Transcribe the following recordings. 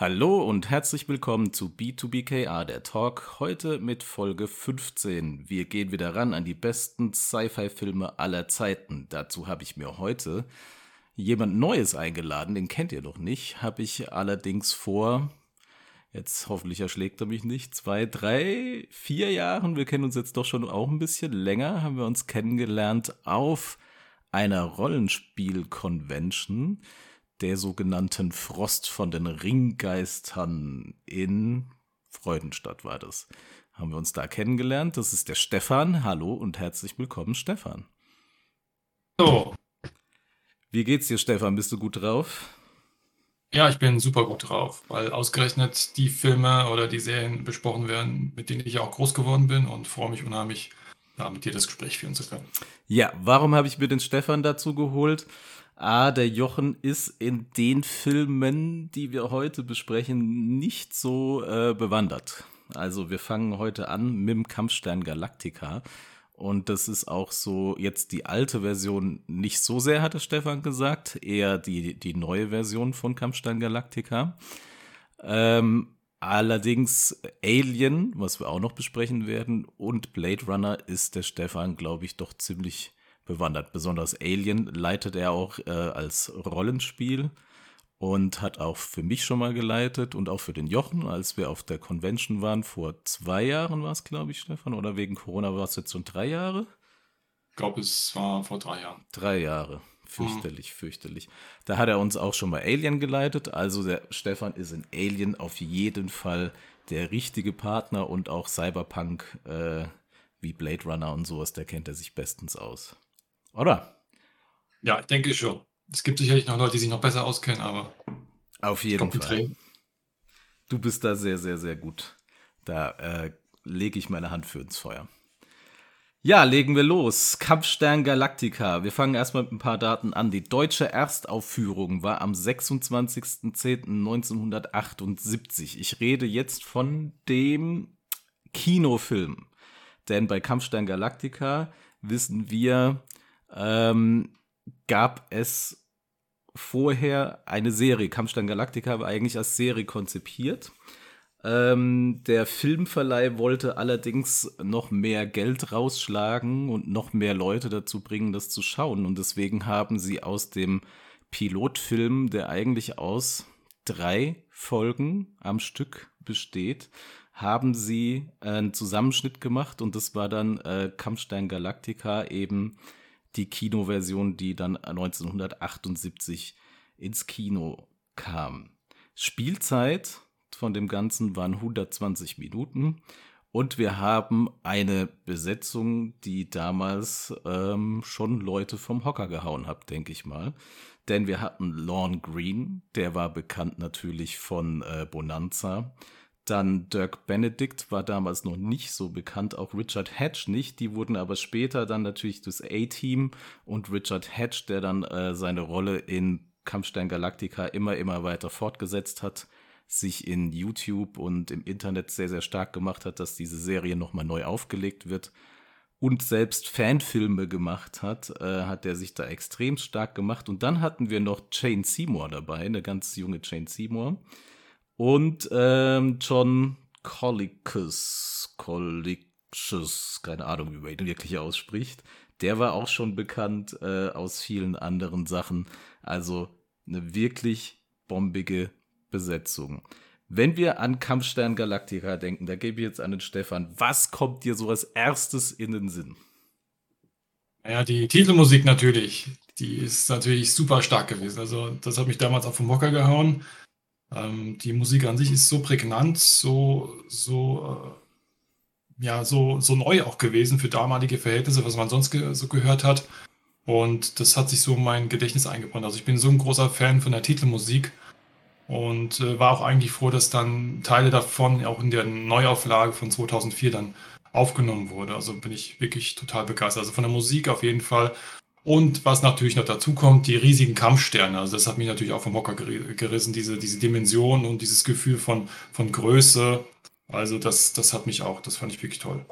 Hallo und herzlich willkommen zu B2BKA, der Talk, heute mit Folge 15. Wir gehen wieder ran an die besten Sci-Fi-Filme aller Zeiten. Dazu habe ich mir heute jemand Neues eingeladen, den kennt ihr noch nicht, habe ich allerdings vor, jetzt hoffentlich erschlägt er mich nicht, zwei, drei, vier Jahren, wir kennen uns jetzt doch schon auch ein bisschen länger, haben wir uns kennengelernt auf einer Rollenspiel-Convention der sogenannten Frost von den Ringgeistern in Freudenstadt war das. Haben wir uns da kennengelernt. Das ist der Stefan. Hallo und herzlich willkommen, Stefan. Hallo. Wie geht's dir, Stefan? Bist du gut drauf? Ja, ich bin super gut drauf, weil ausgerechnet die Filme oder die Serien besprochen werden, mit denen ich auch groß geworden bin und freue mich unheimlich, ja, mit dir das Gespräch führen zu können. Ja, warum habe ich mir den Stefan dazu geholt? Ah, der Jochen ist in den Filmen, die wir heute besprechen, nicht so äh, bewandert. Also wir fangen heute an mit dem Kampfstern Galactica. Und das ist auch so jetzt die alte Version nicht so sehr, hatte Stefan gesagt, eher die, die neue Version von Kampfstein Galactica. Ähm, allerdings Alien, was wir auch noch besprechen werden, und Blade Runner ist der Stefan, glaube ich, doch ziemlich bewandert. Besonders Alien leitet er auch äh, als Rollenspiel und hat auch für mich schon mal geleitet und auch für den Jochen, als wir auf der Convention waren. Vor zwei Jahren war es, glaube ich, Stefan, oder wegen Corona war es jetzt schon drei Jahre? Ich glaube, es war vor drei Jahren. Drei Jahre. Fürchterlich, mhm. fürchterlich. Da hat er uns auch schon mal Alien geleitet. Also der Stefan ist in Alien auf jeden Fall der richtige Partner und auch Cyberpunk äh, wie Blade Runner und sowas, der kennt er sich bestens aus. Oder? Ja, ich denke schon. Es gibt sicherlich noch Leute, die sich noch besser auskennen, aber. Auf jeden Fall. Du bist da sehr, sehr, sehr gut. Da äh, lege ich meine Hand für ins Feuer. Ja, legen wir los. Kampfstern Galactica. Wir fangen erstmal mit ein paar Daten an. Die deutsche Erstaufführung war am 26.10.1978. Ich rede jetzt von dem Kinofilm. Denn bei Kampfstern Galactica wissen wir, ähm, gab es vorher eine Serie. Kampfstein Galactica war eigentlich als Serie konzipiert. Ähm, der Filmverleih wollte allerdings noch mehr Geld rausschlagen und noch mehr Leute dazu bringen, das zu schauen. Und deswegen haben sie aus dem Pilotfilm, der eigentlich aus drei Folgen am Stück besteht, haben sie einen Zusammenschnitt gemacht und das war dann äh, Kampfstein Galactica eben die Kinoversion, die dann 1978 ins Kino kam. Spielzeit von dem Ganzen waren 120 Minuten und wir haben eine Besetzung, die damals ähm, schon Leute vom Hocker gehauen hat, denke ich mal. Denn wir hatten Lorne Green, der war bekannt natürlich von äh, Bonanza. Dann Dirk Benedict war damals noch nicht so bekannt, auch Richard Hatch nicht. Die wurden aber später dann natürlich das A-Team und Richard Hatch, der dann äh, seine Rolle in Kampfstein Galactica immer, immer weiter fortgesetzt hat, sich in YouTube und im Internet sehr, sehr stark gemacht hat, dass diese Serie nochmal neu aufgelegt wird und selbst Fanfilme gemacht hat, äh, hat er sich da extrem stark gemacht. Und dann hatten wir noch Jane Seymour dabei, eine ganz junge Jane Seymour und ähm, John Colicus, Colicus, keine Ahnung, wie man ihn wirklich ausspricht. Der war auch schon bekannt äh, aus vielen anderen Sachen. Also eine wirklich bombige Besetzung. Wenn wir an Kampfstern Galactica denken, da gebe ich jetzt an den Stefan, was kommt dir so als erstes in den Sinn? Ja, die Titelmusik natürlich. Die ist natürlich super stark gewesen. Also, das hat mich damals auf den Mocker gehauen. Ähm, die Musik an sich ist so prägnant, so, so, äh, ja, so, so neu auch gewesen für damalige Verhältnisse, was man sonst ge so gehört hat. Und das hat sich so in mein Gedächtnis eingebrannt. Also ich bin so ein großer Fan von der Titelmusik und äh, war auch eigentlich froh, dass dann Teile davon auch in der Neuauflage von 2004 dann aufgenommen wurde. Also bin ich wirklich total begeistert. Also von der Musik auf jeden Fall und was natürlich noch dazu kommt, die riesigen Kampfsterne. Also das hat mich natürlich auch vom Hocker gerissen, diese, diese Dimension und dieses Gefühl von, von Größe. Also das, das hat mich auch, das fand ich wirklich toll.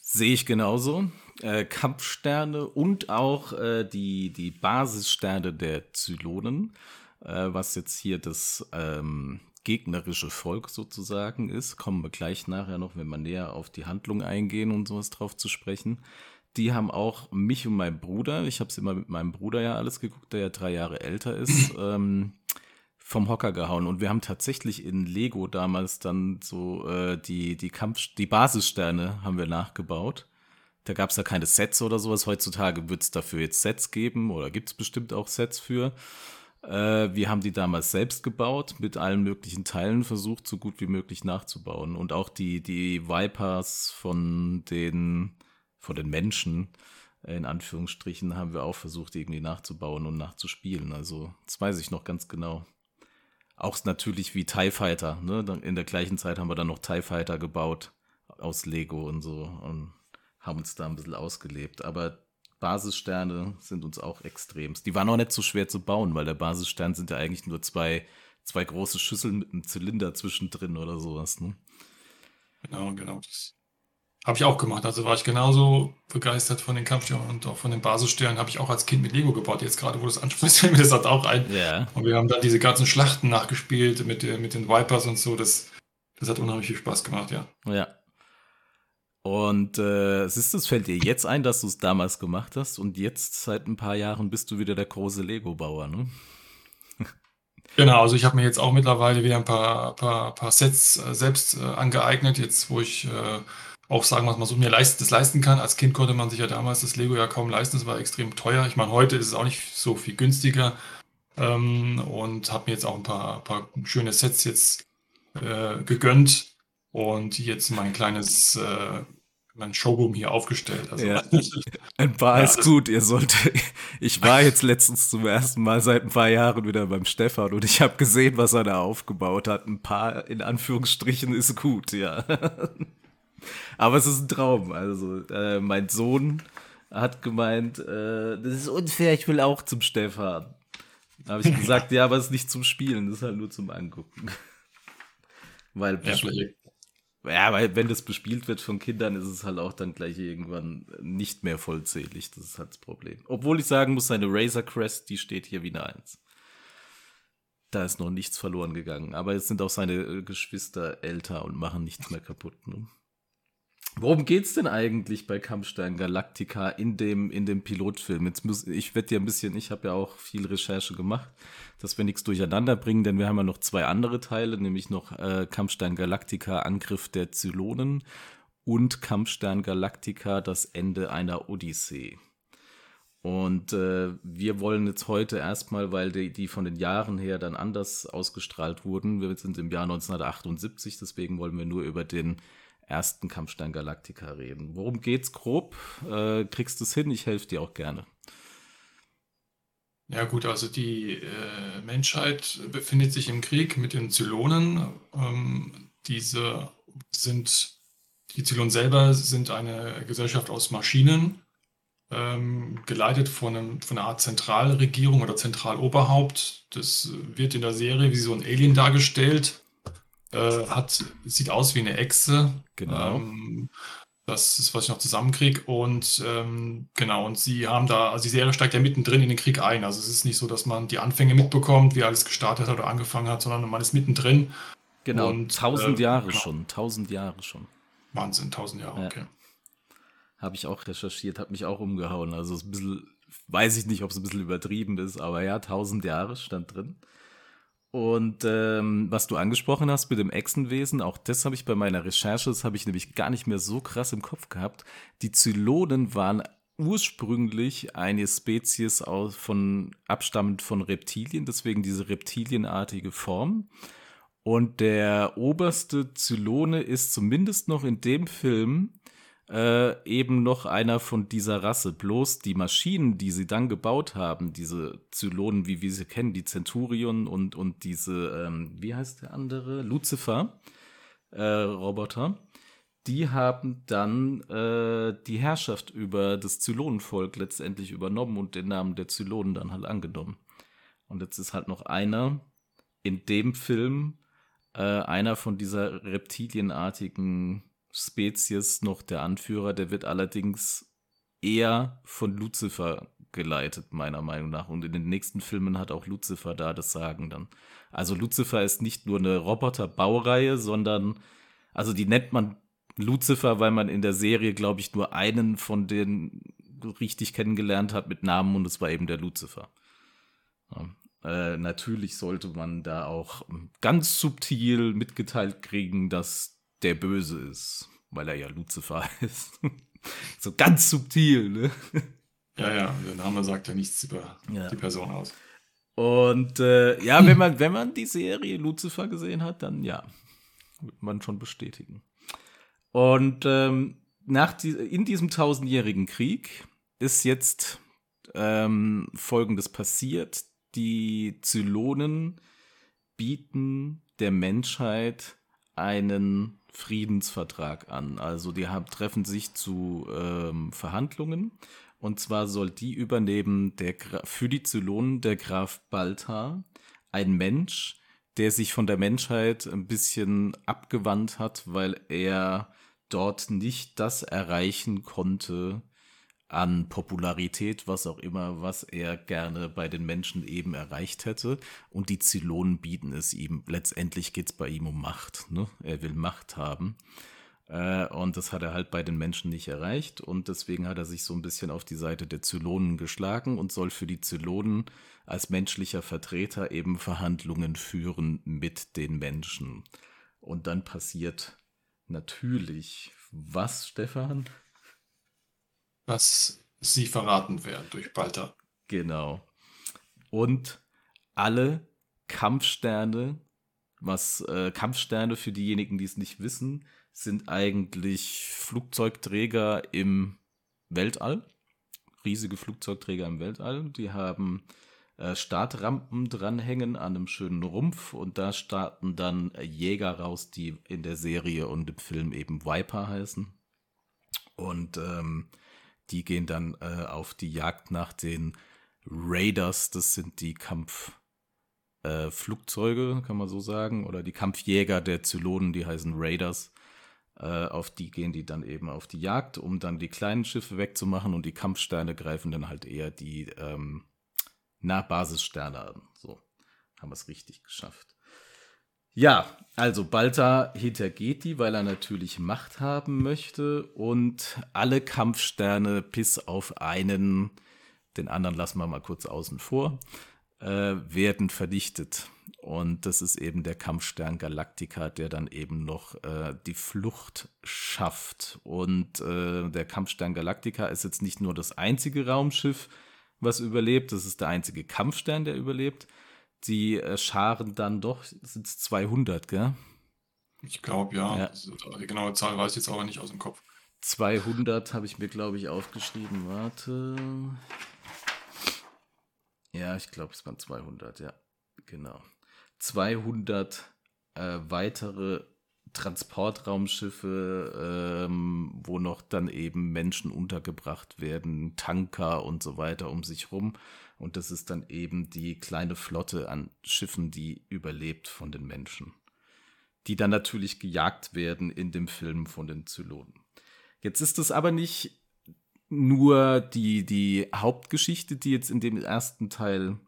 Sehe ich genauso. Äh, Kampfsterne und auch äh, die, die Basissterne der Zylonen. äh, was jetzt hier das ähm, gegnerische Volk sozusagen ist. Kommen wir gleich nachher noch, wenn wir näher auf die Handlung eingehen und sowas drauf zu sprechen. Die haben auch mich und meinen Bruder, ich habe es immer mit meinem Bruder ja alles geguckt, der ja drei Jahre älter ist, ähm, vom Hocker gehauen. Und wir haben tatsächlich in Lego damals dann so äh, die, die Kampf, die Basissterne haben wir nachgebaut. Da gab es ja keine Sets oder sowas. Heutzutage wird es dafür jetzt Sets geben oder gibt es bestimmt auch Sets für. Äh, wir haben die damals selbst gebaut, mit allen möglichen Teilen versucht, so gut wie möglich nachzubauen. Und auch die, die Vipers von den, von den Menschen, in Anführungsstrichen, haben wir auch versucht, irgendwie nachzubauen und nachzuspielen. Also, das weiß ich noch ganz genau. Auch natürlich wie TIE Fighter. Ne? In der gleichen Zeit haben wir dann noch TIE Fighter gebaut aus Lego und so und haben uns da ein bisschen ausgelebt. Aber Basissterne sind uns auch extremst. Die waren auch nicht so schwer zu bauen, weil der Basisstern sind ja eigentlich nur zwei, zwei große Schüsseln mit einem Zylinder zwischendrin oder sowas. Ne? Genau, genau. Das habe ich auch gemacht. Also war ich genauso begeistert von den Kampfsternen und auch von den Basissternen. Habe ich auch als Kind mit Lego gebaut. Jetzt gerade, wo du das ansprichst, fällt mir das halt auch ein. Ja. Und wir haben dann diese ganzen Schlachten nachgespielt mit, mit den Vipers und so. Das, das hat unheimlich viel Spaß gemacht, ja. Ja. Und äh, ist es fällt dir jetzt ein, dass du es damals gemacht hast und jetzt seit ein paar Jahren bist du wieder der große Lego-Bauer, ne? Genau, also ich habe mir jetzt auch mittlerweile wieder ein paar, paar, paar Sets äh, selbst äh, angeeignet, jetzt wo ich äh, auch sagen wir mal so mir leist, das leisten kann. Als Kind konnte man sich ja damals das Lego ja kaum leisten, es war extrem teuer. Ich meine, heute ist es auch nicht so viel günstiger ähm, und habe mir jetzt auch ein paar, paar schöne Sets jetzt äh, gegönnt und jetzt mein kleines äh, mein Showroom hier aufgestellt. Also, ja. Ein paar ja, ist gut, ihr solltet. Ich war jetzt letztens zum ersten Mal seit ein paar Jahren wieder beim Stefan und ich habe gesehen, was er da aufgebaut hat. Ein paar in Anführungsstrichen ist gut, ja. Aber es ist ein Traum. Also, äh, mein Sohn hat gemeint, äh, das ist unfair, ich will auch zum Stefan. Da habe ich gesagt, ja, aber es ist nicht zum Spielen, das ist halt nur zum Angucken. Weil ja, ja, weil wenn das bespielt wird von Kindern, ist es halt auch dann gleich irgendwann nicht mehr vollzählig. Das ist halt das Problem. Obwohl ich sagen muss, seine Razor Crest, die steht hier wie eine Eins. Da ist noch nichts verloren gegangen. Aber jetzt sind auch seine äh, Geschwister älter und machen nichts mehr kaputt. Ne? Worum geht's denn eigentlich bei Kampfstein Galactica in dem, in dem Pilotfilm? Jetzt muss, ich werde dir ein bisschen, ich habe ja auch viel Recherche gemacht, dass wir nichts durcheinander bringen, denn wir haben ja noch zwei andere Teile, nämlich noch äh, Kampfstein Galactica Angriff der Zylonen und Kampfstein Galactica das Ende einer Odyssee. Und äh, wir wollen jetzt heute erstmal, weil die, die von den Jahren her dann anders ausgestrahlt wurden, wir sind im Jahr 1978, deswegen wollen wir nur über den ersten Kampfstein Galactica reden. Worum geht's grob? Äh, kriegst du es hin? Ich helfe dir auch gerne. Ja gut, also die äh, Menschheit befindet sich im Krieg mit den Zylonen. Ähm, diese sind, die Zylonen selber sind eine Gesellschaft aus Maschinen, ähm, geleitet von, einem, von einer Art Zentralregierung oder Zentraloberhaupt. Das wird in der Serie wie so ein Alien dargestellt. Äh, hat, sieht aus wie eine Echse. Genau. Ähm, das ist, was ich noch zusammenkriege. Und ähm, genau, und sie haben da, also die Serie steigt ja mittendrin in den Krieg ein. Also es ist nicht so, dass man die Anfänge mitbekommt, wie alles gestartet hat oder angefangen hat, sondern man ist mittendrin. Genau, und, tausend äh, Jahre genau. schon, tausend Jahre schon. Wahnsinn, tausend Jahre, ja. okay. Habe ich auch recherchiert, hat mich auch umgehauen. Also ein bisschen, weiß ich nicht, ob es ein bisschen übertrieben ist, aber ja, tausend Jahre stand drin. Und ähm, was du angesprochen hast mit dem Echsenwesen, auch das habe ich bei meiner Recherche, das habe ich nämlich gar nicht mehr so krass im Kopf gehabt. Die Zylonen waren ursprünglich eine Spezies aus, von abstammend von Reptilien, deswegen diese reptilienartige Form. Und der oberste Zylone ist zumindest noch in dem Film äh, eben noch einer von dieser Rasse. Bloß die Maschinen, die sie dann gebaut haben, diese Zylonen, wie wir sie kennen, die Centurion und, und diese, ähm, wie heißt der andere? Lucifer, äh, Roboter, die haben dann äh, die Herrschaft über das Zylonenvolk letztendlich übernommen und den Namen der Zylonen dann halt angenommen. Und jetzt ist halt noch einer in dem Film, äh, einer von dieser reptilienartigen Spezies noch der Anführer. Der wird allerdings eher von Lucifer geleitet, meiner Meinung nach. Und in den nächsten Filmen hat auch Lucifer da das Sagen dann. Also Lucifer ist nicht nur eine Roboter-Baureihe, sondern, also die nennt man Lucifer, weil man in der Serie, glaube ich, nur einen von denen richtig kennengelernt hat mit Namen und es war eben der Lucifer. Ja. Äh, natürlich sollte man da auch ganz subtil mitgeteilt kriegen, dass der böse ist, weil er ja Lucifer ist. so ganz subtil, ne? Ja, ja, der Name sagt ja nichts über ja. die Person aus. Und äh, ja, wenn man, wenn man die Serie Lucifer gesehen hat, dann ja, wird man schon bestätigen. Und ähm, nach die, in diesem tausendjährigen Krieg ist jetzt ähm, Folgendes passiert. Die Zylonen bieten der Menschheit einen Friedensvertrag an. Also die haben, treffen sich zu ähm, Verhandlungen. Und zwar soll die übernehmen der für die Zylonen der Graf Baltar, ein Mensch, der sich von der Menschheit ein bisschen abgewandt hat, weil er dort nicht das erreichen konnte an Popularität, was auch immer, was er gerne bei den Menschen eben erreicht hätte. Und die Zylonen bieten es ihm. Letztendlich geht es bei ihm um Macht. Ne? Er will Macht haben. Äh, und das hat er halt bei den Menschen nicht erreicht. Und deswegen hat er sich so ein bisschen auf die Seite der Zylonen geschlagen und soll für die Zylonen als menschlicher Vertreter eben Verhandlungen führen mit den Menschen. Und dann passiert natürlich was, Stefan? Was sie verraten werden durch Balta. Genau. Und alle Kampfsterne, was äh, Kampfsterne für diejenigen, die es nicht wissen, sind eigentlich Flugzeugträger im Weltall. Riesige Flugzeugträger im Weltall. Die haben äh, Startrampen dranhängen an einem schönen Rumpf und da starten dann Jäger raus, die in der Serie und im Film eben Viper heißen. Und ähm, die gehen dann äh, auf die Jagd nach den Raiders, das sind die Kampfflugzeuge, äh, kann man so sagen, oder die Kampfjäger der Zylonen, die heißen Raiders. Äh, auf die gehen die dann eben auf die Jagd, um dann die kleinen Schiffe wegzumachen und die Kampfsterne greifen dann halt eher die ähm, na, an. So, haben wir es richtig geschafft. Ja, also Balta hintergeht die, weil er natürlich Macht haben möchte und alle Kampfsterne bis auf einen, den anderen lassen wir mal kurz außen vor, äh, werden verdichtet. Und das ist eben der Kampfstern Galactica, der dann eben noch äh, die Flucht schafft. Und äh, der Kampfstern Galactica ist jetzt nicht nur das einzige Raumschiff, was überlebt. Das ist der einzige Kampfstern, der überlebt. Die äh, scharen dann doch, sind es 200, gell? Ich glaube, ja. ja. Die genaue Zahl weiß ich jetzt aber nicht aus dem Kopf. 200 habe ich mir, glaube ich, aufgeschrieben. Warte. Ja, ich glaube, es waren 200, ja. Genau. 200 äh, weitere Transportraumschiffe, ähm, wo noch dann eben Menschen untergebracht werden, Tanker und so weiter um sich rum. Und das ist dann eben die kleine Flotte an Schiffen, die überlebt von den Menschen. Die dann natürlich gejagt werden in dem Film von den Zylonen. Jetzt ist es aber nicht nur die, die Hauptgeschichte, die jetzt in dem ersten Teil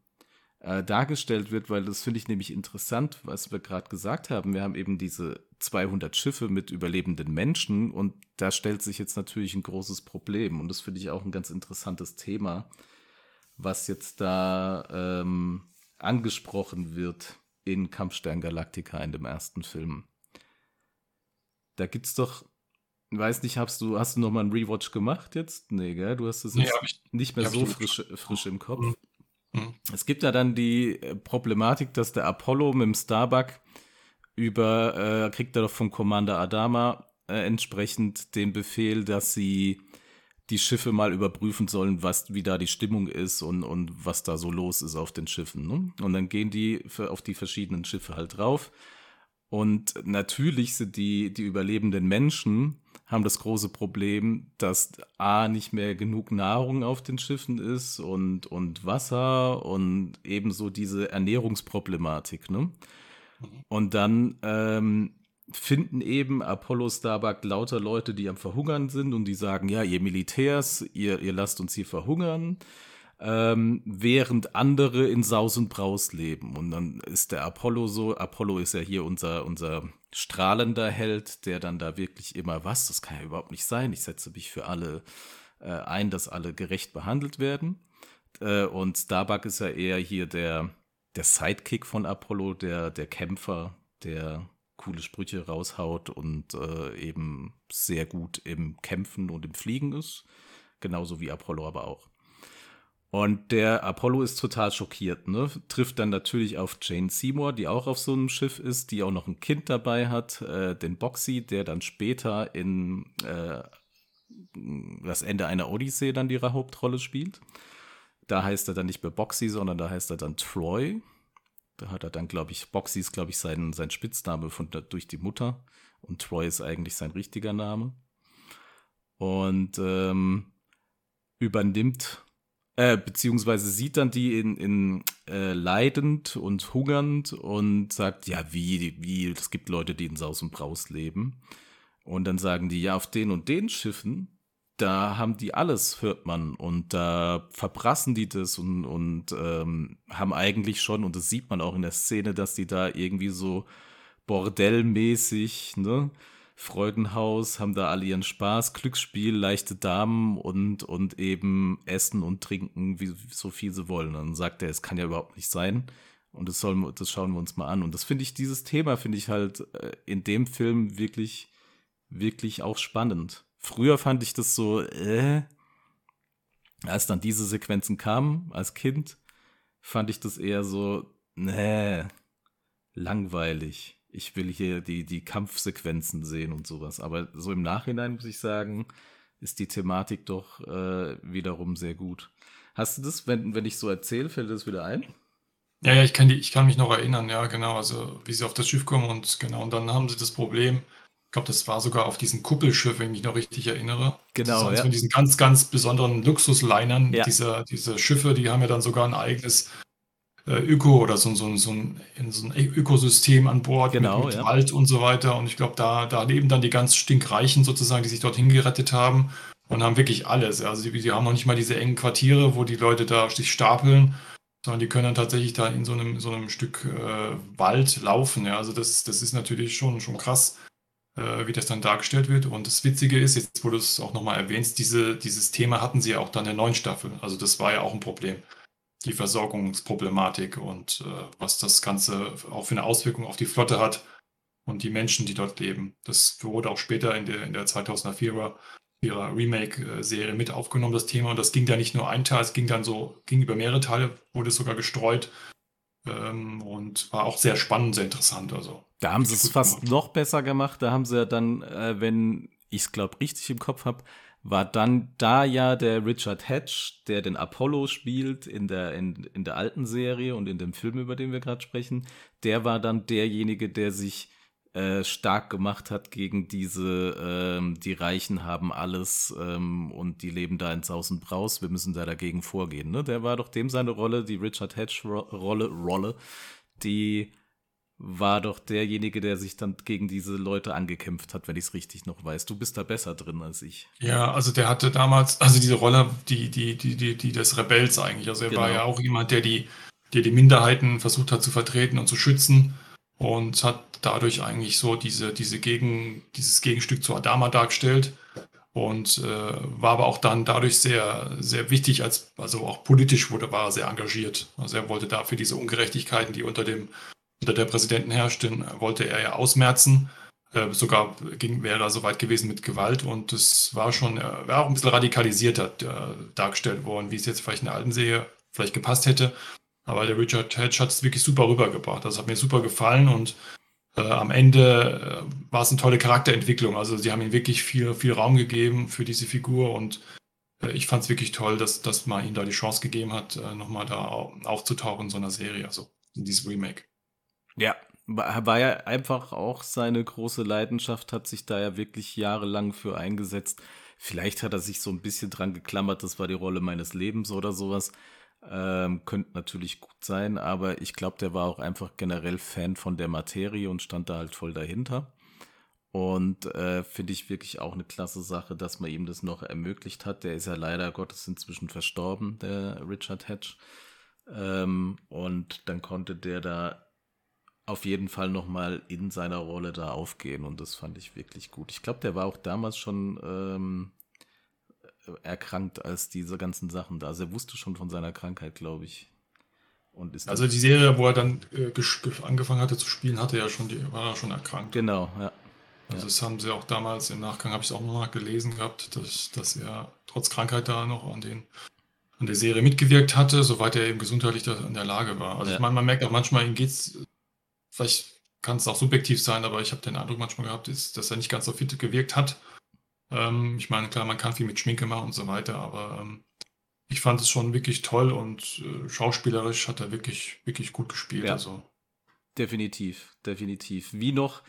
äh, dargestellt wird, weil das finde ich nämlich interessant, was wir gerade gesagt haben. Wir haben eben diese 200 Schiffe mit überlebenden Menschen und da stellt sich jetzt natürlich ein großes Problem und das finde ich auch ein ganz interessantes Thema, was jetzt da ähm, angesprochen wird in Kampfstern Galactica in dem ersten Film. Da gibt's doch, weiß nicht, hast du, hast du noch mal einen Rewatch gemacht jetzt? Nee, gell? Du hast es nee, nicht mehr so frisch, frisch im Kopf. Mhm. Mhm. Es gibt ja dann die äh, Problematik, dass der Apollo mit dem Starbuck über, äh, kriegt er doch vom Commander Adama äh, entsprechend den Befehl, dass sie die Schiffe mal überprüfen sollen, was, wie da die Stimmung ist und, und was da so los ist auf den Schiffen. Ne? Und dann gehen die für, auf die verschiedenen Schiffe halt drauf. Und natürlich sind die, die überlebenden Menschen haben das große Problem, dass A nicht mehr genug Nahrung auf den Schiffen ist und, und Wasser und ebenso diese Ernährungsproblematik. Ne? Und dann ähm, finden eben Apollo Starbuck lauter Leute, die am Verhungern sind und die sagen, ja, ihr Militärs, ihr, ihr lasst uns hier verhungern, ähm, während andere in Saus und Braus leben. Und dann ist der Apollo so, Apollo ist ja hier unser, unser strahlender Held, der dann da wirklich immer was, das kann ja überhaupt nicht sein, ich setze mich für alle äh, ein, dass alle gerecht behandelt werden. Äh, und Starbuck ist ja eher hier der, der Sidekick von Apollo, der, der Kämpfer, der coole Sprüche raushaut und äh, eben sehr gut im Kämpfen und im Fliegen ist. Genauso wie Apollo aber auch. Und der Apollo ist total schockiert, ne? Trifft dann natürlich auf Jane Seymour, die auch auf so einem Schiff ist, die auch noch ein Kind dabei hat, äh, den Boxy, der dann später in äh, das Ende einer Odyssee dann ihre Hauptrolle spielt. Da heißt er dann nicht mehr Boxy, sondern da heißt er dann Troy. Da hat er dann, glaube ich, Boxy ist, glaube ich, sein, sein Spitzname von, durch die Mutter. Und Troy ist eigentlich sein richtiger Name. Und ähm, übernimmt, äh, beziehungsweise sieht dann die in, in äh, leidend und hungernd und sagt, ja, wie, wie, es gibt Leute, die in Saus und Braus leben. Und dann sagen die, ja, auf den und den Schiffen da haben die alles, hört man. Und da verbrassen die das und, und ähm, haben eigentlich schon, und das sieht man auch in der Szene, dass die da irgendwie so bordellmäßig, ne? Freudenhaus, haben da alle ihren Spaß, Glücksspiel, leichte Damen und, und eben essen und trinken, wie, so viel sie wollen. dann sagt er, es kann ja überhaupt nicht sein. Und das, soll, das schauen wir uns mal an. Und das finde ich, dieses Thema finde ich halt äh, in dem Film wirklich, wirklich auch spannend. Früher fand ich das so, äh, als dann diese Sequenzen kamen, als Kind, fand ich das eher so, nee, langweilig. Ich will hier die, die Kampfsequenzen sehen und sowas. Aber so im Nachhinein muss ich sagen, ist die Thematik doch äh, wiederum sehr gut. Hast du das, wenn, wenn ich so erzähle, fällt das wieder ein? Ja, ja, ich kann, die, ich kann mich noch erinnern, ja, genau. Also, wie sie auf das Schiff kommen und genau, und dann haben sie das Problem, ich glaube, das war sogar auf diesem Kuppelschiff, wenn ich mich noch richtig erinnere. Genau. Das ja. Von diesen ganz, ganz besonderen Luxuslinern. Ja. Diese, diese Schiffe, die haben ja dann sogar ein eigenes äh, Öko oder so, so, so, ein, so ein Ökosystem an Bord genau, mit, mit ja. Wald und so weiter. Und ich glaube, da, da leben dann die ganz stinkreichen sozusagen, die sich dorthin gerettet haben und haben wirklich alles. Also die, die haben noch nicht mal diese engen Quartiere, wo die Leute da sich stapeln, sondern die können dann tatsächlich da in so einem, so einem Stück äh, Wald laufen. Ja. Also das, das ist natürlich schon, schon krass äh, wie das dann dargestellt wird. Und das Witzige ist, jetzt wo du es auch nochmal erwähnst, diese, dieses Thema hatten sie ja auch dann in der neuen Staffel. Also das war ja auch ein Problem. Die Versorgungsproblematik und äh, was das Ganze auch für eine Auswirkung auf die Flotte hat und die Menschen, die dort leben. Das wurde auch später in der, in der 2004er ihrer Remake-Serie mit aufgenommen, das Thema. Und das ging da nicht nur ein Teil, es ging dann so, ging über mehrere Teile, wurde sogar gestreut. Ähm, und war auch sehr spannend, sehr interessant. Also, da haben sie es fast gemacht. noch besser gemacht. Da haben sie ja dann, äh, wenn ich es glaube richtig im Kopf habe, war dann da ja der Richard Hatch, der den Apollo spielt in der, in, in der alten Serie und in dem Film, über den wir gerade sprechen. Der war dann derjenige, der sich äh, stark gemacht hat gegen diese, ähm, die Reichen haben alles ähm, und die leben da in Saus und Braus, wir müssen da dagegen vorgehen. Ne? Der war doch dem seine Rolle, die Richard Hatch-Rolle, Rolle, die war doch derjenige, der sich dann gegen diese Leute angekämpft hat, wenn ich es richtig noch weiß. Du bist da besser drin als ich. Ja, also der hatte damals, also diese Rolle, die, die, die, die, die des Rebells eigentlich. Also er genau. war ja auch jemand, der die, der die Minderheiten versucht hat zu vertreten und zu schützen und hat dadurch eigentlich so diese, diese Gegen, dieses Gegenstück zu Adama dargestellt und äh, war aber auch dann dadurch sehr, sehr wichtig, als, also auch politisch wurde, war er sehr engagiert. Also er wollte dafür diese Ungerechtigkeiten, die unter dem, unter der Präsidenten herrschten, wollte er ja ausmerzen. Äh, sogar ging, wäre er so weit gewesen mit Gewalt und das war schon, äh, war auch ein bisschen radikalisierter äh, dargestellt worden, wie es jetzt vielleicht in der alten Serie vielleicht gepasst hätte. Aber der Richard Hedge hat es wirklich super rübergebracht. Das hat mir super gefallen und äh, am Ende äh, war es eine tolle Charakterentwicklung. Also sie haben ihm wirklich viel, viel Raum gegeben für diese Figur und äh, ich fand es wirklich toll, dass, dass man ihm da die Chance gegeben hat, äh, nochmal da aufzutauchen in so einer Serie, also in diesem Remake. Ja, war ja einfach auch seine große Leidenschaft, hat sich da ja wirklich jahrelang für eingesetzt. Vielleicht hat er sich so ein bisschen dran geklammert, das war die Rolle meines Lebens oder sowas. Ähm, könnte natürlich gut sein, aber ich glaube, der war auch einfach generell Fan von der Materie und stand da halt voll dahinter. Und äh, finde ich wirklich auch eine klasse Sache, dass man ihm das noch ermöglicht hat. Der ist ja leider Gottes inzwischen verstorben, der Richard Hatch. Ähm, und dann konnte der da auf jeden Fall nochmal in seiner Rolle da aufgehen und das fand ich wirklich gut. Ich glaube, der war auch damals schon ähm, erkrankt, als diese ganzen Sachen da. Also er wusste schon von seiner Krankheit, glaube ich. Und ist also die Serie, wo er dann äh, angefangen hatte zu spielen, hatte ja schon, die, war er schon erkrankt. Genau, ja. Also das haben sie auch damals im Nachgang, habe ich es auch noch gelesen gehabt, dass, dass er trotz Krankheit da noch an, den, an der Serie mitgewirkt hatte, soweit er eben gesundheitlich da in der Lage war. Also ja. ich meine, man merkt auch manchmal, ihm geht es, vielleicht kann es auch subjektiv sein, aber ich habe den Eindruck manchmal gehabt, ist, dass er nicht ganz so fit gewirkt hat. Ähm, ich meine, klar, man kann viel mit Schminke machen und so weiter, aber ähm, ich fand es schon wirklich toll und äh, schauspielerisch hat er wirklich, wirklich gut gespielt. Ja. Also. Definitiv, definitiv. Wie noch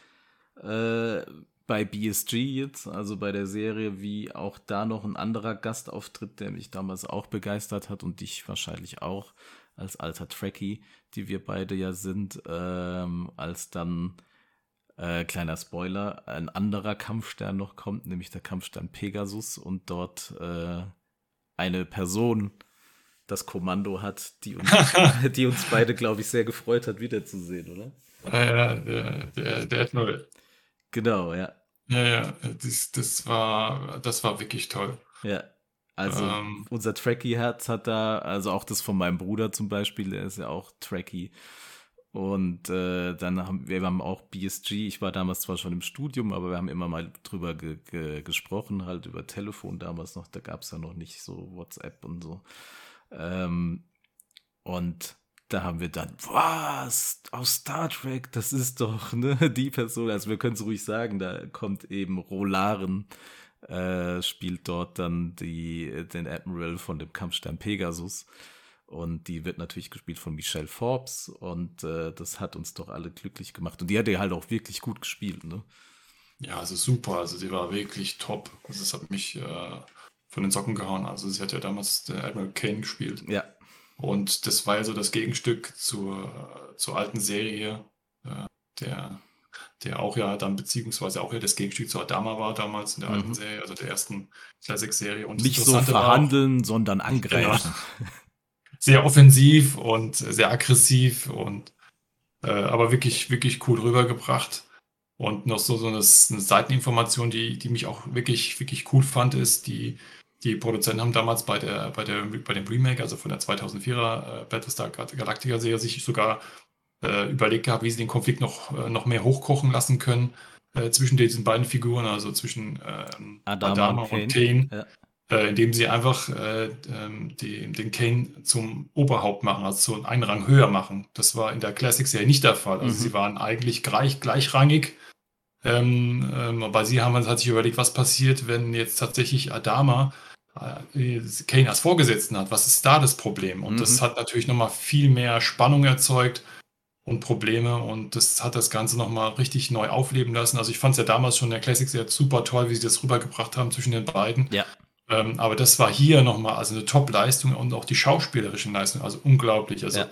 äh, bei BSG jetzt, also bei der Serie, wie auch da noch ein anderer Gastauftritt, der mich damals auch begeistert hat und dich wahrscheinlich auch als alter Trekkie, die wir beide ja sind, ähm, als dann äh, kleiner Spoiler, ein anderer Kampfstern noch kommt, nämlich der Kampfstern Pegasus und dort äh, eine Person das Kommando hat, die uns, die uns beide, glaube ich, sehr gefreut hat, wiederzusehen, oder? Ja, ja, der, der, der Admiral. Genau, ja. Ja, ja, das, das, war, das war wirklich toll. Ja, also ähm, unser Trekkie-Herz hat da, also auch das von meinem Bruder zum Beispiel, der ist ja auch Trekkie. Und äh, dann haben wir haben auch BSG, ich war damals zwar schon im Studium, aber wir haben immer mal drüber ge ge gesprochen, halt über Telefon damals noch, da gab es ja noch nicht so WhatsApp und so. Ähm, und da haben wir dann, was, aus Star Trek, das ist doch ne, die Person, also wir können es ruhig sagen, da kommt eben Rolaren, äh, spielt dort dann die, den Admiral von dem Kampfstern Pegasus. Und die wird natürlich gespielt von Michelle Forbes und äh, das hat uns doch alle glücklich gemacht. Und die hat ja halt auch wirklich gut gespielt, ne? Ja, also super. Also die war wirklich top. Also es hat mich äh, von den Socken gehauen. Also sie hat ja damals der Admiral Kane gespielt. Ja. Und das war ja so das Gegenstück zur, zur alten Serie, äh, der, der auch ja dann beziehungsweise auch ja das Gegenstück zu Adama war damals in der mhm. alten Serie, also der ersten Classic-Serie. Nicht so verhandeln, auch, sondern angreifen. Genau. sehr offensiv und sehr aggressiv und äh, aber wirklich, wirklich cool rübergebracht. Und noch so, so eine, eine Seiteninformation, die, die mich auch wirklich, wirklich cool fand, ist, die, die Produzenten haben damals bei, der, bei, der, bei dem Remake, also von der 2004er äh, Battlestar Galactica-Serie, sich sogar äh, überlegt gehabt, wie sie den Konflikt noch, äh, noch mehr hochkochen lassen können äh, zwischen diesen beiden Figuren, also zwischen ähm, Adama, Adama, und Kane. Und Kane. Ja äh, indem sie einfach äh, ähm, die, den Kane zum Oberhaupt machen, also so einen Rang höher machen. Das war in der Classic-Serie nicht der Fall. Also mhm. sie waren eigentlich gleich, gleichrangig. Ähm, ähm, aber sie haben hat sich überlegt, was passiert, wenn jetzt tatsächlich Adama äh, Kane als Vorgesetzten hat. Was ist da das Problem? Und mhm. das hat natürlich nochmal viel mehr Spannung erzeugt und Probleme und das hat das Ganze nochmal richtig neu aufleben lassen. Also ich fand es ja damals schon in der Classic sehr super toll, wie sie das rübergebracht haben zwischen den beiden. Ja. Ähm, aber das war hier nochmal also eine Top-Leistung und auch die schauspielerischen Leistungen, also unglaublich. Also, ja.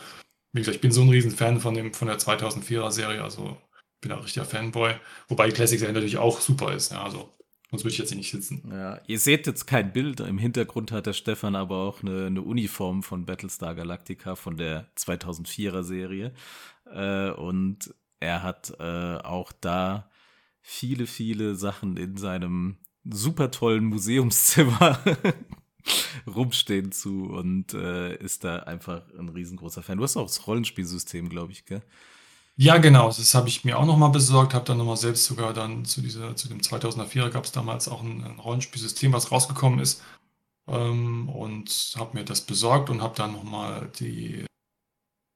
wie gesagt, ich bin so ein Riesenfan von, dem, von der 2004er-Serie, also bin auch richtiger Fanboy. Wobei die Classic-Serie natürlich auch super ist, ja, also sonst würde ich jetzt hier nicht sitzen. Ja, ihr seht jetzt kein Bild, im Hintergrund hat der Stefan aber auch eine, eine Uniform von Battlestar Galactica von der 2004er-Serie äh, und er hat äh, auch da viele, viele Sachen in seinem super tollen Museumszimmer rumstehen zu und äh, ist da einfach ein riesengroßer Fan. Du hast auch das Rollenspielsystem, glaube ich, gell? Ja, genau. Das habe ich mir auch nochmal besorgt. Habe dann nochmal selbst sogar dann zu dieser, zu dem 2004er gab es damals auch ein, ein, Rollenspielsystem, was rausgekommen ist. Ähm, und habe mir das besorgt und habe dann nochmal die,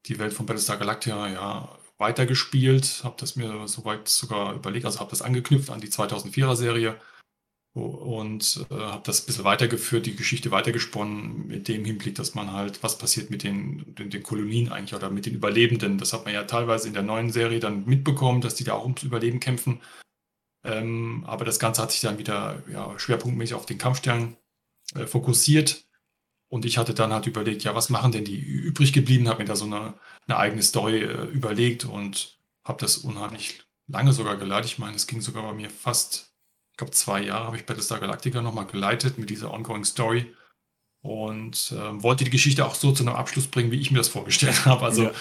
die Welt von Battlestar Galactica ja weitergespielt. Habe das mir soweit sogar überlegt, also habe das angeknüpft an die 2004er Serie und äh, habe das ein bisschen weitergeführt, die Geschichte weitergesponnen mit dem Hinblick, dass man halt, was passiert mit den, den, den, Kolonien eigentlich oder mit den Überlebenden. Das hat man ja teilweise in der neuen Serie dann mitbekommen, dass die da auch ums Überleben kämpfen. Ähm, aber das Ganze hat sich dann wieder ja, schwerpunktmäßig auf den Kampfstern äh, fokussiert. Und ich hatte dann halt überlegt, ja, was machen denn die übrig geblieben? Habe mir da so eine, eine eigene Story äh, überlegt und habe das unheimlich lange sogar geleitet. Ich meine, es ging sogar bei mir fast, ich glaube, zwei Jahre habe ich Battlestar Galactica nochmal geleitet mit dieser Ongoing Story und äh, wollte die Geschichte auch so zu einem Abschluss bringen, wie ich mir das vorgestellt habe. Also, ja.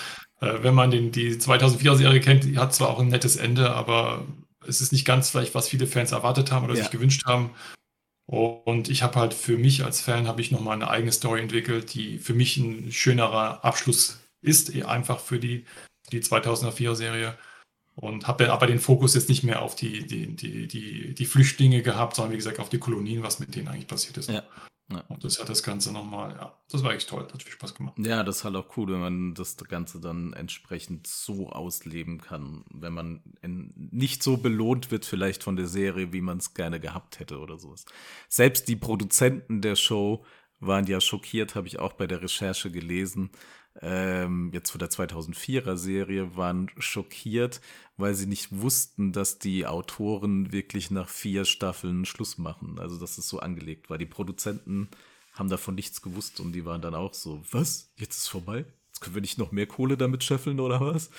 äh, wenn man den, die 2004er-Serie kennt, die hat zwar auch ein nettes Ende, aber es ist nicht ganz vielleicht, was viele Fans erwartet haben oder ja. sich gewünscht haben. Und ich habe halt für mich als Fan habe ich nochmal eine eigene Story entwickelt, die für mich ein schönerer Abschluss ist, einfach für die, die 2004er Serie. Und habe dann aber den Fokus jetzt nicht mehr auf die, die, die, die, die Flüchtlinge gehabt, sondern wie gesagt auf die Kolonien, was mit denen eigentlich passiert ist. Ja. Ja. Und das hat das Ganze nochmal, ja, das war echt toll, hat viel Spaß gemacht. Ja, das ist halt auch cool, wenn man das Ganze dann entsprechend so ausleben kann, wenn man nicht so belohnt wird vielleicht von der Serie, wie man es gerne gehabt hätte oder sowas. Selbst die Produzenten der Show waren ja schockiert, habe ich auch bei der Recherche gelesen, ähm, jetzt von der 2004er Serie, waren schockiert, weil sie nicht wussten, dass die Autoren wirklich nach vier Staffeln Schluss machen. Also, dass es so angelegt war. Die Produzenten haben davon nichts gewusst und die waren dann auch so, was? Jetzt ist vorbei? Jetzt können wir nicht noch mehr Kohle damit scheffeln oder was?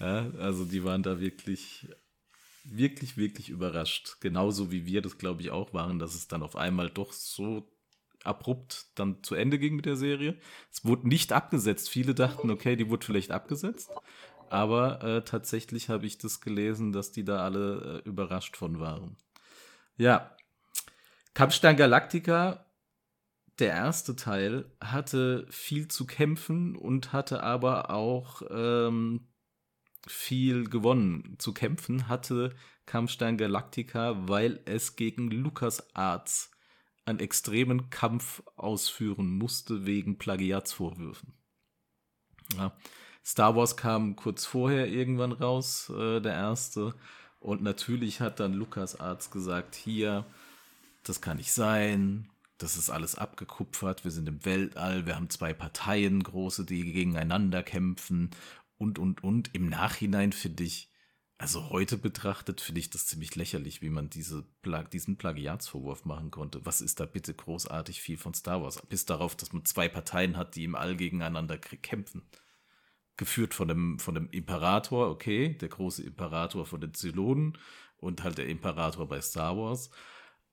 Ja, also die waren da wirklich, wirklich, wirklich überrascht. Genauso wie wir das, glaube ich, auch waren, dass es dann auf einmal doch so abrupt dann zu Ende ging mit der Serie. Es wurde nicht abgesetzt. Viele dachten, okay, die wurde vielleicht abgesetzt. Aber äh, tatsächlich habe ich das gelesen, dass die da alle äh, überrascht von waren. Ja. Kampfstein Galactica, der erste Teil, hatte viel zu kämpfen und hatte aber auch ähm, viel gewonnen. Zu kämpfen hatte Kampfstein Galactica, weil es gegen Lucas Arts einen extremen Kampf ausführen musste wegen Plagiatsvorwürfen. Ja. Star Wars kam kurz vorher irgendwann raus, äh, der erste. Und natürlich hat dann Lukas Arzt gesagt, hier, das kann nicht sein, das ist alles abgekupfert, wir sind im Weltall, wir haben zwei Parteien, große, die gegeneinander kämpfen und, und, und. Im Nachhinein finde ich, also heute betrachtet finde ich das ziemlich lächerlich, wie man diese Plag diesen Plagiatsvorwurf machen konnte. Was ist da bitte großartig viel von Star Wars? Bis darauf, dass man zwei Parteien hat, die im All gegeneinander kämpfen. Geführt von dem, von dem Imperator, okay, der große Imperator von den Zylonen und halt der Imperator bei Star Wars.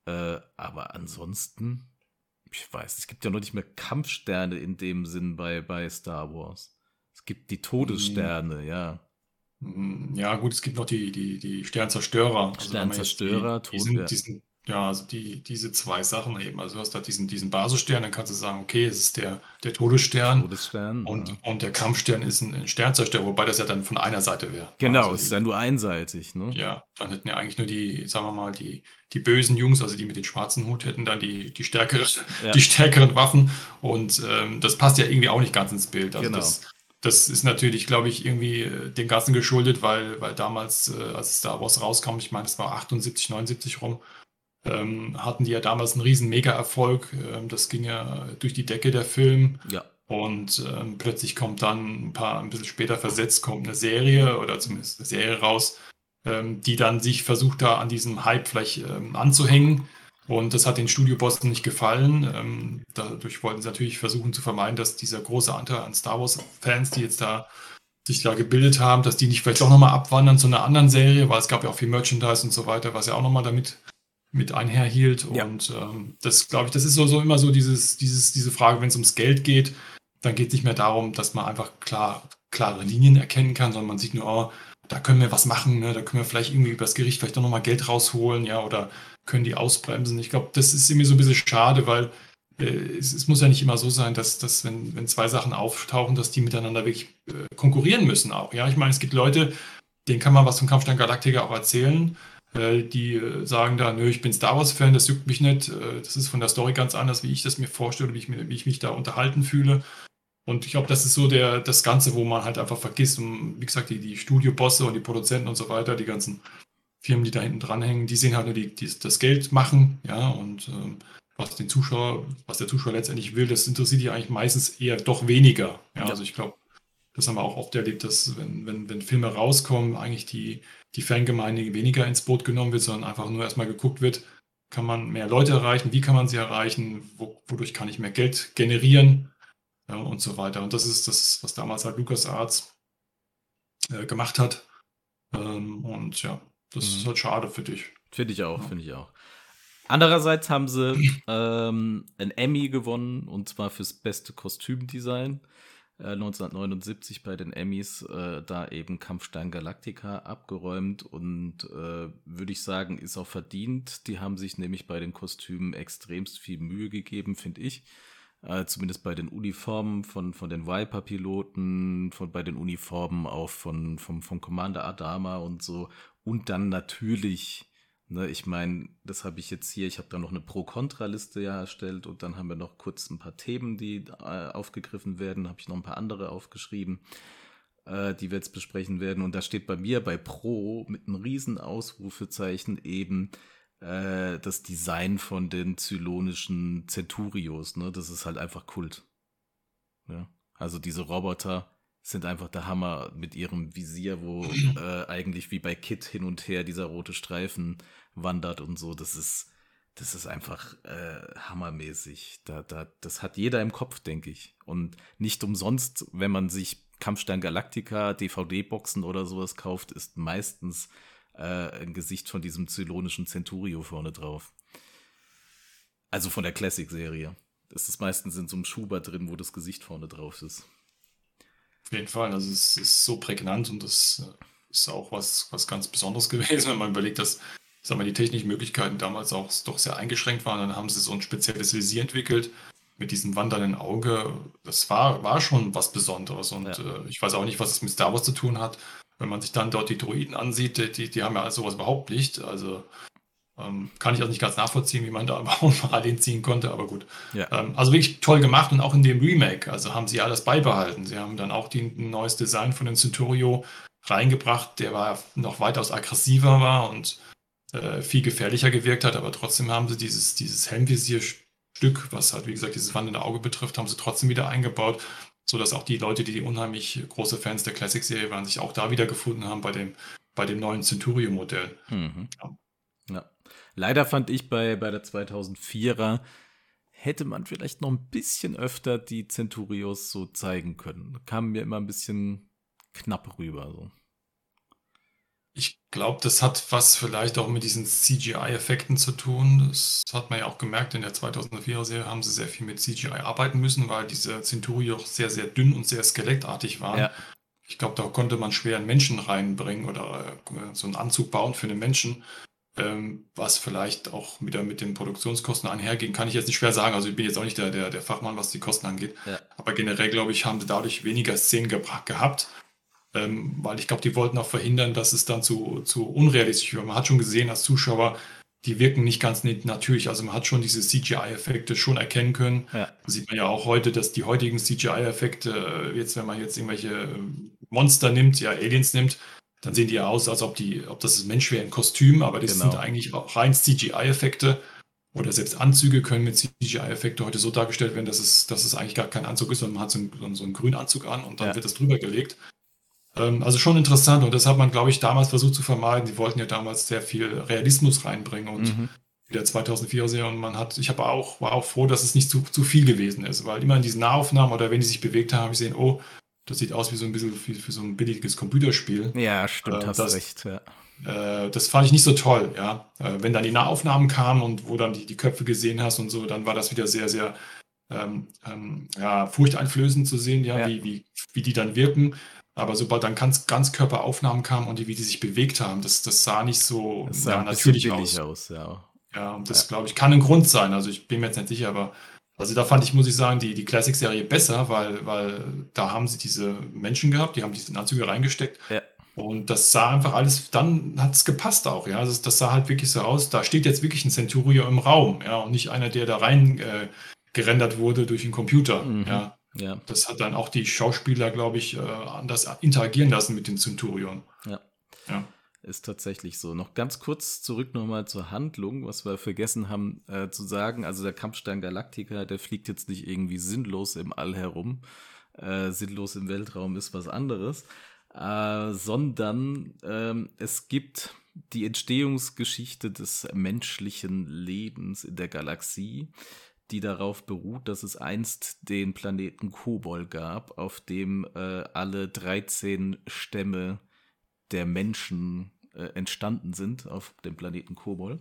Äh, aber ansonsten, ich weiß, es gibt ja noch nicht mehr Kampfsterne in dem Sinn bei, bei Star Wars. Es gibt die Todessterne, mhm. ja. Hm, ja, gut, es gibt noch die, die, die Sternzerstörer. Also Sternzerstörer, die, die, sind, die sind, ja, also die, diese zwei Sachen eben. Also du hast da diesen, diesen Basisstern, dann kannst du sagen, okay, es ist der, der Todesstern. Todesstern. Und, ja. und der Kampfstern ist ein, ein Sternzerstörer, wobei das ja dann von einer Seite wäre. Genau, also es ist ja nur einseitig, ne? Ja, dann hätten ja eigentlich nur die, sagen wir mal, die, die bösen Jungs, also die mit den schwarzen Hut, hätten dann die, die, stärkere, ja. die stärkeren Waffen. Und ähm, das passt ja irgendwie auch nicht ganz ins Bild. Also genau. das, das ist natürlich, glaube ich, irgendwie äh, dem Ganzen geschuldet, weil, weil damals, äh, als Star Wars rauskam, ich meine, es war 78, 79 rum, ähm, hatten die ja damals einen riesen Mega-Erfolg. Ähm, das ging ja durch die Decke, der Film. Ja. Und ähm, plötzlich kommt dann ein paar, ein bisschen später versetzt, kommt eine Serie oder zumindest eine Serie raus, ähm, die dann sich versucht, da an diesem Hype vielleicht ähm, anzuhängen. Und das hat den Studiobossen nicht gefallen. Ähm, dadurch wollten sie natürlich versuchen zu vermeiden, dass dieser große Anteil an Star Wars-Fans, die jetzt da sich da gebildet haben, dass die nicht vielleicht auch nochmal abwandern zu einer anderen Serie, weil es gab ja auch viel Merchandise und so weiter, was ja auch nochmal damit mit einherhielt. Ja. Und ähm, das, glaube ich, das ist so, so immer so dieses, dieses, diese Frage, wenn es ums Geld geht, dann geht es nicht mehr darum, dass man einfach klar, klare Linien erkennen kann, sondern man sieht nur, oh, da können wir was machen, ne? da können wir vielleicht irgendwie übers Gericht vielleicht auch nochmal Geld rausholen, ja, oder können die ausbremsen. Ich glaube, das ist irgendwie so ein bisschen schade, weil äh, es, es, muss ja nicht immer so sein, dass, dass wenn, wenn zwei Sachen auftauchen, dass die miteinander wirklich äh, konkurrieren müssen auch. Ja, ich meine, es gibt Leute, denen kann man was vom Kampfstein Galactica auch erzählen. Äh, die äh, sagen da, nö, ich bin Star Wars-Fan, das juckt mich nicht. Äh, das ist von der Story ganz anders, wie ich das mir vorstelle, wie ich, mir, wie ich mich da unterhalten fühle. Und ich glaube, das ist so der, das Ganze, wo man halt einfach vergisst. Und wie gesagt, die, die Studiobosse und die Produzenten und so weiter, die ganzen Firmen, die da hinten dranhängen, die sehen halt nur die, die das Geld machen, ja, und ähm, was den Zuschauer, was der Zuschauer letztendlich will, das interessiert die eigentlich meistens eher doch weniger. Ja, ja. also ich glaube, das haben wir auch oft erlebt, dass wenn, wenn, wenn Filme rauskommen, eigentlich die, die Fangemeinde weniger ins Boot genommen wird, sondern einfach nur erstmal geguckt wird, kann man mehr Leute erreichen, wie kann man sie erreichen, wo, wodurch kann ich mehr Geld generieren ja, und so weiter. Und das ist das, was damals halt Lukas Arts äh, gemacht hat. Ähm, und ja, das mhm. ist halt schade für dich. Finde ich auch, ja. finde ich auch. Andererseits haben sie ähm, ein Emmy gewonnen und zwar fürs beste Kostümdesign. 1979 äh, bei den Emmys äh, da eben Kampfstein Galactica abgeräumt und äh, würde ich sagen, ist auch verdient. Die haben sich nämlich bei den Kostümen extremst viel Mühe gegeben, finde ich. Äh, zumindest bei den Uniformen von, von den Viper-Piloten, von bei den Uniformen auch von, vom, vom Commander Adama und so. Und dann natürlich Ne, ich meine, das habe ich jetzt hier, ich habe da noch eine Pro-Kontra-Liste ja erstellt und dann haben wir noch kurz ein paar Themen, die äh, aufgegriffen werden, habe ich noch ein paar andere aufgeschrieben, äh, die wir jetzt besprechen werden. Und da steht bei mir bei Pro mit einem riesen Ausrufezeichen eben äh, das Design von den zylonischen Centurios. Ne? Das ist halt einfach Kult. Ja? Also diese Roboter, sind einfach der Hammer mit ihrem Visier, wo äh, eigentlich wie bei Kit hin und her dieser rote Streifen wandert und so. Das ist, das ist einfach äh, hammermäßig. Da, da, das hat jeder im Kopf, denke ich. Und nicht umsonst, wenn man sich Kampfstein Galactica, DVD-Boxen oder sowas kauft, ist meistens äh, ein Gesicht von diesem zylonischen Centurio vorne drauf. Also von der Classic-Serie. Das ist meistens in so einem Schuber drin, wo das Gesicht vorne drauf ist. Auf jeden Fall. Also es ist so prägnant und das äh, ist auch was, was ganz Besonderes gewesen, wenn man überlegt, dass sag mal, die technischen Möglichkeiten damals auch doch sehr eingeschränkt waren. Dann haben sie so ein spezielles Visier entwickelt mit diesem wandernden Auge. Das war, war schon was Besonderes. Und ja. äh, ich weiß auch nicht, was es mit Star Wars zu tun hat. Wenn man sich dann dort die Droiden ansieht, die, die haben ja sowas überhaupt nicht. Also ähm, kann ich auch nicht ganz nachvollziehen, wie man da überhaupt Parallelen ziehen konnte, aber gut. Ja. Ähm, also wirklich toll gemacht und auch in dem Remake, also haben sie alles beibehalten. Sie haben dann auch die, ein neues Design von den Centurio reingebracht, der war noch weitaus aggressiver war und äh, viel gefährlicher gewirkt hat, aber trotzdem haben sie dieses, dieses Helmvisierstück, was halt wie gesagt dieses wandelnde Auge betrifft, haben sie trotzdem wieder eingebaut, sodass auch die Leute, die unheimlich große Fans der Classic-Serie waren, sich auch da wieder gefunden haben bei dem, bei dem neuen Centurio-Modell. Mhm. Ja. Leider fand ich bei, bei der 2004er, hätte man vielleicht noch ein bisschen öfter die Centurios so zeigen können. Kam mir immer ein bisschen knapp rüber. So. Ich glaube, das hat was vielleicht auch mit diesen CGI-Effekten zu tun. Das hat man ja auch gemerkt, in der 2004er-Serie haben sie sehr viel mit CGI arbeiten müssen, weil diese Centurios sehr, sehr dünn und sehr skelettartig waren. Ja. Ich glaube, da konnte man schwer einen Menschen reinbringen oder äh, so einen Anzug bauen für einen Menschen. Ähm, was vielleicht auch wieder mit den Produktionskosten einherging, kann ich jetzt nicht schwer sagen. Also ich bin jetzt auch nicht der, der, der Fachmann, was die Kosten angeht. Ja. Aber generell, glaube ich, haben sie dadurch weniger Szenen gehabt. Ähm, weil ich glaube, die wollten auch verhindern, dass es dann zu, zu unrealistisch wird. Man hat schon gesehen als Zuschauer, die wirken nicht ganz natürlich. Also man hat schon diese CGI-Effekte schon erkennen können. Ja. Sieht man ja auch heute, dass die heutigen CGI-Effekte, äh, jetzt wenn man jetzt irgendwelche äh, Monster nimmt, ja Aliens nimmt, dann sehen die ja aus, als ob die, ob das ein Mensch wäre in Kostüm, aber das genau. sind eigentlich auch rein CGI-Effekte. Oder selbst Anzüge können mit CGI-Effekte heute so dargestellt werden, dass es, dass es eigentlich gar kein Anzug ist, sondern man hat so einen, so einen grünen Anzug an und dann ja. wird das drüber gelegt. Ähm, also schon interessant und das hat man, glaube ich, damals versucht zu vermeiden. Die wollten ja damals sehr viel Realismus reinbringen und mhm. der 2004er Serie und man hat, ich habe auch, war auch froh, dass es nicht zu, zu viel gewesen ist, weil immer in diesen Nahaufnahmen oder wenn die sich bewegt haben, habe ich gesehen, oh, das sieht aus wie so ein bisschen wie für so ein billiges Computerspiel. Ja, stimmt, äh, hast das, recht. Ja. Äh, das fand ich nicht so toll, ja. Äh, wenn dann die Nahaufnahmen kamen und wo dann die, die Köpfe gesehen hast und so, dann war das wieder sehr, sehr ähm, ähm, ja, furchteinflößend zu sehen, ja, ja. Wie, wie, wie die dann wirken. Aber sobald dann ganz, ganz Körperaufnahmen kamen und die, wie die sich bewegt haben, das, das sah nicht so das sah ja, natürlich aus. aus. ja. ja, und das, glaube ich, kann ein Grund sein. Also ich bin mir jetzt nicht sicher, aber also da fand ich, muss ich sagen, die, die Classic-Serie besser, weil, weil da haben sie diese Menschen gehabt, die haben diese Anzüge reingesteckt. Ja. Und das sah einfach alles, dann hat es gepasst auch, ja. Das, das, sah halt wirklich so aus. Da steht jetzt wirklich ein Centurio im Raum, ja, und nicht einer, der da rein äh, gerendert wurde durch einen Computer. Mhm. Ja. ja. Das hat dann auch die Schauspieler, glaube ich, äh, anders interagieren lassen mit den Centurion. Ja. Ja. Ist tatsächlich so. Noch ganz kurz zurück nochmal zur Handlung, was wir vergessen haben äh, zu sagen. Also der Kampfstein Galactica, der fliegt jetzt nicht irgendwie sinnlos im All herum. Äh, sinnlos im Weltraum ist was anderes. Äh, sondern ähm, es gibt die Entstehungsgeschichte des menschlichen Lebens in der Galaxie, die darauf beruht, dass es einst den Planeten Kobol gab, auf dem äh, alle 13 Stämme der Menschen äh, entstanden sind auf dem Planeten Kobol.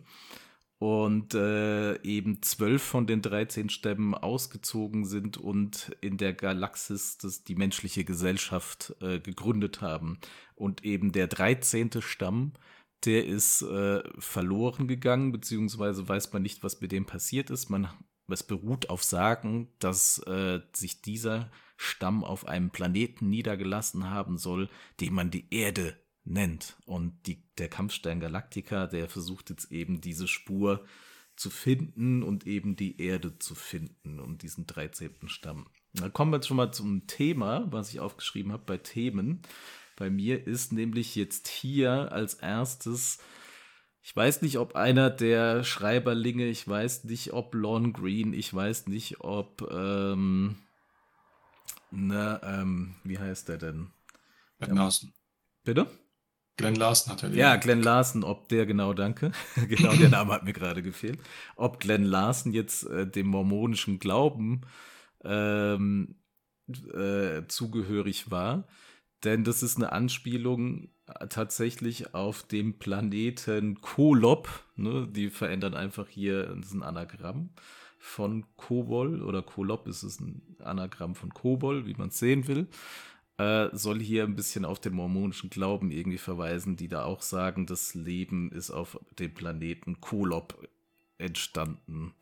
Und äh, eben zwölf von den 13 Stämmen ausgezogen sind und in der Galaxis das, die menschliche Gesellschaft äh, gegründet haben. Und eben der 13. Stamm, der ist äh, verloren gegangen, beziehungsweise weiß man nicht, was mit dem passiert ist. Man, es beruht auf Sagen, dass äh, sich dieser Stamm auf einem Planeten niedergelassen haben soll, den man die Erde nennt. Und die, der Kampfstern Galactica, der versucht jetzt eben diese Spur zu finden und eben die Erde zu finden und diesen 13. Stamm. Da kommen wir jetzt schon mal zum Thema, was ich aufgeschrieben habe bei Themen. Bei mir ist nämlich jetzt hier als erstes, ich weiß nicht, ob einer der Schreiberlinge, ich weiß nicht, ob Lon Green, ich weiß nicht, ob, ähm, na, ähm, wie heißt der denn? Larsen. Bitte? Glenn Larsen hat er. Ja, Glenn Larsen, ob der genau, danke. genau, der Name hat mir gerade gefehlt. Ob Glenn Larsen jetzt äh, dem mormonischen Glauben ähm, äh, zugehörig war. Denn das ist eine Anspielung äh, tatsächlich auf dem Planeten Kolob. Ne? Die verändern einfach hier, das ist ein Anagramm von Kobol oder Kolob ist es ein Anagramm von Kobol, wie man es sehen will äh, soll hier ein bisschen auf den mormonischen Glauben irgendwie verweisen, die da auch sagen, das Leben ist auf dem Planeten Kolob entstanden.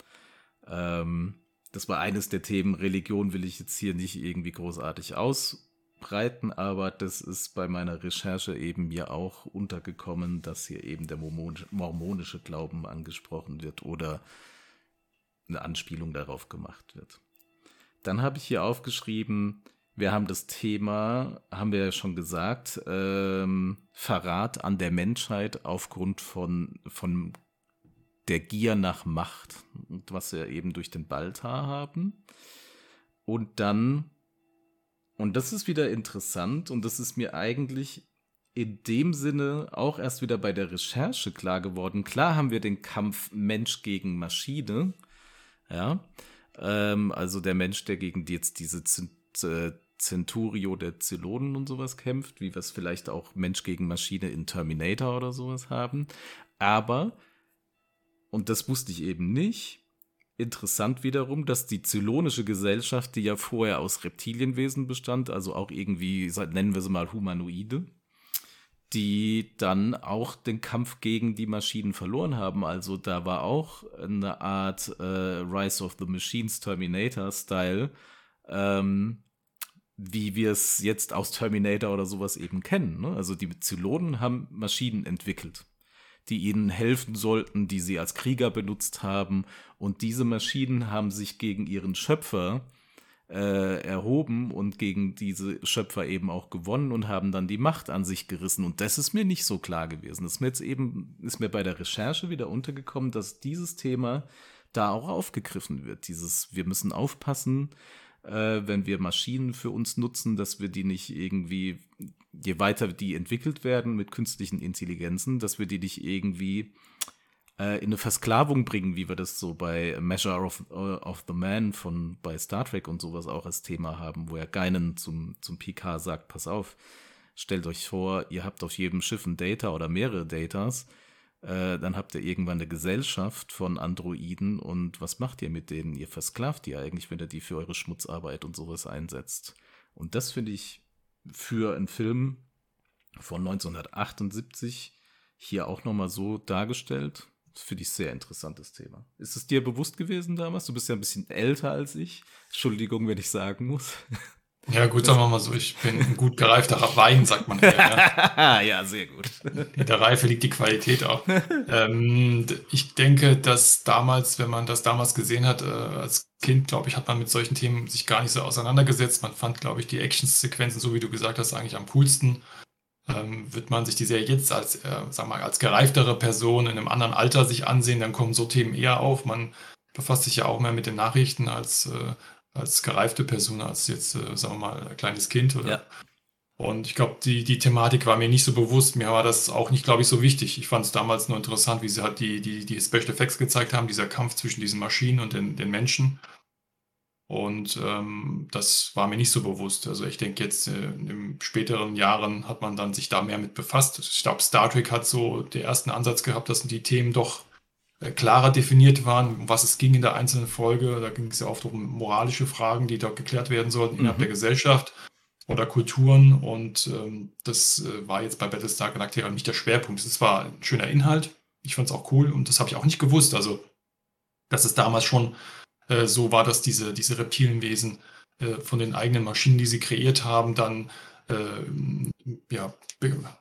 Ähm, das war eines der Themen. Religion will ich jetzt hier nicht irgendwie großartig ausbreiten, aber das ist bei meiner Recherche eben mir auch untergekommen, dass hier eben der mormonische Glauben angesprochen wird oder eine Anspielung darauf gemacht wird. Dann habe ich hier aufgeschrieben, wir haben das Thema, haben wir ja schon gesagt, ähm, Verrat an der Menschheit aufgrund von, von der Gier nach Macht, was wir eben durch den Baltar haben. Und dann, und das ist wieder interessant, und das ist mir eigentlich in dem Sinne auch erst wieder bei der Recherche klar geworden. Klar haben wir den Kampf Mensch gegen Maschine, ja, ähm, also der Mensch, der gegen die jetzt diese äh, Centurio der Zylonen und sowas kämpft, wie wir es vielleicht auch Mensch gegen Maschine in Terminator oder sowas haben. Aber, und das wusste ich eben nicht, interessant wiederum, dass die zylonische Gesellschaft, die ja vorher aus Reptilienwesen bestand, also auch irgendwie, nennen wir sie mal Humanoide, die dann auch den Kampf gegen die Maschinen verloren haben. Also da war auch eine Art äh, Rise of the Machines Terminator-Style. Ähm, wie wir es jetzt aus Terminator oder sowas eben kennen. Ne? Also die Zylonen haben Maschinen entwickelt, die ihnen helfen sollten, die sie als Krieger benutzt haben. Und diese Maschinen haben sich gegen ihren Schöpfer äh, erhoben und gegen diese Schöpfer eben auch gewonnen und haben dann die Macht an sich gerissen. Und das ist mir nicht so klar gewesen. Das ist mir jetzt eben, ist mir bei der Recherche wieder untergekommen, dass dieses Thema da auch aufgegriffen wird. Dieses, wir müssen aufpassen, äh, wenn wir Maschinen für uns nutzen, dass wir die nicht irgendwie, je weiter die entwickelt werden mit künstlichen Intelligenzen, dass wir die nicht irgendwie äh, in eine Versklavung bringen, wie wir das so bei Measure of, uh, of the Man von bei Star Trek und sowas auch als Thema haben, wo er Geinen zum, zum PK sagt, pass auf, stellt euch vor, ihr habt auf jedem Schiff ein Data oder mehrere Datas äh, dann habt ihr irgendwann eine Gesellschaft von Androiden und was macht ihr mit denen? Ihr versklavt die eigentlich, wenn ihr die für eure Schmutzarbeit und sowas einsetzt. Und das finde ich für einen Film von 1978 hier auch nochmal so dargestellt. Finde ich sehr interessantes Thema. Ist es dir bewusst gewesen damals? Du bist ja ein bisschen älter als ich. Entschuldigung, wenn ich sagen muss. Ja, gut, sagen wir mal so, ich bin ein gut gereifter Wein, sagt man hier. Ja. ja, sehr gut. In der Reife liegt die Qualität auch. ähm, ich denke, dass damals, wenn man das damals gesehen hat, äh, als Kind, glaube ich, hat man mit solchen Themen sich gar nicht so auseinandergesetzt. Man fand, glaube ich, die Actionsequenzen, so wie du gesagt hast, eigentlich am coolsten. Ähm, wird man sich die Serie jetzt als, äh, sag mal, als gereiftere Person in einem anderen Alter sich ansehen, dann kommen so Themen eher auf. Man befasst sich ja auch mehr mit den Nachrichten als äh, als gereifte Person, als jetzt, äh, sagen wir mal, ein kleines Kind oder. Ja. Und ich glaube, die, die Thematik war mir nicht so bewusst. Mir war das auch nicht, glaube ich, so wichtig. Ich fand es damals nur interessant, wie sie halt die, die, die Special Effects gezeigt haben, dieser Kampf zwischen diesen Maschinen und den, den Menschen. Und ähm, das war mir nicht so bewusst. Also ich denke jetzt äh, in späteren Jahren hat man dann sich da mehr mit befasst. Ich glaube, Star Trek hat so den ersten Ansatz gehabt, dass die Themen doch klarer definiert waren, um was es ging in der einzelnen Folge. Da ging es ja oft um moralische Fragen, die dort geklärt werden sollten innerhalb der mhm. Gesellschaft oder Kulturen. Und ähm, das äh, war jetzt bei Battlestar Galactica nicht der Schwerpunkt. Es war ein schöner Inhalt. Ich fand es auch cool und das habe ich auch nicht gewusst. Also, dass es damals schon äh, so war, dass diese, diese Reptilienwesen äh, von den eigenen Maschinen, die sie kreiert haben, dann äh, ja,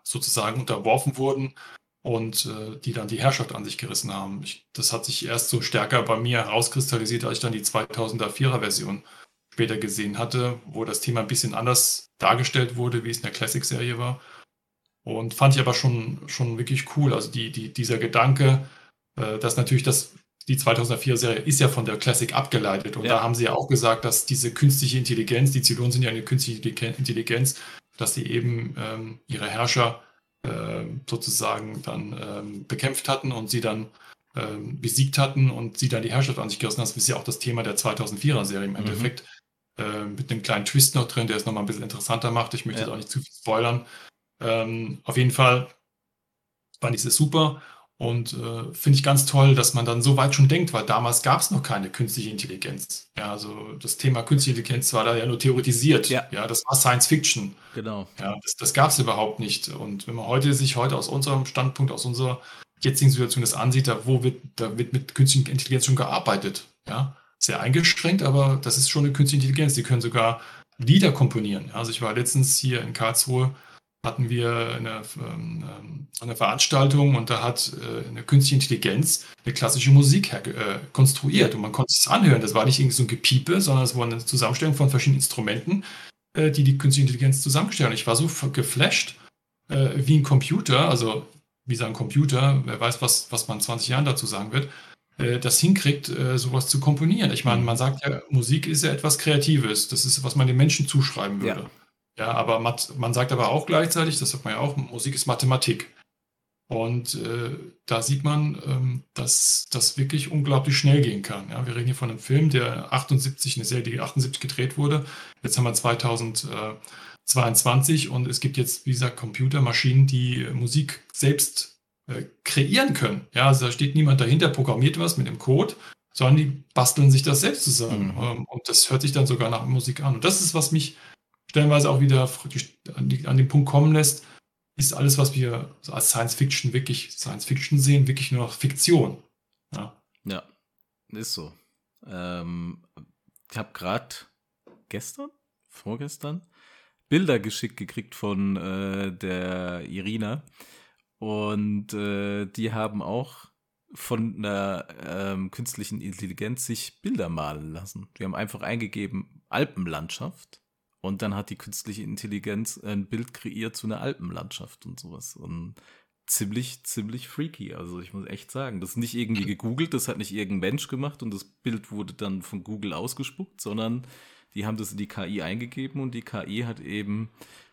sozusagen unterworfen wurden und äh, die dann die Herrschaft an sich gerissen haben. Ich, das hat sich erst so stärker bei mir herauskristallisiert, als ich dann die 2004er Version später gesehen hatte, wo das Thema ein bisschen anders dargestellt wurde, wie es in der Classic-Serie war. Und fand ich aber schon, schon wirklich cool. Also die, die, dieser Gedanke, äh, dass natürlich das die 2004-Serie ist ja von der Classic abgeleitet. Und ja. da haben sie ja auch gesagt, dass diese künstliche Intelligenz, die Zylonen sind ja eine künstliche Intelligenz, dass sie eben ähm, ihre Herrscher sozusagen dann ähm, bekämpft hatten und sie dann ähm, besiegt hatten und sie dann die Herrschaft an sich gerissen haben. Das ist ja auch das Thema der 2004er-Serie im mhm. Endeffekt. Mhm. Mit einem kleinen Twist noch drin, der es nochmal ein bisschen interessanter macht. Ich möchte ja. jetzt auch nicht zu viel spoilern. Ähm, auf jeden Fall fand ich es super. Und äh, finde ich ganz toll, dass man dann so weit schon denkt, weil damals gab es noch keine künstliche Intelligenz. Ja, also das Thema künstliche Intelligenz war da ja nur theoretisiert. Ja, ja das war Science Fiction. Genau. Ja, das, das gab es überhaupt nicht. Und wenn man heute sich heute aus unserem Standpunkt, aus unserer jetzigen Situation das ansieht, da wo wird, da wird mit künstlicher Intelligenz schon gearbeitet. Ja, sehr eingeschränkt, aber das ist schon eine künstliche Intelligenz. Die können sogar Lieder komponieren. Also ich war letztens hier in Karlsruhe hatten wir eine, ähm, eine Veranstaltung und da hat äh, eine künstliche Intelligenz eine klassische Musik her, äh, konstruiert und man konnte es anhören. Das war nicht irgendwie so ein Gepiepe, sondern es war eine Zusammenstellung von verschiedenen Instrumenten, äh, die die künstliche Intelligenz zusammengestellt haben. Ich war so geflasht äh, wie ein Computer, also wie sein Computer, wer weiß, was, was man in 20 Jahren dazu sagen wird, äh, das hinkriegt, äh, sowas zu komponieren. Ich meine, man sagt ja, Musik ist ja etwas Kreatives. Das ist, was man den Menschen zuschreiben würde. Ja. Ja, aber man sagt aber auch gleichzeitig, das sagt man ja auch, Musik ist Mathematik. Und äh, da sieht man, ähm, dass das wirklich unglaublich schnell gehen kann. Ja, wir reden hier von einem Film, der 78, eine Serie, die 78 gedreht wurde. Jetzt haben wir 2022 und es gibt jetzt, wie gesagt, Computermaschinen, die Musik selbst äh, kreieren können. Ja, also da steht niemand dahinter, programmiert was mit dem Code, sondern die basteln sich das selbst zusammen. Mhm. Ähm, und das hört sich dann sogar nach Musik an. Und das ist, was mich stellenweise auch wieder an den Punkt kommen lässt, ist alles, was wir als Science Fiction wirklich Science Fiction sehen, wirklich nur noch Fiktion. Ja, ja ist so. Ähm, ich habe gerade gestern, vorgestern, Bilder geschickt gekriegt von äh, der Irina. Und äh, die haben auch von einer ähm, künstlichen Intelligenz sich Bilder malen lassen. Die haben einfach eingegeben Alpenlandschaft und dann hat die künstliche Intelligenz ein Bild kreiert zu einer Alpenlandschaft und sowas. Und ziemlich, ziemlich freaky. Also ich muss echt sagen, das ist nicht irgendwie gegoogelt, das hat nicht irgendein Mensch gemacht und das Bild wurde dann von Google ausgespuckt, sondern die haben das in die KI eingegeben und die KI hat eben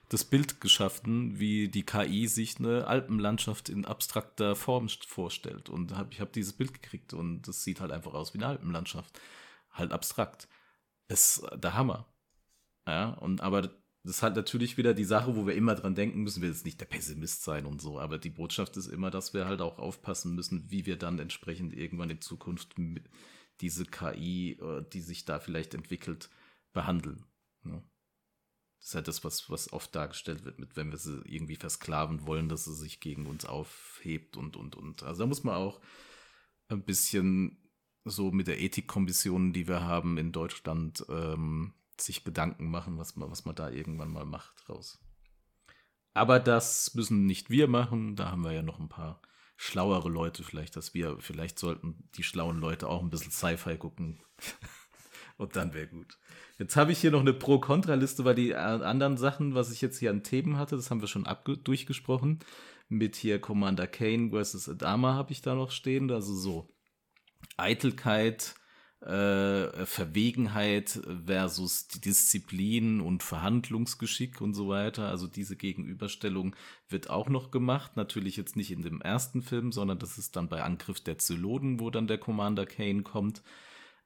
das Bild geschaffen, wie die KI sich eine Alpenlandschaft in abstrakter Form vorstellt. Und hab, ich habe dieses Bild gekriegt und das sieht halt einfach aus wie eine Alpenlandschaft. Halt abstrakt. Ist der Hammer. Ja, und aber das ist halt natürlich wieder die Sache, wo wir immer dran denken müssen, wir jetzt nicht der Pessimist sein und so, aber die Botschaft ist immer, dass wir halt auch aufpassen müssen, wie wir dann entsprechend irgendwann in Zukunft diese KI, äh, die sich da vielleicht entwickelt, behandeln. Ja. Das ist halt das, was, was oft dargestellt wird, mit wenn wir sie irgendwie versklaven wollen, dass sie sich gegen uns aufhebt und, und, und. Also da muss man auch ein bisschen so mit der Ethikkommission, die wir haben in Deutschland, ähm, sich Gedanken machen, was man, was man da irgendwann mal macht raus. Aber das müssen nicht wir machen, da haben wir ja noch ein paar schlauere Leute vielleicht, dass wir, vielleicht sollten die schlauen Leute auch ein bisschen Sci-Fi gucken. Und dann wäre gut. Jetzt habe ich hier noch eine Pro-Kontra-Liste, weil die anderen Sachen, was ich jetzt hier an Themen hatte, das haben wir schon durchgesprochen. Mit hier Commander Kane versus Adama habe ich da noch stehen. Also so Eitelkeit, äh, Verwegenheit versus Disziplin und Verhandlungsgeschick und so weiter. Also diese Gegenüberstellung wird auch noch gemacht. Natürlich jetzt nicht in dem ersten Film, sondern das ist dann bei Angriff der Zyloden, wo dann der Commander Kane kommt.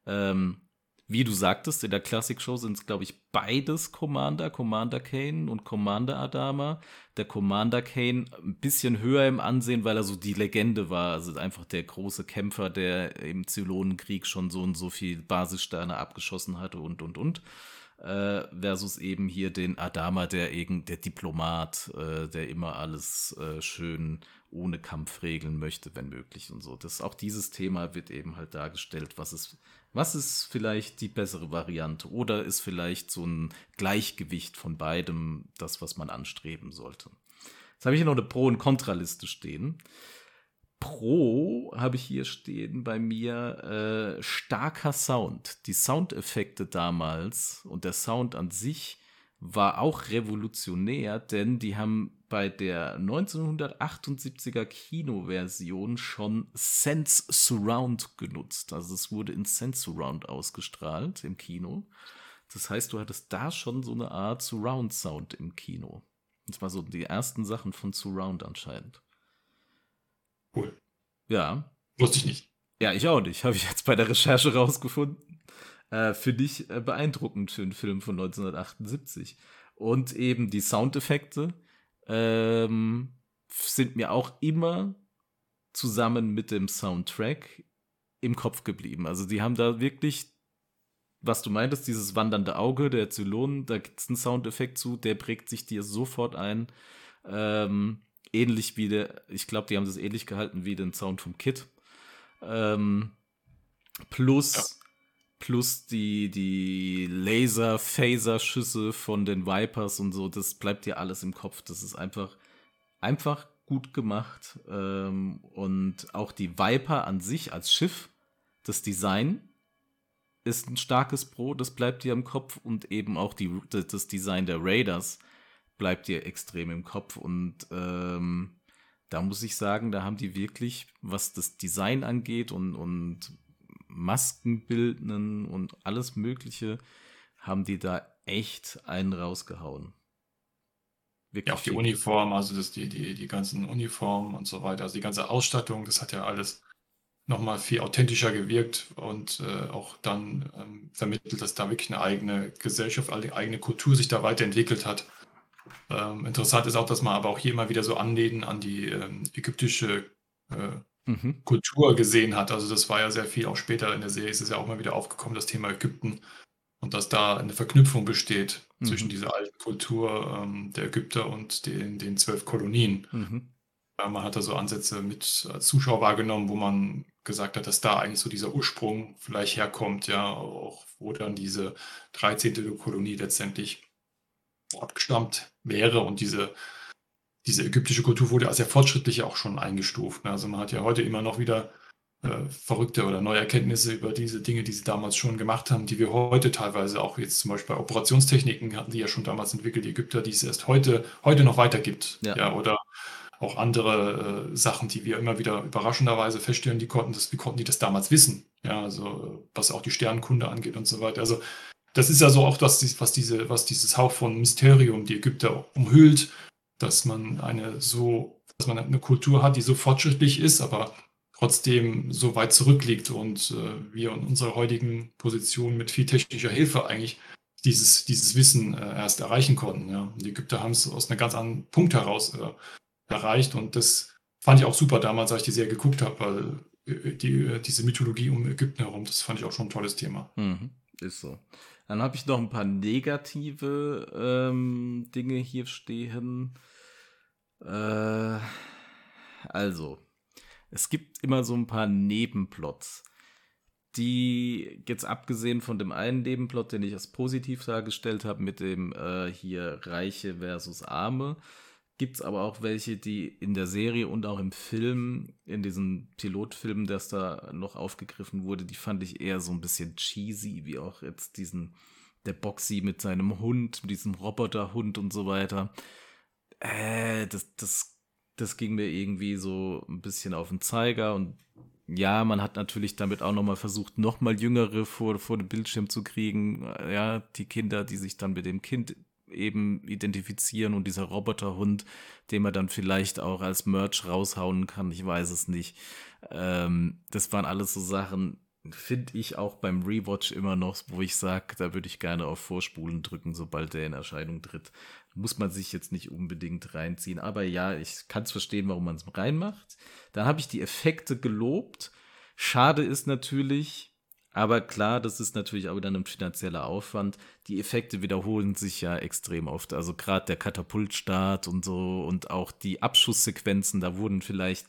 Ähm, wie du sagtest, in der Classic Show sind es, glaube ich, beides Commander, Commander Kane und Commander Adama. Der Commander Kane ein bisschen höher im Ansehen, weil er so die Legende war. Also einfach der große Kämpfer, der im Zylonenkrieg schon so und so viel Basissterne abgeschossen hatte und, und, und. Äh, versus eben hier den Adama, der, der Diplomat, äh, der immer alles äh, schön ohne Kampf regeln möchte, wenn möglich und so. Das auch dieses Thema wird eben halt dargestellt, was ist, was ist vielleicht die bessere Variante oder ist vielleicht so ein Gleichgewicht von beidem das, was man anstreben sollte. Jetzt habe ich hier noch eine Pro- und Kontraliste stehen. Pro habe ich hier stehen bei mir äh, starker Sound. Die Soundeffekte damals und der Sound an sich war auch revolutionär, denn die haben bei der 1978er Kinoversion schon Sense Surround genutzt. Also es wurde in Sense Surround ausgestrahlt im Kino. Das heißt, du hattest da schon so eine Art Surround Sound im Kino. Das war so die ersten Sachen von Surround anscheinend. Cool. Ja. Wusste ich nicht. Ja, ich auch nicht. Habe ich jetzt bei der Recherche rausgefunden. Äh, Finde ich äh, beeindruckend für einen Film von 1978. Und eben die Soundeffekte ähm, sind mir auch immer zusammen mit dem Soundtrack im Kopf geblieben. Also die haben da wirklich, was du meintest, dieses wandernde Auge der Zylonen, da gibt es einen Soundeffekt zu, der prägt sich dir sofort ein. Ähm, ähnlich wie der, ich glaube, die haben das ähnlich gehalten wie den Sound vom Kit. Ähm, plus, ja. plus die, die Laser-Phaser-Schüsse von den Vipers und so, das bleibt dir alles im Kopf. Das ist einfach, einfach gut gemacht. Ähm, und auch die Viper an sich als Schiff, das Design ist ein starkes Pro, das bleibt dir im Kopf und eben auch die, das Design der Raiders bleibt dir extrem im Kopf. Und ähm, da muss ich sagen, da haben die wirklich, was das Design angeht und, und Maskenbildnen und alles Mögliche, haben die da echt einen rausgehauen. Wirklich ja, auch die Uniform, also das, die, die, die ganzen Uniformen und so weiter, also die ganze Ausstattung, das hat ja alles nochmal viel authentischer gewirkt und äh, auch dann ähm, vermittelt, dass da wirklich eine eigene Gesellschaft, eine eigene Kultur sich da weiterentwickelt hat. Ähm, interessant ist auch, dass man aber auch hier immer wieder so Anlehnen an die ähm, ägyptische äh, mhm. Kultur gesehen hat. Also das war ja sehr viel, auch später in der Serie ist es ja auch mal wieder aufgekommen, das Thema Ägypten. Und dass da eine Verknüpfung besteht mhm. zwischen dieser alten Kultur ähm, der Ägypter und den, den zwölf Kolonien. Mhm. Äh, man hat da so Ansätze mit als Zuschauer wahrgenommen, wo man gesagt hat, dass da eigentlich so dieser Ursprung vielleicht herkommt, ja, auch wo dann diese 13. Kolonie letztendlich abgestammt wäre und diese, diese ägyptische Kultur wurde als sehr fortschrittlich auch schon eingestuft. Ne? Also man hat ja heute immer noch wieder äh, verrückte oder neue Erkenntnisse über diese Dinge, die sie damals schon gemacht haben, die wir heute teilweise auch jetzt zum Beispiel bei Operationstechniken hatten die ja schon damals entwickelt, die Ägypter, die es erst heute, heute noch weitergibt. Ja. ja oder auch andere äh, Sachen, die wir immer wieder überraschenderweise feststellen, die konnten das, wie konnten die das damals wissen? Ja, also was auch die Sternkunde angeht und so weiter. Also das ist ja so auch das, was, diese, was dieses Hauch von Mysterium die Ägypter umhüllt, dass man eine so, dass man eine Kultur hat, die so fortschrittlich ist, aber trotzdem so weit zurückliegt und äh, wir in unserer heutigen Position mit viel technischer Hilfe eigentlich dieses, dieses Wissen äh, erst erreichen konnten. Ja. Die Ägypter haben es aus einem ganz anderen Punkt heraus äh, erreicht und das fand ich auch super damals, als ich die Serie geguckt habe, weil äh, die, äh, diese Mythologie um Ägypten herum, das fand ich auch schon ein tolles Thema. Mhm, ist so. Dann habe ich noch ein paar negative ähm, Dinge hier stehen. Äh, also, es gibt immer so ein paar Nebenplots, die jetzt abgesehen von dem einen Nebenplot, den ich als positiv dargestellt habe, mit dem äh, hier Reiche versus Arme, gibt es aber auch welche, die in der Serie und auch im Film, in diesem Pilotfilm, das da noch aufgegriffen wurde, die fand ich eher so ein bisschen cheesy, wie auch jetzt diesen, der Boxy mit seinem Hund, mit diesem Roboterhund und so weiter. Äh, das, das, das ging mir irgendwie so ein bisschen auf den Zeiger und ja, man hat natürlich damit auch nochmal versucht, nochmal Jüngere vor, vor dem Bildschirm zu kriegen. Ja, die Kinder, die sich dann mit dem Kind eben identifizieren und dieser Roboterhund, den man dann vielleicht auch als Merch raushauen kann, ich weiß es nicht. Ähm, das waren alles so Sachen, finde ich auch beim Rewatch immer noch, wo ich sage, da würde ich gerne auf Vorspulen drücken, sobald der in Erscheinung tritt. Muss man sich jetzt nicht unbedingt reinziehen. Aber ja, ich kann es verstehen, warum man es reinmacht. Dann habe ich die Effekte gelobt. Schade ist natürlich, aber klar, das ist natürlich auch dann ein finanzieller Aufwand. Die Effekte wiederholen sich ja extrem oft. Also gerade der Katapultstart und so und auch die Abschusssequenzen, da wurden vielleicht,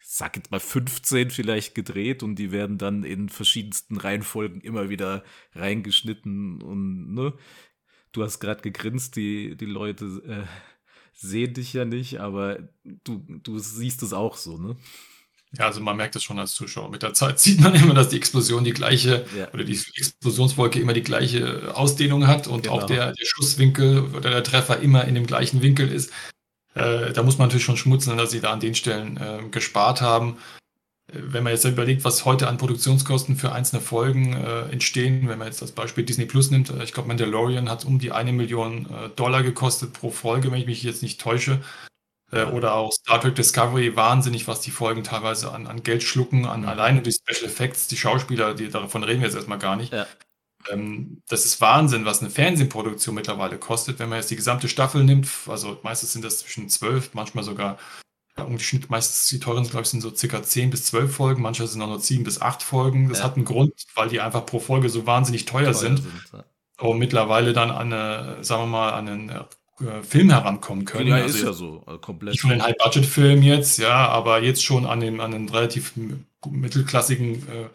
sag jetzt mal 15 vielleicht gedreht und die werden dann in verschiedensten Reihenfolgen immer wieder reingeschnitten und ne. Du hast gerade gegrinst, die, die Leute äh, sehen dich ja nicht, aber du, du siehst es auch so, ne? Ja, also man merkt es schon als Zuschauer. Mit der Zeit sieht man immer, dass die Explosion die gleiche Ja. oder die Explosionswolke immer die gleiche Ausdehnung hat und Genau. auch der, der Schusswinkel oder der Treffer immer in dem gleichen Winkel ist. Äh, da muss man natürlich schon schmutzen, dass sie da an den Stellen äh, gespart haben. Äh, Wenn man jetzt überlegt, was heute an Produktionskosten für einzelne Folgen äh, entstehen, wenn man jetzt das Beispiel Disney Plus nimmt, äh, ich glaube, Mandalorian hat um die eine Million äh, Dollar gekostet pro Folge, wenn ich mich jetzt nicht täusche. Äh, oder auch Star Trek Discovery, wahnsinnig, was die Folgen teilweise an, an Geld schlucken, an alleine die Special Effects, die Schauspieler, die, davon reden wir jetzt erstmal gar nicht. Ja. Ähm, das ist Wahnsinn, was eine Fernsehproduktion mittlerweile kostet, wenn man jetzt die gesamte Staffel nimmt. Also meistens sind das zwischen zwölf, manchmal sogar, ja, um die Schnitt, meistens die teuren, glaube ich, sind so circa zehn bis zwölf Folgen, manche sind auch nur sieben bis acht Folgen. Das Ja. hat einen Grund, weil die einfach pro Folge so wahnsinnig teuer, sind ja. und mittlerweile dann an eine, sagen wir mal, an einen äh, Film herankommen können. Ja, Also ist ja so. Also komplett. nicht von den High-Budget-Filmen jetzt, ja, aber jetzt schon an den, an einen relativ mittelklassigen, äh,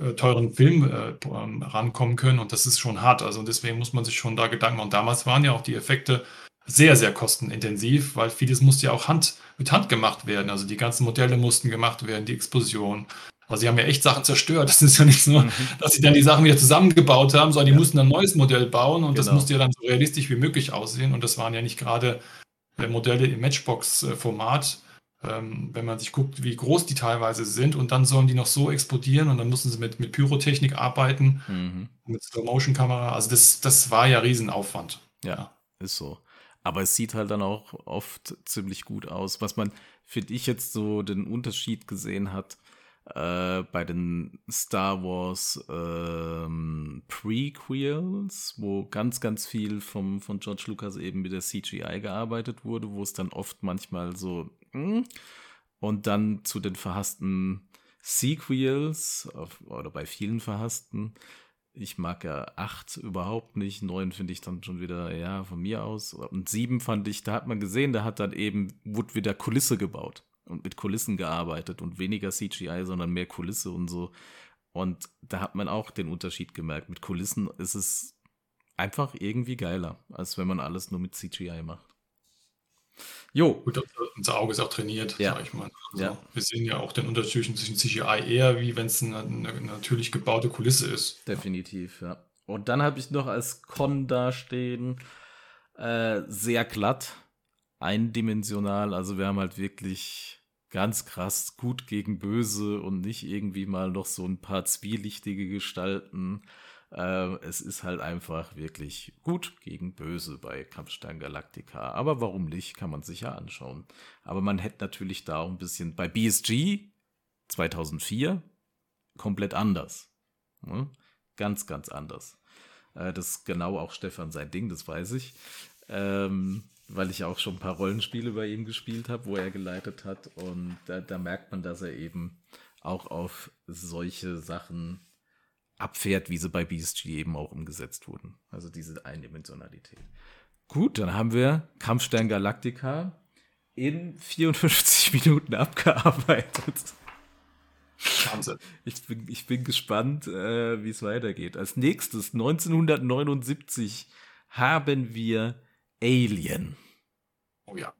äh, teuren Film äh, ähm, rankommen können und das ist schon hart. Also deswegen muss man sich schon da Gedanken machen. Und damals waren ja auch die Effekte sehr, sehr kostenintensiv, weil vieles musste ja auch Hand, mit Hand gemacht werden. Also die ganzen Modelle mussten gemacht werden, die Explosion. Also sie haben ja echt Sachen zerstört. Das ist ja nicht so, Mhm. dass sie dann die Sachen wieder zusammengebaut haben, sondern die Ja. mussten ein neues Modell bauen und das Genau. musste ja dann so realistisch wie möglich aussehen. Und das waren ja nicht gerade äh, Modelle im Matchbox-Format. Ähm, wenn man sich guckt, wie groß die teilweise sind und dann sollen die noch so explodieren und dann mussten sie mit, mit Pyrotechnik arbeiten, Mhm. mit Slow-Motion-Kamera. Also das, das war ja Riesenaufwand. Ja, ist so. Aber es sieht halt dann auch oft ziemlich gut aus. Was man, finde ich, jetzt so den Unterschied gesehen hat äh, bei den Star Wars ähm, Prequels, wo ganz, ganz viel vom, von George Lucas eben mit der CGI gearbeitet wurde, wo es dann oft manchmal so hm, und dann zu den verhassten Sequels auf, oder bei vielen verhassten ich mag ja 8 überhaupt nicht. 9 finde ich dann schon wieder, ja, von mir aus. Und 7 fand ich, da hat man gesehen, da hat dann eben, wurde wieder Kulisse gebaut und mit Kulissen gearbeitet und weniger CGI, sondern mehr Kulisse und so. Und da hat man auch den Unterschied gemerkt. Mit Kulissen ist es einfach irgendwie geiler, als wenn man alles nur mit CGI macht. Jo, Gut, unser Auge ist auch trainiert, Ja. sag ich mal. Also Ja. Wir sehen ja auch den Unterschied zwischen CGI eher, wie wenn es eine, eine natürlich gebaute Kulisse ist. Definitiv, ja. Und dann habe ich noch als Con dastehen, äh, sehr glatt, eindimensional. Also wir haben halt wirklich ganz krass gut gegen böse und nicht irgendwie mal noch so ein paar zwielichtige Gestalten. Äh, es ist halt einfach wirklich gut gegen böse bei Kampfstein Galactica. Aber warum nicht, kann man sich ja anschauen. Aber man hätte natürlich da auch ein bisschen bei BSG 2004 komplett anders. Ne? Ganz, ganz anders. Äh, das ist genau auch Stefan sein Ding, das weiß ich. Ähm, weil ich auch schon ein paar Rollenspiele bei ihm gespielt habe, wo er geleitet hat. Und da, da merkt man, dass er eben auch auf solche Sachen abfährt, wie sie bei BSG eben auch umgesetzt wurden. Also diese Eindimensionalität. Gut, dann haben wir Kampfstern Galactica in 54 Minuten abgearbeitet. Wahnsinn. Ich bin, ich bin gespannt, äh, wie es weitergeht. Als nächstes, 1979, haben wir Alien. Oh ja.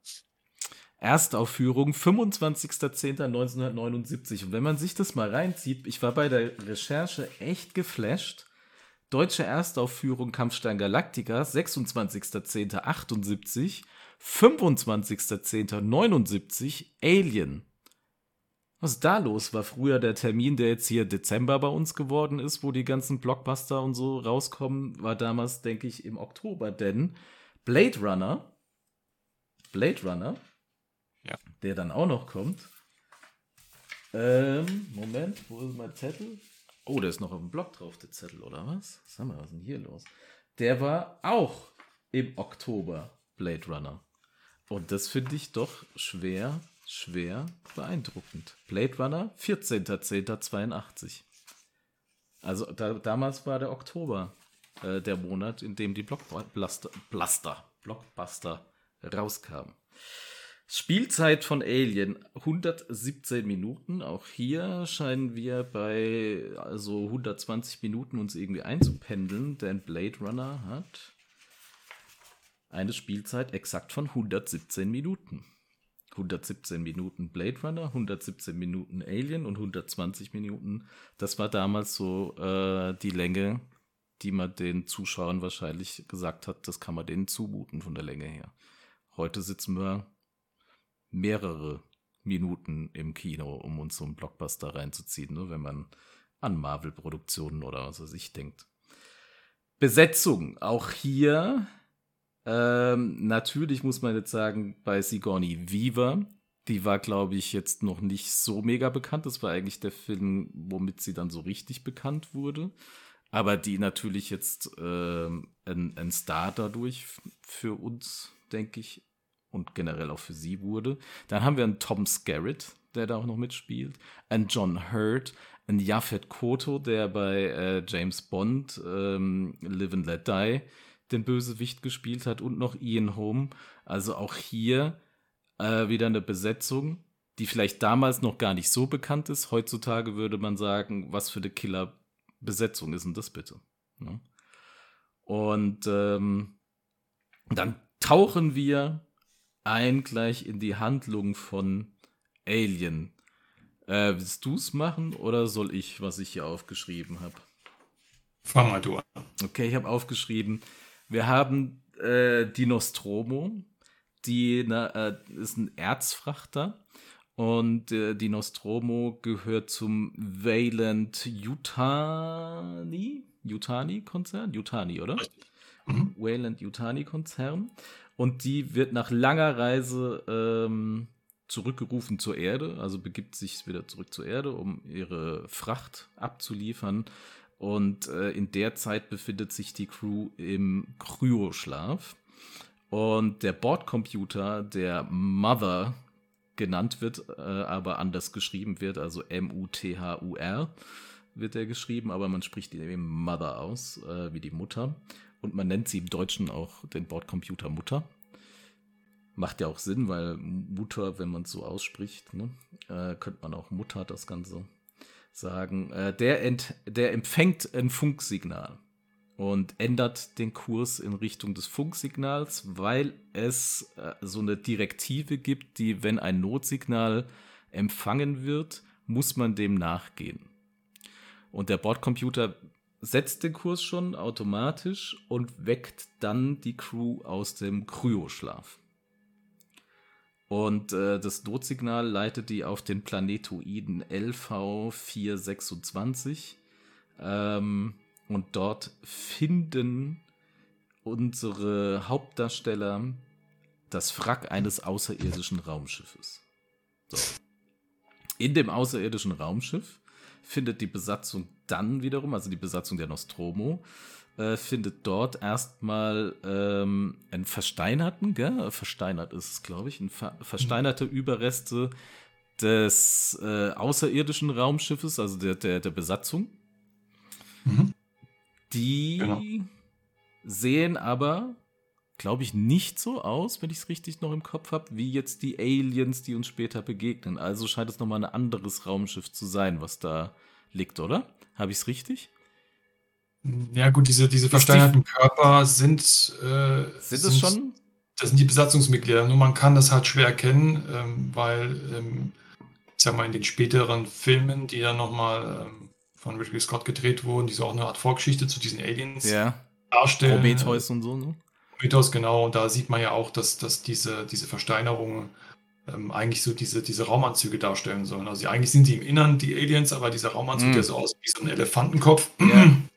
Erstaufführung 25.10.1979. Und wenn man sich das mal reinzieht, ich war bei der Recherche echt geflasht. Deutsche Erstaufführung Kampfstein Galactica, 26.10.78, 25.10.79, Alien. Was da los? War früher der Termin, der jetzt hier Dezember bei uns geworden ist, wo die ganzen Blockbuster und so rauskommen, war damals, denke ich, im Oktober, denn Blade Runner, Blade Runner, Ja. der dann auch noch kommt, Ähm, Moment, wo ist mein Zettel? Oh, der ist noch auf dem Blog drauf, der Zettel, oder was? Sag mal, was ist denn hier los? Der war auch im Oktober Blade Runner. Und das finde ich doch schwer, schwer beeindruckend. Blade Runner, 14.10.82. Also da, damals war der Oktober äh, der Monat, in dem die Blockbuster, Blaster, Blockbuster rauskamen. Spielzeit von Alien 117 Minuten. Auch hier scheinen wir bei also 120 Minuten uns irgendwie einzupendeln, denn Blade Runner hat eine Spielzeit exakt von 117 Minuten. 117 Minuten Blade Runner, 117 Minuten Alien und 120 Minuten. Das war damals so äh, die Länge, die man den Zuschauern wahrscheinlich gesagt hat, das kann man denen zumuten von der Länge her. Heute sitzen wir mehrere Minuten im Kino, um uns so einen Blockbuster reinzuziehen, ne, wenn man an Marvel-Produktionen oder was weiß ich denkt. Besetzung, auch hier ähm, natürlich muss man jetzt sagen, bei Sigourney Weaver, die war, glaube ich, jetzt noch nicht so mega bekannt. Das war eigentlich der Film, womit sie dann so richtig bekannt wurde. Aber die natürlich jetzt ähm, ein, ein Star dadurch für uns, denke ich, und generell auch für sie wurde. Dann haben wir einen Tom Skerritt, der da auch noch mitspielt, einen John Hurt, einen Yafet Koto, der bei äh, James Bond ähm, Live and Let Die den Bösewicht gespielt hat und noch Ian Holm. Also auch hier äh, wieder eine Besetzung, die vielleicht damals noch gar nicht so bekannt ist. Heutzutage würde man sagen, was für eine Killer-Besetzung ist denn das bitte? Ne? Und ähm, dann tauchen wir ein gleich in die Handlung von Alien. Äh, willst du es machen oder soll ich, was ich hier aufgeschrieben habe? Fang mal du an. Okay, ich habe aufgeschrieben, wir haben äh, die Nostromo, die na, äh, ist ein Erzfrachter und äh, die Nostromo gehört zum Wayland Yutani, Yutani Konzern, Yutani, oder? Mhm. Wayland Yutani Konzern und die wird nach langer Reise ähm, zurückgerufen zur Erde, also begibt sich wieder zurück zur Erde, um ihre Fracht abzuliefern und äh, in der Zeit befindet sich die Crew im Kryoschlaf. Und der Bordcomputer, der Mother genannt wird, äh, aber anders geschrieben wird, also M-U-T-H-U-R wird er geschrieben, aber man spricht ihn eben Mother aus, äh, wie die Mutter. Und man nennt sie im Deutschen auch den Bordcomputer Mutter. Macht ja auch Sinn, weil Mutter, wenn man es so ausspricht, ne, äh, könnte man auch Mutter das Ganze sagen, äh, der, ent, der empfängt ein Funksignal und ändert den Kurs in Richtung des Funksignals, weil es äh, so eine Direktive gibt, die, wenn ein Notsignal empfangen wird, muss man dem nachgehen. Und der Bordcomputer setzt den Kurs schon automatisch und weckt dann die Crew aus dem Kryoschlaf. Und äh, das Notsignal leitet die auf den Planetoiden LV426. Ähm, und dort finden unsere Hauptdarsteller das Wrack eines außerirdischen Raumschiffes. So. In dem außerirdischen Raumschiff findet die Besatzung dann wiederum, also die Besatzung der Nostromo, äh, findet dort erstmal ähm, einen versteinerten, gell? versteinert ist es, glaube ich, ein ver versteinerte Überreste des äh, außerirdischen Raumschiffes, also der, der, der Besatzung. Mhm. Die genau. sehen aber, glaube ich, nicht so aus, wenn ich es richtig noch im Kopf habe, wie jetzt die Aliens, die uns später begegnen. Also scheint es nochmal ein anderes Raumschiff zu sein, was da liegt, oder? Habe ich es richtig? Ja, gut, diese, diese versteinerten Körper sind. Äh, sind es schon? Das sind die Besatzungsmitglieder. Nur man kann das halt schwer erkennen, ähm, weil, ähm, ich sag mal, in den späteren Filmen, die dann nochmal ähm, von Ridley Scott gedreht wurden, die so auch eine Art Vorgeschichte zu diesen Aliens ja. darstellen. Prometheus und so, ne? Prometheus, genau. Und da sieht man ja auch, dass, dass diese, diese Versteinerungen ähm, eigentlich so diese, diese Raumanzüge darstellen sollen. Also eigentlich sind sie im Innern die Aliens, aber dieser Raumanzug, mm. der so aus wie so ein Elefantenkopf. Ja.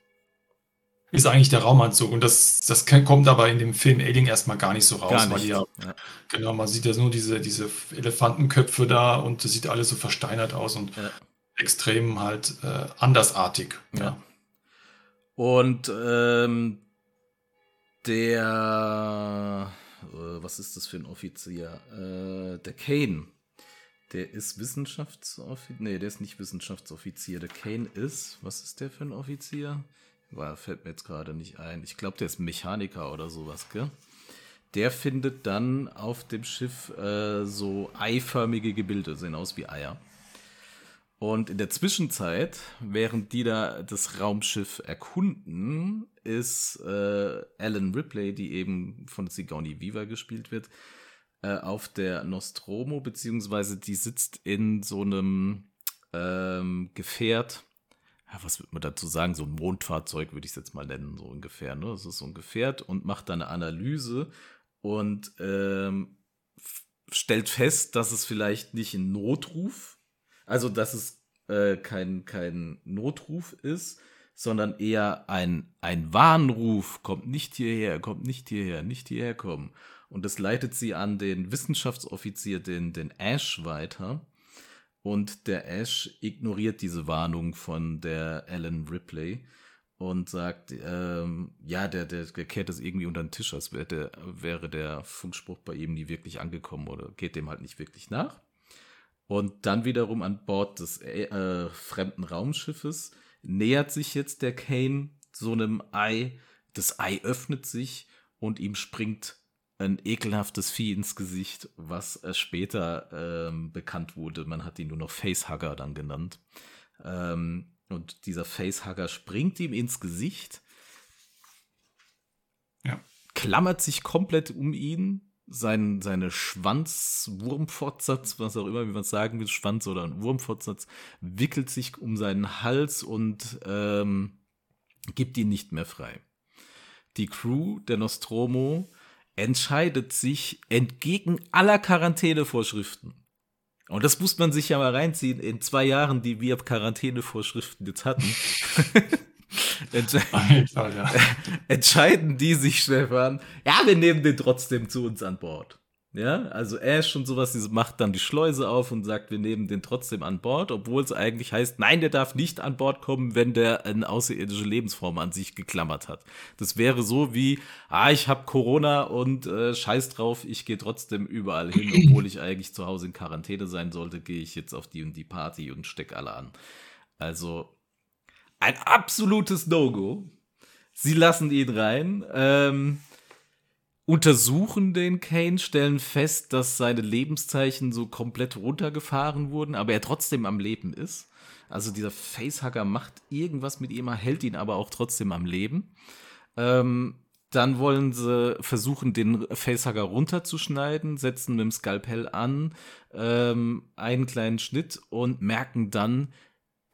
ist eigentlich der Raumanzug. Und das, das kommt aber in dem Film Alien erstmal gar nicht so raus, Gar nicht. die ja, Ja. genau, man sieht ja nur diese, diese Elefantenköpfe da und das sieht alles so versteinert aus und Ja. Extrem halt äh, andersartig. Ja. Und ähm, der, äh, was ist das für ein Offizier? Äh, der Kane, der ist Wissenschaftsoffizier. Nee, der ist nicht Wissenschaftsoffizier. Der Kane ist, was ist der für ein Offizier? War, fällt mir jetzt gerade nicht ein. Ich glaube, der ist Mechaniker oder sowas, gell? Der findet dann auf dem Schiff äh, so eiförmige Gebilde, sehen aus wie Eier. Und in der Zwischenzeit, während die da das Raumschiff erkunden, ist äh, Alan Ripley, die eben von Sigourney Weaver gespielt wird, äh, auf der Nostromo, beziehungsweise die sitzt in so einem ähm, Gefährt. Ja, was würde man dazu sagen? So ein Mondfahrzeug würde ich es jetzt mal nennen, so ungefähr. Ne? Das ist so ein Gefährt und macht da eine Analyse und ähm, stellt fest, dass es vielleicht nicht ein Notruf also, dass es äh, kein, kein Notruf ist, sondern eher ein, ein Warnruf. Kommt nicht hierher, kommt nicht hierher, nicht hierher kommen. Und das leitet sie an den Wissenschaftsoffizier, den, den Ash, weiter. Und der Ash ignoriert diese Warnung von der Alan Ripley und sagt, ähm, ja, der, der, der kehrt das irgendwie unter den Tisch, als wäre der, wäre der Funkspruch bei ihm nie wirklich angekommen oder geht dem halt nicht wirklich nach. Und dann wiederum an Bord des äh, fremden Raumschiffes nähert sich jetzt der Kane so einem Ei. Das Ei öffnet sich und ihm springt ein ekelhaftes Vieh ins Gesicht, was äh, später ähm, bekannt wurde. Man hat ihn nur noch Facehugger dann genannt. Ähm, und dieser Facehugger springt ihm ins Gesicht, Ja. klammert sich komplett um ihn, sein, seine Schwanz-Wurmfortsatz, was auch immer, wie man es sagen will, Schwanz oder ein Wurmfortsatz, wickelt sich um seinen Hals und ähm, gibt ihn nicht mehr frei. Die Crew der Nostromo entscheidet sich entgegen aller Quarantänevorschriften. Und das muss man sich ja mal reinziehen in zwei Jahren, die wir Quarantänevorschriften jetzt hatten. Entsche ja. entscheiden die sich, Stefan, ja, wir nehmen den trotzdem zu uns an Bord. Ja, also Ash und sowas, die macht dann die Schleuse auf und sagt, wir nehmen den trotzdem an Bord, obwohl es eigentlich heißt, nein, der darf nicht an Bord kommen, wenn der eine außerirdische Lebensform an sich geklammert hat. Das wäre so wie, ah, ich habe Corona und äh, scheiß drauf, ich gehe trotzdem überall hin, obwohl ich eigentlich zu Hause in Quarantäne sein sollte, gehe ich jetzt auf die und die Party und steck alle an. Also ein absolutes No-Go. Sie lassen ihn rein. Ähm, untersuchen den Kane, stellen fest, dass seine Lebenszeichen so komplett runtergefahren wurden, aber er trotzdem am Leben ist. Also dieser Facehugger macht irgendwas mit ihm, hält ihn aber auch trotzdem am Leben. Ähm, dann wollen sie versuchen, den Facehugger runterzuschneiden, setzen mit dem Skalpell an, ähm, einen kleinen Schnitt und merken dann,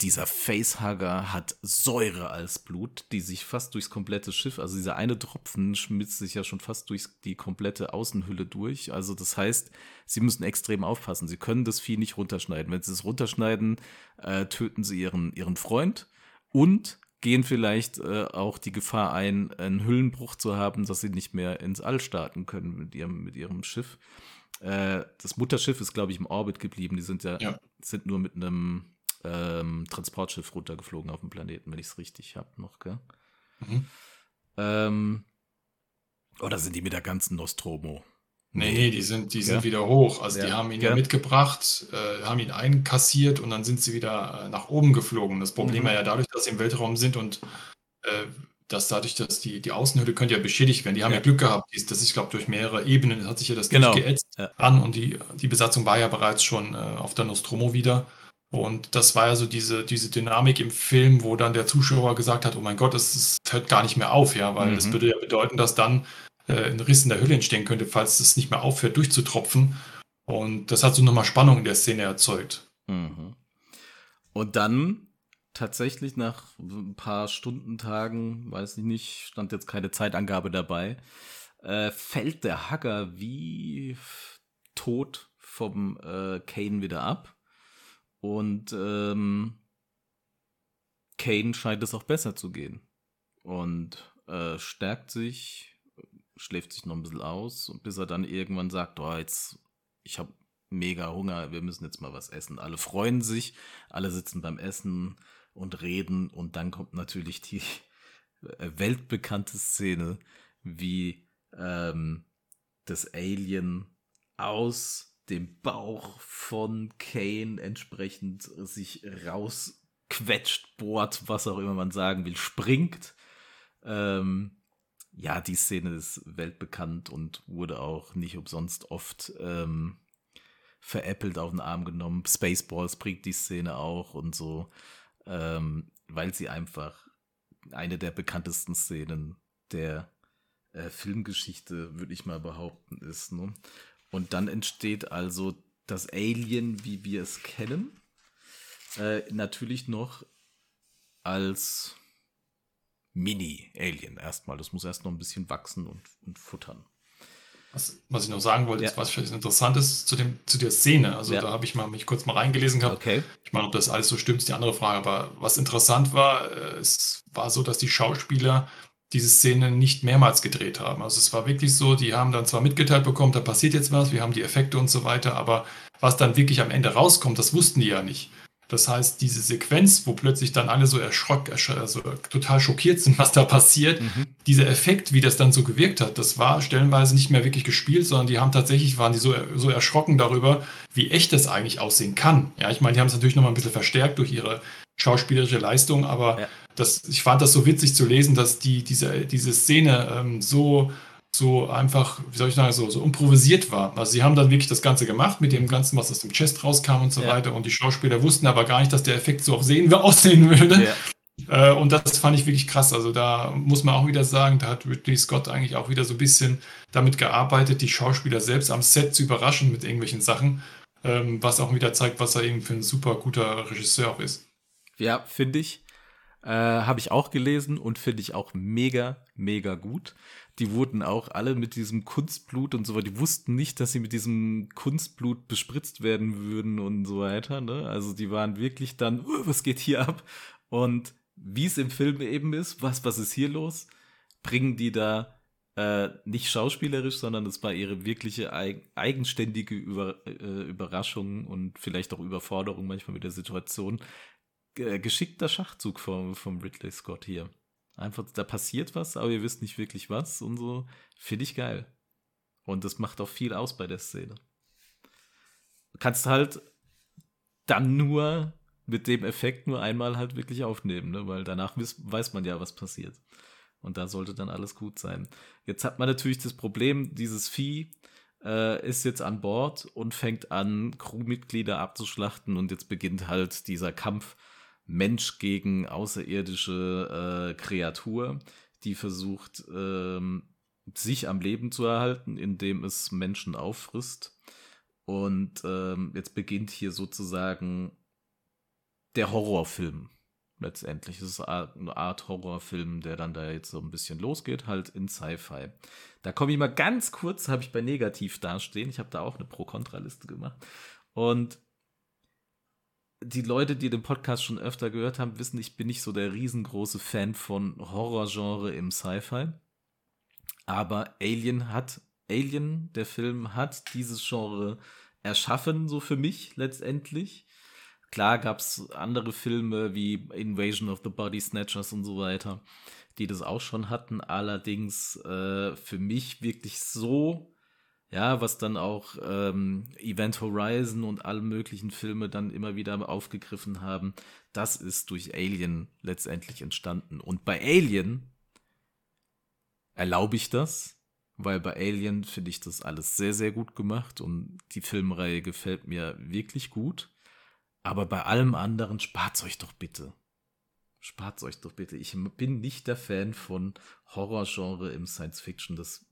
dieser Facehugger hat Säure als Blut, die sich fast durchs komplette Schiff, also dieser eine Tropfen schmitzt sich ja schon fast durch die komplette Außenhülle durch. Also das heißt, sie müssen extrem aufpassen. Sie können das Vieh nicht runterschneiden. Wenn sie es runterschneiden, äh, töten sie ihren, ihren Freund und gehen vielleicht äh, auch die Gefahr ein, einen Hüllenbruch zu haben, dass sie nicht mehr ins All starten können mit ihrem, mit ihrem Schiff. Äh, das Mutterschiff ist, glaube ich, im Orbit geblieben. Die sind ja, Ja. sind nur mit einem ähm, Transportschiff runtergeflogen auf dem Planeten, wenn ich es richtig habe noch, gell? Mhm. Ähm, oder sind die mit der ganzen Nostromo? Nee, nee, die sind, die sind Ja. wieder hoch. Also die Ja. haben ihn Ja. ja mitgebracht, äh, haben ihn einkassiert und dann sind sie wieder äh, nach oben geflogen. Das Problem Mhm. war ja dadurch, dass sie im Weltraum sind und äh, dass dadurch, dass die, die Außenhülle könnte ja beschädigt werden. Die haben ja. Glück gehabt. Dies- Das ist, glaube durch mehrere Ebenen hat sich ja das Genau. durchgeätzt an und die, die Besatzung war ja bereits schon äh, auf der Nostromo wieder. Und das war ja so diese, diese Dynamik im Film, wo dann der Zuschauer gesagt hat, oh mein Gott, es, es hört gar nicht mehr auf, ja, weil Mhm. das würde ja bedeuten, dass dann äh, ein Riss in der Hülle entstehen könnte, falls es nicht mehr aufhört durchzutropfen. Und das hat so nochmal Spannung in der Szene erzeugt. Mhm. Und dann tatsächlich nach ein paar Stunden, Tagen, weiß ich nicht, stand jetzt keine Zeitangabe dabei, äh, fällt der Hacker wie tot vom äh, Kane wieder ab. Und ähm, Kane scheint es auch besser zu gehen. und äh, stärkt sich, schläft sich noch ein bisschen aus, bis er dann irgendwann sagt, oh, jetzt, ich habe mega Hunger, wir müssen jetzt mal was essen. Alle freuen sich, alle sitzen beim Essen und reden und dann kommt natürlich die äh, weltbekannte Szene, wie ähm, das Alien aus dem Bauch von Kane entsprechend sich rausquetscht, bohrt, was auch immer man sagen will, springt. Ähm, ja, die Szene ist weltbekannt und wurde auch nicht umsonst oft ähm, veräppelt auf den Arm genommen. Spaceballs bringt die Szene auch und so, ähm, weil sie einfach eine der bekanntesten Szenen der äh, Filmgeschichte, würde ich mal behaupten, ist. Ne? Und dann entsteht also das Alien, wie wir es kennen, äh, natürlich noch als Mini-Alien erstmal. Das muss erst noch ein bisschen wachsen und, und futtern. Was, was, ich noch sagen wollte, ja. ist, was vielleicht interessant ist zu, dem, zu der Szene. Also ja. da habe ich mal, mich kurz mal reingelesen gehabt. Okay. Ich meine, ob das alles so stimmt, ist die andere Frage. Aber was interessant war, äh, es war so, dass die Schauspieler diese Szene nicht mehrmals gedreht haben. Also es war wirklich so, die haben dann zwar mitgeteilt bekommen, da passiert jetzt was, wir haben die Effekte und so weiter, aber was dann wirklich am Ende rauskommt, das wussten die ja nicht. Das heißt, diese Sequenz, wo plötzlich dann alle so erschrock, also total schockiert sind, was da passiert, mhm. dieser Effekt, wie das dann so gewirkt hat, das war stellenweise nicht mehr wirklich gespielt, sondern die haben tatsächlich, waren die so, so erschrocken darüber, wie echt das eigentlich aussehen kann. Ja, ich meine, die haben es natürlich nochmal ein bisschen verstärkt durch ihre schauspielerische Leistung, aber ja. Das, ich fand das so witzig zu lesen, dass die, diese, diese Szene ähm, so so einfach, wie soll ich sagen, so, so improvisiert war. Also sie haben dann wirklich das Ganze gemacht mit dem Ganzen, was aus dem Chest rauskam und so ja. weiter. Und die Schauspieler wussten aber gar nicht, dass der Effekt so auf Sehen aussehen würde. Ja. Äh, und das fand ich wirklich krass. Also da muss man auch wieder sagen, da hat Ridley Scott eigentlich auch wieder so ein bisschen damit gearbeitet, die Schauspieler selbst am Set zu überraschen mit irgendwelchen Sachen. Ähm, was auch wieder zeigt, was er eben für ein super guter Regisseur auch ist. Ja, finde ich. Äh, Habe ich auch gelesen und finde ich auch mega, mega gut die wurden auch alle mit diesem Kunstblut und so weiter. Die wussten nicht, dass sie mit diesem Kunstblut bespritzt werden würden und so weiter. Ne? Also die waren wirklich dann, oh, was geht hier ab? Und wie es im Film eben ist, was, was ist hier los? Bringen die da äh, nicht schauspielerisch, sondern es war ihre wirkliche eigenständige Über, äh, Überraschung und vielleicht auch Überforderung manchmal mit der Situation. Äh, geschickter Schachzug vom, vom Ridley Scott hier. Einfach, da passiert was, aber ihr wisst nicht wirklich was und so. Finde ich geil. Und das macht auch viel aus bei der Szene. Kannst halt dann nur mit dem Effekt nur einmal halt wirklich aufnehmen, ne? weil danach weiß man ja, was passiert. Und da sollte dann alles gut sein. Jetzt hat man natürlich das Problem, dieses Vieh äh, ist jetzt an Bord und fängt an, Crewmitglieder abzuschlachten und jetzt beginnt halt dieser Kampf Mensch gegen außerirdische äh, Kreatur, die versucht, ähm, sich am Leben zu erhalten, indem es Menschen auffrisst. Und ähm, jetzt beginnt hier sozusagen der Horrorfilm letztendlich. Es ist eine Art Horrorfilm, der dann da jetzt so ein bisschen losgeht, halt in Sci-Fi. Da komme ich mal ganz kurz, habe ich bei Negativ dastehen. Ich habe da auch eine Pro-Kontra-Liste gemacht. Und die Leute, die den Podcast schon öfter gehört haben, wissen, ich bin nicht so der riesengroße Fan von Horrorgenre im Sci-Fi. Aber Alien hat, Alien, der Film, hat dieses Genre erschaffen, so für mich letztendlich. Klar gab es andere Filme wie Invasion of the Body Snatchers und so weiter, die das auch schon hatten. Allerdings äh, für mich wirklich so ja, was dann auch ähm, Event Horizon und alle möglichen Filme dann immer wieder aufgegriffen haben, das ist durch Alien letztendlich entstanden. Und bei Alien erlaube ich das, weil bei Alien finde ich das alles sehr, sehr gut gemacht und die Filmreihe gefällt mir wirklich gut. Aber bei allem anderen spart euch doch bitte. Spart euch doch bitte. Ich bin nicht der Fan von Horrorgenre im Science Fiction. Das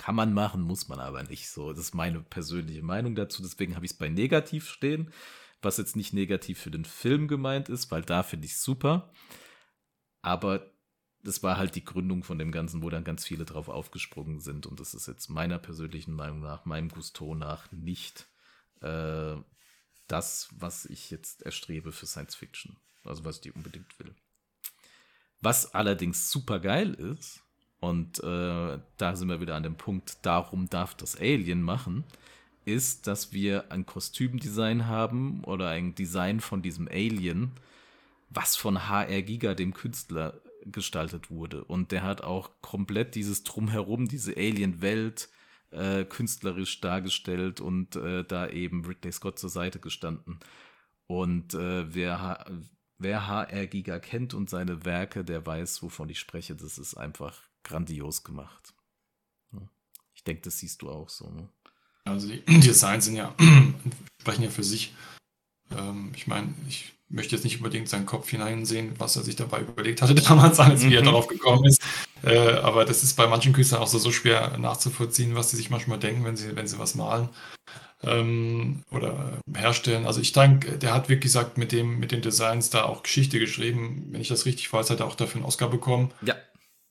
kann man machen, muss man aber nicht so. Das ist meine persönliche Meinung dazu. Deswegen habe ich es bei negativ stehen, was jetzt nicht negativ für den Film gemeint ist, weil da finde ich es super. Aber das war halt die Gründung von dem Ganzen, wo dann ganz viele drauf aufgesprungen sind. Und das ist jetzt meiner persönlichen Meinung nach, meinem Gusto nach, nicht äh, das, was ich jetzt erstrebe für Science Fiction. Also was ich unbedingt will. Was allerdings super geil ist, und äh, da sind wir wieder an dem Punkt, darum darf das Alien machen, ist, dass wir ein Kostümdesign haben oder ein Design von diesem Alien, was von HR Giga, dem Künstler, gestaltet wurde. Und der hat auch komplett dieses Drumherum, diese Alien-Welt äh, künstlerisch dargestellt und äh, da eben Ridley Scott zur Seite gestanden. Und äh, wer, wer HR Giga kennt und seine Werke, der weiß, wovon ich spreche. Das ist einfach grandios gemacht. Ich denke, das siehst du auch so. Ne? Also die Designs sind ja, sprechen ja für sich. Ähm, ich meine, ich möchte jetzt nicht unbedingt seinen Kopf hineinsehen, was er sich dabei überlegt hatte damals, als wie er mhm. darauf gekommen ist. Äh, aber das ist bei manchen Künstlern auch so, so schwer nachzuvollziehen, was sie sich manchmal denken, wenn sie, wenn sie was malen ähm, oder herstellen. Also ich denke, der hat wirklich gesagt, mit dem, mit den Designs da auch Geschichte geschrieben. Wenn ich das richtig weiß, hat er auch dafür einen Oscar bekommen. Ja.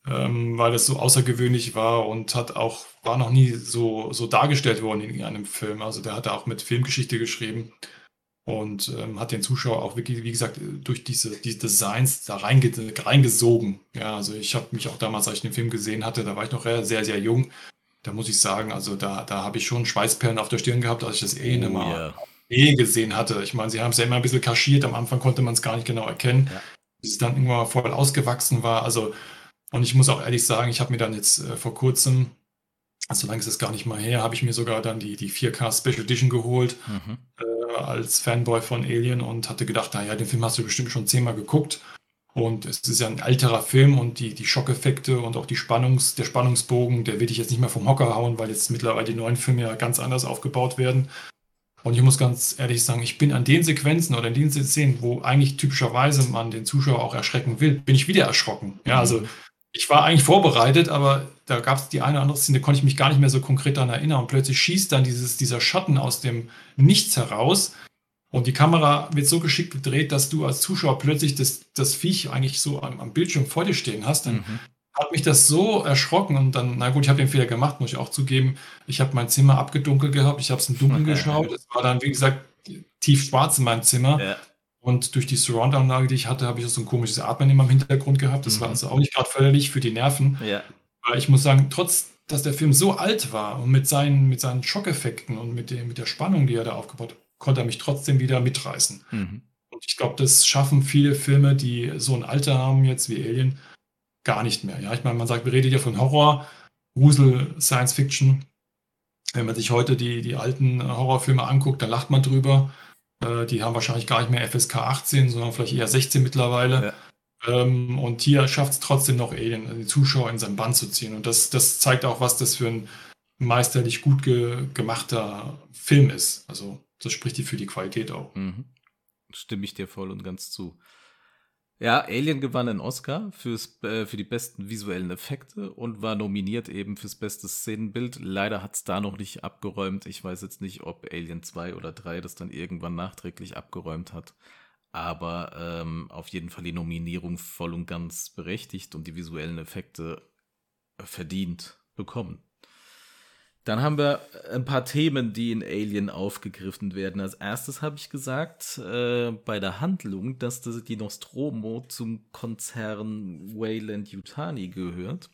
Ähm, weil es so außergewöhnlich war und hat auch, war noch nie so, so dargestellt worden in einem Film. Also der hat da auch mit Filmgeschichte geschrieben und ähm, hat den Zuschauer auch wirklich, wie gesagt, durch diese, diese Designs da reinge reingesogen. Ja, also ich habe mich auch damals, als ich den Film gesehen hatte, da war ich noch sehr, sehr jung. Da muss ich sagen, also da, da habe ich schon Schweißperlen auf der Stirn gehabt, als ich das eh oh, immer yeah. eh gesehen hatte. Ich meine, sie haben es ja immer ein bisschen kaschiert, am Anfang konnte man es gar nicht genau erkennen, ja. bis es dann irgendwann voll ausgewachsen war. Also, und ich muss auch ehrlich sagen, ich habe mir dann jetzt äh, vor kurzem so lange ist es gar nicht mal her, habe ich mir sogar dann die, die 4K Special Edition geholt mhm. äh, als Fanboy von Alien und hatte gedacht, naja, den Film hast du bestimmt schon zehnmal geguckt. Und es ist ja ein älterer Film und die, die Schockeffekte und auch die Spannungs, der Spannungsbogen, der will ich jetzt nicht mehr vom Hocker hauen, weil jetzt mittlerweile die neuen Filme ja ganz anders aufgebaut werden. Und ich muss ganz ehrlich sagen, ich bin an den Sequenzen oder in den Szenen, wo eigentlich typischerweise man den Zuschauer auch erschrecken will, bin ich wieder erschrocken. Ja, also mhm ich war eigentlich vorbereitet, aber da gab es die eine oder andere Szene, da konnte ich mich gar nicht mehr so konkret daran erinnern. Und plötzlich schießt dann dieses, dieser Schatten aus dem Nichts heraus. Und die Kamera wird so geschickt gedreht, dass du als Zuschauer plötzlich das, das Viech eigentlich so am, am Bildschirm vor dir stehen hast. Dann mhm. hat mich das so erschrocken und dann, na gut, ich habe den Fehler gemacht, muss ich auch zugeben. Ich habe mein Zimmer abgedunkelt gehabt, ich habe es im Dunkeln geschaut. Es war dann, wie gesagt, tief schwarz in meinem Zimmer. Ja. Und durch die Surround-Anlage, die ich hatte, habe ich so ein komisches Atmen immer im Hintergrund gehabt. Das mhm. war also auch nicht gerade förderlich für die Nerven. Ja. Aber ich muss sagen, trotz, dass der Film so alt war und mit seinen, mit seinen Schockeffekten und mit, dem, mit der Spannung, die er da aufgebaut hat, konnte er mich trotzdem wieder mitreißen. Mhm. Und ich glaube, das schaffen viele Filme, die so ein Alter haben jetzt wie Alien, gar nicht mehr. Ja, ich meine, man sagt, wir reden ja von Horror, Grusel, Science Fiction. Wenn man sich heute die, die alten Horrorfilme anguckt, dann lacht man drüber. Äh, die haben wahrscheinlich gar nicht mehr FSK 18, sondern vielleicht eher 16 mittlerweile. Ja. Ähm, und hier schafft es trotzdem noch Alien, also die Zuschauer in sein Band zu ziehen. Und das, das zeigt auch, was das für ein meisterlich gut ge gemachter Film ist. Also das spricht die für die Qualität auch. Mhm. Stimme ich dir voll und ganz zu. Ja, Alien gewann einen Oscar fürs, äh, für die besten visuellen Effekte und war nominiert eben fürs beste Szenenbild. Leider hat es da noch nicht abgeräumt. Ich weiß jetzt nicht, ob Alien 2 oder 3 das dann irgendwann nachträglich abgeräumt hat. Aber ähm, auf jeden Fall die Nominierung voll und ganz berechtigt und die visuellen Effekte verdient bekommen. Dann haben wir ein paar Themen, die in Alien aufgegriffen werden. Als erstes habe ich gesagt, äh, bei der Handlung, dass das, die Nostromo zum Konzern Wayland Yutani gehört.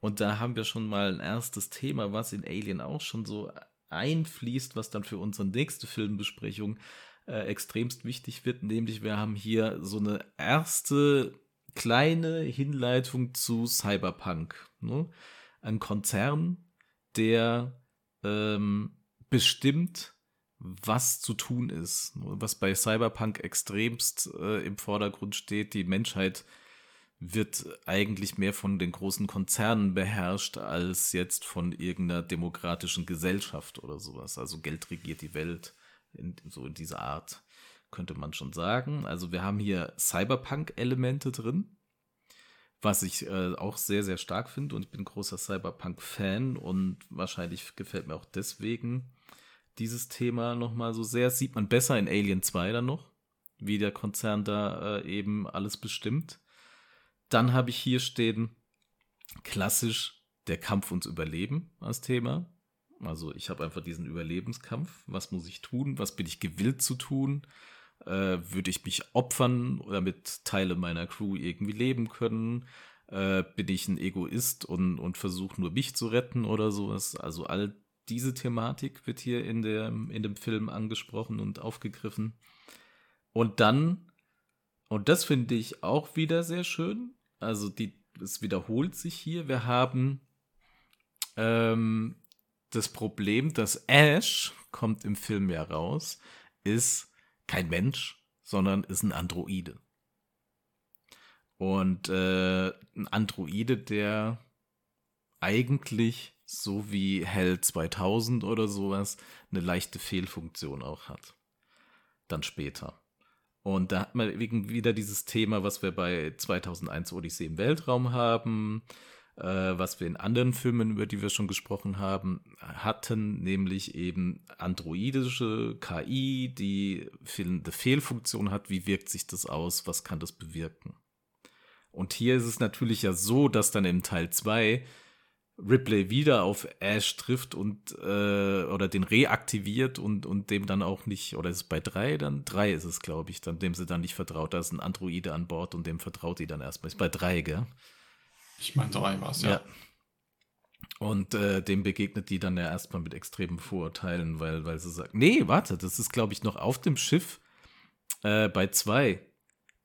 Und da haben wir schon mal ein erstes Thema, was in Alien auch schon so einfließt, was dann für unsere nächste Filmbesprechung äh, extremst wichtig wird. Nämlich wir haben hier so eine erste kleine Hinleitung zu Cyberpunk. Ne? Ein Konzern, der ähm, bestimmt, was zu tun ist. Was bei Cyberpunk extremst äh, im Vordergrund steht, die Menschheit wird eigentlich mehr von den großen Konzernen beherrscht als jetzt von irgendeiner demokratischen Gesellschaft oder sowas. Also Geld regiert die Welt, in, so in dieser Art könnte man schon sagen. Also wir haben hier Cyberpunk-Elemente drin, was ich äh, auch sehr, sehr stark finde und ich bin großer Cyberpunk-Fan und wahrscheinlich gefällt mir auch deswegen dieses Thema nochmal so sehr. Das sieht man besser in Alien 2 dann noch, wie der Konzern da äh, eben alles bestimmt. Dann habe ich hier stehen, klassisch der Kampf ums Überleben als Thema. Also ich habe einfach diesen Überlebenskampf. Was muss ich tun? Was bin ich gewillt zu tun? Äh, würde ich mich opfern, damit Teile meiner Crew irgendwie leben können? Äh, bin ich ein Egoist und, und versuche nur mich zu retten oder sowas? Also all diese Thematik wird hier in, der, in dem Film angesprochen und aufgegriffen. Und dann, und das finde ich auch wieder sehr schön, also die, es wiederholt sich hier, wir haben ähm, das Problem, dass Ash, kommt im Film ja raus, ist kein Mensch, sondern ist ein Androide. Und äh, ein Androide, der eigentlich, so wie Hell 2000 oder sowas, eine leichte Fehlfunktion auch hat. Dann später. Und da hat man wegen wieder dieses Thema, was wir bei 2001 Odyssee im Weltraum haben, was wir in anderen Filmen, über die wir schon gesprochen haben, hatten, nämlich eben androidische KI, die fehlende Fehlfunktion hat. Wie wirkt sich das aus? Was kann das bewirken? Und hier ist es natürlich ja so, dass dann im Teil 2 Ripley wieder auf Ash trifft und äh, oder den reaktiviert und, und dem dann auch nicht, oder ist es bei drei dann? Drei ist es, glaube ich, dann dem sie dann nicht vertraut. Da ist ein Androide an Bord und dem vertraut sie dann erstmal. Ist bei drei, gell? Ich meine, drei war es, ja. ja. Und äh, dem begegnet die dann ja erstmal mit extremen Vorurteilen, weil, weil sie sagt, nee, warte, das ist, glaube ich, noch auf dem Schiff äh, bei zwei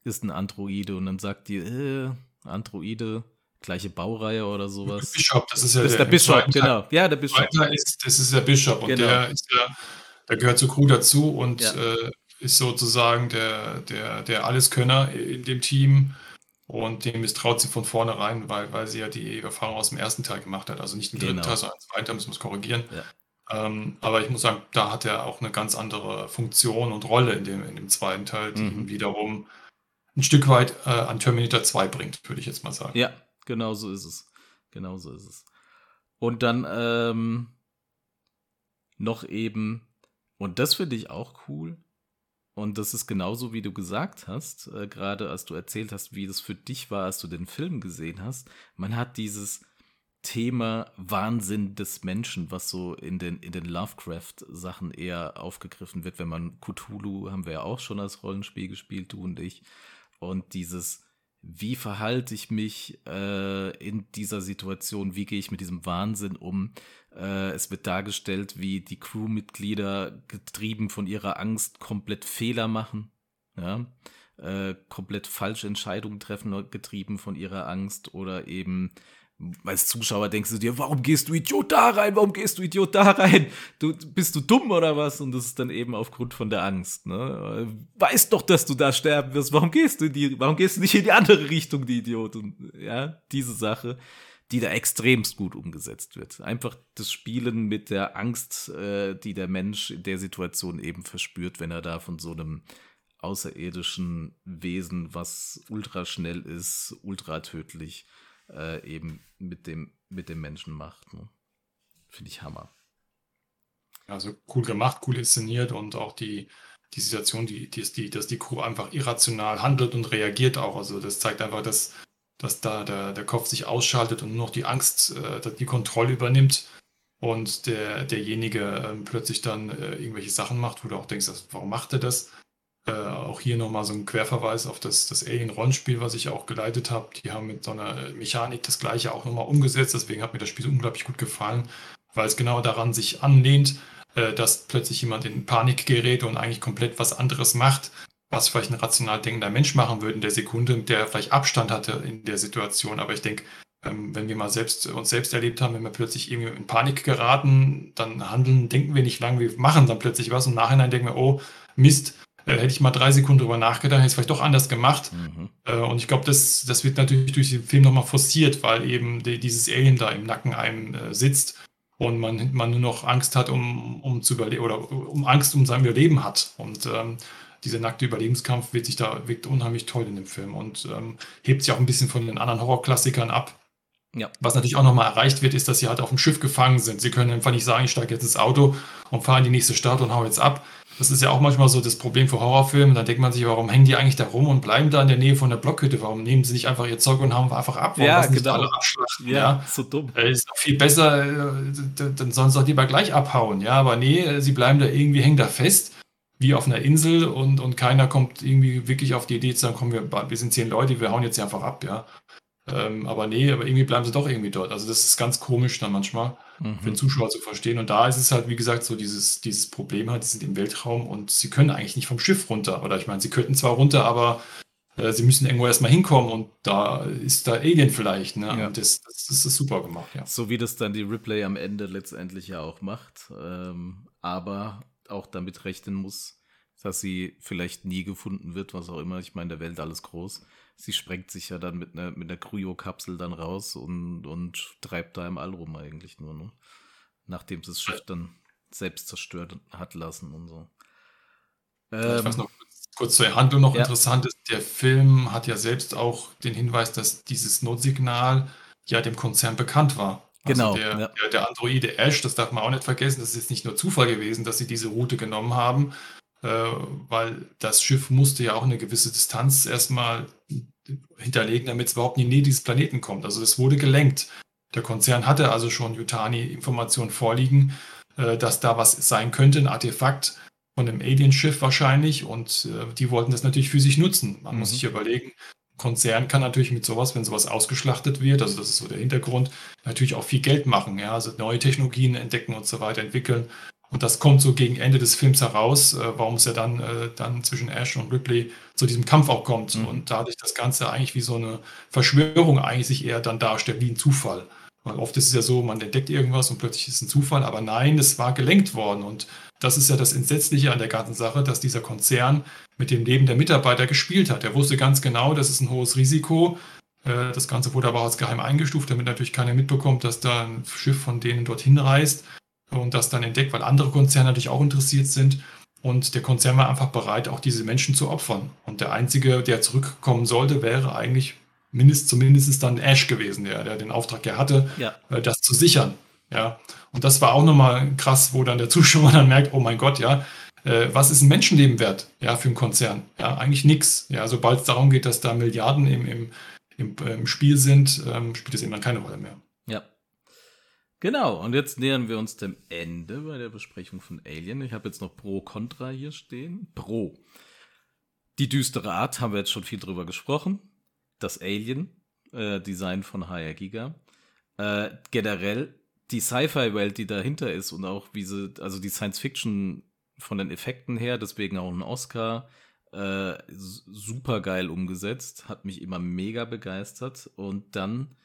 ist ein Androide und dann sagt die, äh, Androide, gleiche Baureihe oder sowas. Bishop, das ist ja das ist der, der Bishop, genau. Ja, der Bishop. Ist, das ist der Bishop und genau. der, ist ja, der gehört zur Crew dazu und ja. äh, ist sozusagen der, der, der Alleskönner in dem Team und dem misstraut sie von vornherein, weil, weil sie ja die Erfahrung aus dem ersten Teil gemacht hat. Also nicht im dritten genau. Teil, sondern im zweiten, müssen wir es korrigieren. Ja. Ähm, aber ich muss sagen, da hat er auch eine ganz andere Funktion und Rolle in dem, in dem zweiten Teil, die mhm. wiederum ein Stück weit äh, an Terminator 2 bringt, würde ich jetzt mal sagen. Ja, genau so ist es. Genau so ist es. Und dann ähm, noch eben, und das finde ich auch cool, und das ist genauso, wie du gesagt hast, äh, gerade als du erzählt hast, wie das für dich war, als du den Film gesehen hast. Man hat dieses Thema Wahnsinn des Menschen, was so in den, in den Lovecraft-Sachen eher aufgegriffen wird. Wenn man Cthulhu haben wir ja auch schon als Rollenspiel gespielt, du und ich. Und dieses, wie verhalte ich mich äh, in dieser Situation, wie gehe ich mit diesem Wahnsinn um. Äh, es wird dargestellt, wie die Crewmitglieder getrieben von ihrer Angst komplett Fehler machen, ja, äh, komplett falsche Entscheidungen treffen, getrieben von ihrer Angst oder eben als Zuschauer denkst du dir, warum gehst du Idiot da rein? Warum gehst du Idiot da rein? Du, bist du dumm oder was? Und das ist dann eben aufgrund von der Angst. Ne? Weißt doch, dass du da sterben wirst. Warum gehst du die, warum gehst du nicht in die andere Richtung, die Idiot? Und ja, diese Sache, die da extremst gut umgesetzt wird. Einfach das Spielen mit der Angst, äh, die der Mensch in der Situation eben verspürt, wenn er da von so einem außerirdischen Wesen, was ultra schnell ist, ultra tödlich, äh, eben mit dem, mit dem Menschen macht. Ne? Finde ich Hammer. Also cool gemacht, cool inszeniert und auch die, die Situation, die, die, die, dass die Crew einfach irrational handelt und reagiert auch. Also das zeigt einfach, dass, dass da der, der Kopf sich ausschaltet und nur noch die Angst äh, die Kontrolle übernimmt und der, derjenige äh, plötzlich dann äh, irgendwelche Sachen macht, wo du auch denkst, warum macht er das? Äh, auch hier nochmal so ein Querverweis auf das, das Alien-Rollenspiel, was ich auch geleitet habe. Die haben mit so einer Mechanik das gleiche auch nochmal umgesetzt. Deswegen hat mir das Spiel unglaublich gut gefallen, weil es genau daran sich anlehnt, äh, dass plötzlich jemand in Panik gerät und eigentlich komplett was anderes macht, was vielleicht ein rational denkender Mensch machen würde in der Sekunde, der vielleicht Abstand hatte in der Situation. Aber ich denke, ähm, wenn wir mal selbst uns selbst erlebt haben, wenn wir plötzlich irgendwie in Panik geraten, dann handeln, denken wir nicht lang, wir machen dann plötzlich was und im Nachhinein denken wir, oh Mist, äh, hätte ich mal drei Sekunden drüber nachgedacht, hätte ich es vielleicht doch anders gemacht. Mhm. Äh, und ich glaube, das, das wird natürlich durch den Film nochmal forciert, weil eben die, dieses Alien da im Nacken einem äh, sitzt und man, man nur noch Angst hat, um, um zu überleben oder um Angst um sein Überleben hat. Und ähm, dieser nackte Überlebenskampf wird sich da wirkt unheimlich toll in dem Film und ähm, hebt sich auch ein bisschen von den anderen Horrorklassikern ab. Ja. Was natürlich auch nochmal erreicht wird, ist, dass sie halt auf dem Schiff gefangen sind. Sie können einfach nicht sagen, ich steige jetzt ins Auto und fahre in die nächste Stadt und hau jetzt ab. Das ist ja auch manchmal so das Problem für Horrorfilme. Da denkt man sich, warum hängen die eigentlich da rum und bleiben da in der Nähe von der Blockhütte? Warum nehmen sie nicht einfach ihr Zeug und hauen einfach ab? Warum ja, genau. alle abschlachten? Ja, ja, so dumm. Äh, ist doch viel besser, äh, dann sollen sie doch lieber gleich abhauen. Ja, aber nee, äh, sie bleiben da irgendwie, hängen da fest wie auf einer Insel und, und keiner kommt irgendwie wirklich auf die Idee zu sagen, komm, wir, wir sind zehn Leute, wir hauen jetzt hier einfach ab, ja. Ähm, aber nee, aber irgendwie bleiben sie doch irgendwie dort. Also das ist ganz komisch dann manchmal mhm. für den Zuschauer zu verstehen. Und da ist es halt, wie gesagt, so dieses, dieses Problem halt, die sind im Weltraum und sie können eigentlich nicht vom Schiff runter. Oder ich meine, sie könnten zwar runter, aber äh, sie müssen irgendwo erstmal hinkommen und da ist da Alien vielleicht. Ne? Ja. Und das, das, das, ist super gemacht, ja. So wie das dann die Ripley am Ende letztendlich ja auch macht. Ähm, aber auch damit rechnen muss, dass sie vielleicht nie gefunden wird, was auch immer. Ich meine, der Welt alles groß. Sie sprengt sich ja dann mit einer, mit einer Kryo-Kapsel dann raus und, und treibt da im All rum eigentlich nur, ne? Nachdem sie das Schiff dann selbst zerstört hat lassen und so. Ähm, ich weiß noch, kurz zur Handlung noch ja. interessant ist, der Film hat ja selbst auch den Hinweis, dass dieses Notsignal ja dem Konzern bekannt war. Also genau. Der, ja. der, der, Androide Ash, das darf man auch nicht vergessen, das ist jetzt nicht nur Zufall gewesen, dass sie diese Route genommen haben, äh, weil das Schiff musste ja auch eine gewisse Distanz erstmal hinterlegen, damit es überhaupt in die Nähe dieses Planeten kommt. Also es wurde gelenkt. Der Konzern hatte also schon Yutani-Informationen vorliegen, äh, dass da was sein könnte, ein Artefakt von einem Alien-Schiff wahrscheinlich. Und äh, die wollten das natürlich für sich nutzen. Man mhm. muss sich überlegen, Konzern kann natürlich mit sowas, wenn sowas ausgeschlachtet wird, also das ist so der Hintergrund, natürlich auch viel Geld machen, ja, also neue Technologien entdecken und so weiter entwickeln. Und das kommt so gegen Ende des Films heraus, äh, warum es ja dann, äh, dann zwischen Ash und Ripley zu diesem Kampf auch kommt. Mhm. Und dadurch das Ganze eigentlich wie so eine Verschwörung eigentlich sich eher dann darstellt, wie ein Zufall. Weil oft ist es ja so, man entdeckt irgendwas und plötzlich ist es ein Zufall, aber nein, es war gelenkt worden. Und das ist ja das Entsetzliche an der ganzen Sache, dass dieser Konzern mit dem Leben der Mitarbeiter gespielt hat. Er wusste ganz genau, das ist ein hohes Risiko. Äh, das Ganze wurde aber als geheim eingestuft, damit natürlich keiner mitbekommt, dass da ein Schiff von denen dorthin reist und das dann entdeckt, weil andere Konzerne natürlich auch interessiert sind. Und der Konzern war einfach bereit, auch diese Menschen zu opfern. Und der Einzige, der zurückkommen sollte, wäre eigentlich mindest, zumindest dann Ash gewesen, der, der den Auftrag ja hatte, ja. Äh, das zu sichern. Ja. Und das war auch nochmal krass, wo dann der Zuschauer dann merkt, oh mein Gott, ja, äh, was ist ein Menschenleben wert, ja, für einen Konzern? Ja, eigentlich nichts. Ja, sobald es darum geht, dass da Milliarden im, im, im, im Spiel sind, ähm, spielt es eben dann keine Rolle mehr. Genau, und jetzt nähern wir uns dem Ende bei der Besprechung von Alien. Ich habe jetzt noch Pro Contra hier stehen. Pro. Die düstere Art haben wir jetzt schon viel drüber gesprochen. Das Alien-Design äh, von HR Giga. Äh, generell die Sci-Fi-Welt, die dahinter ist und auch wie sie, also die Science-Fiction von den Effekten her, deswegen auch ein Oscar, äh, super geil umgesetzt, hat mich immer mega begeistert und dann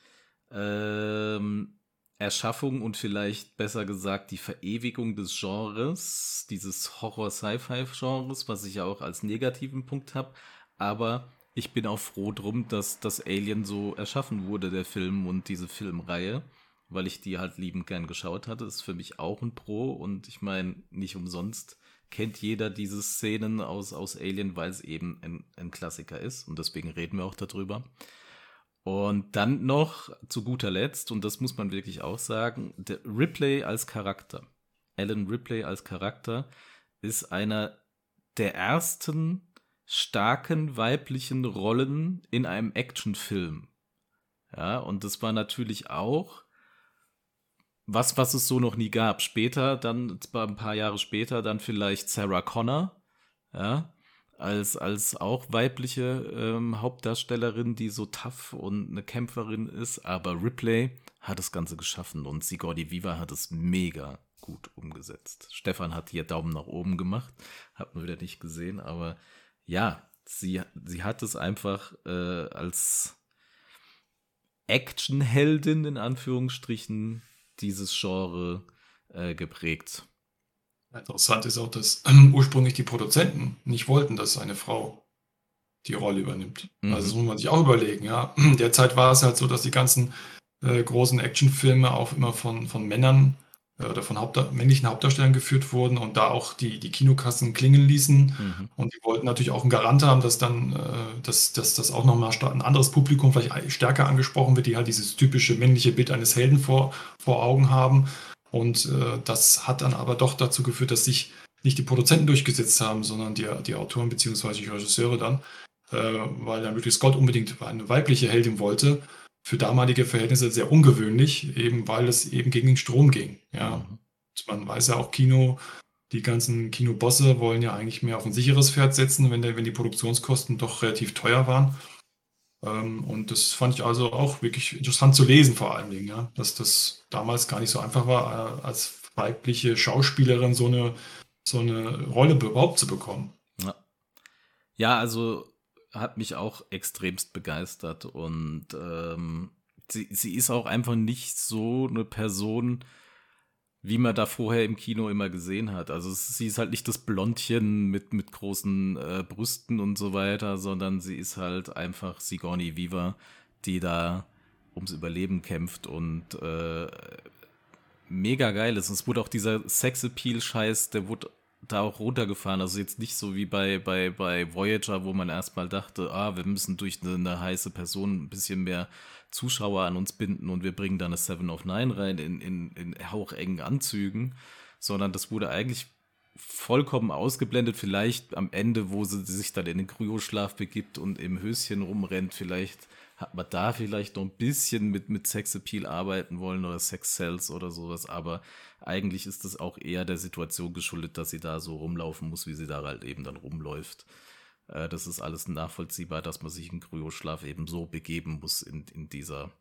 ähm, Erschaffung und vielleicht besser gesagt die Verewigung des Genres, dieses Horror-Sci-Fi-Genres, was ich ja auch als negativen Punkt habe. Aber ich bin auch froh drum, dass das Alien so erschaffen wurde, der Film und diese Filmreihe, weil ich die halt liebend gern geschaut hatte. Ist für mich auch ein Pro und ich meine, nicht umsonst kennt jeder diese Szenen aus, aus Alien, weil es eben ein, ein Klassiker ist und deswegen reden wir auch darüber. Und dann noch zu guter Letzt, und das muss man wirklich auch sagen, der Ripley als Charakter. Alan Ripley als Charakter ist einer der ersten starken weiblichen Rollen in einem Actionfilm. Ja, und das war natürlich auch was, was es so noch nie gab. Später, dann, ein paar Jahre später, dann vielleicht Sarah Connor, ja, als, als auch weibliche ähm, Hauptdarstellerin, die so tough und eine Kämpferin ist. Aber Ripley hat das Ganze geschaffen und Sigourney Viva hat es mega gut umgesetzt. Stefan hat hier Daumen nach oben gemacht, hat man wieder nicht gesehen, aber ja, sie, sie hat es einfach äh, als Actionheldin in Anführungsstrichen dieses Genre äh, geprägt. Interessant ist auch, dass ursprünglich die Produzenten nicht wollten, dass eine Frau die Rolle übernimmt. Mhm. Also das muss man sich auch überlegen. Ja. Derzeit war es halt so, dass die ganzen äh, großen Actionfilme auch immer von, von Männern äh, oder von Hauptda männlichen Hauptdarstellern geführt wurden und da auch die, die Kinokassen klingeln ließen. Mhm. Und die wollten natürlich auch einen Garant haben, dass dann, äh, dass, dass das auch nochmal ein anderes Publikum vielleicht stärker angesprochen wird, die halt dieses typische männliche Bild eines Helden vor, vor Augen haben. Und äh, das hat dann aber doch dazu geführt, dass sich nicht die Produzenten durchgesetzt haben, sondern die, die Autoren bzw. die Regisseure dann, äh, weil dann Ridley Scott unbedingt eine weibliche Heldin wollte. Für damalige Verhältnisse sehr ungewöhnlich, eben weil es eben gegen den Strom ging. Ja. Mhm. Man weiß ja auch, Kino die ganzen Kinobosse wollen ja eigentlich mehr auf ein sicheres Pferd setzen, wenn, der, wenn die Produktionskosten doch relativ teuer waren. Ähm, und das fand ich also auch wirklich interessant zu lesen, vor allen Dingen, ja, dass das damals gar nicht so einfach war, äh, als weibliche Schauspielerin so eine, so eine Rolle überhaupt zu bekommen. Ja. ja, also hat mich auch extremst begeistert und ähm, sie, sie ist auch einfach nicht so eine Person, wie man da vorher im Kino immer gesehen hat. Also sie ist halt nicht das Blondchen mit, mit großen äh, Brüsten und so weiter, sondern sie ist halt einfach Sigourney Weaver, die da ums Überleben kämpft und äh, mega geil ist. Und es wurde auch dieser Sexappeal-Scheiß, der wurde da auch runtergefahren. Also jetzt nicht so wie bei, bei, bei Voyager, wo man erstmal dachte, ah, wir müssen durch eine, eine heiße Person ein bisschen mehr Zuschauer an uns binden und wir bringen da eine Seven of Nine rein in, in, in hauchengen Anzügen, sondern das wurde eigentlich vollkommen ausgeblendet. Vielleicht am Ende, wo sie sich dann in den Kryoschlaf begibt und im Höschen rumrennt, vielleicht hat man da vielleicht noch ein bisschen mit, mit Sexappeal arbeiten wollen oder Sex Cells oder sowas, aber eigentlich ist das auch eher der Situation geschuldet, dass sie da so rumlaufen muss, wie sie da halt eben dann rumläuft. Äh, das ist alles nachvollziehbar, dass man sich in Kryoschlaf eben so begeben muss in, in dieser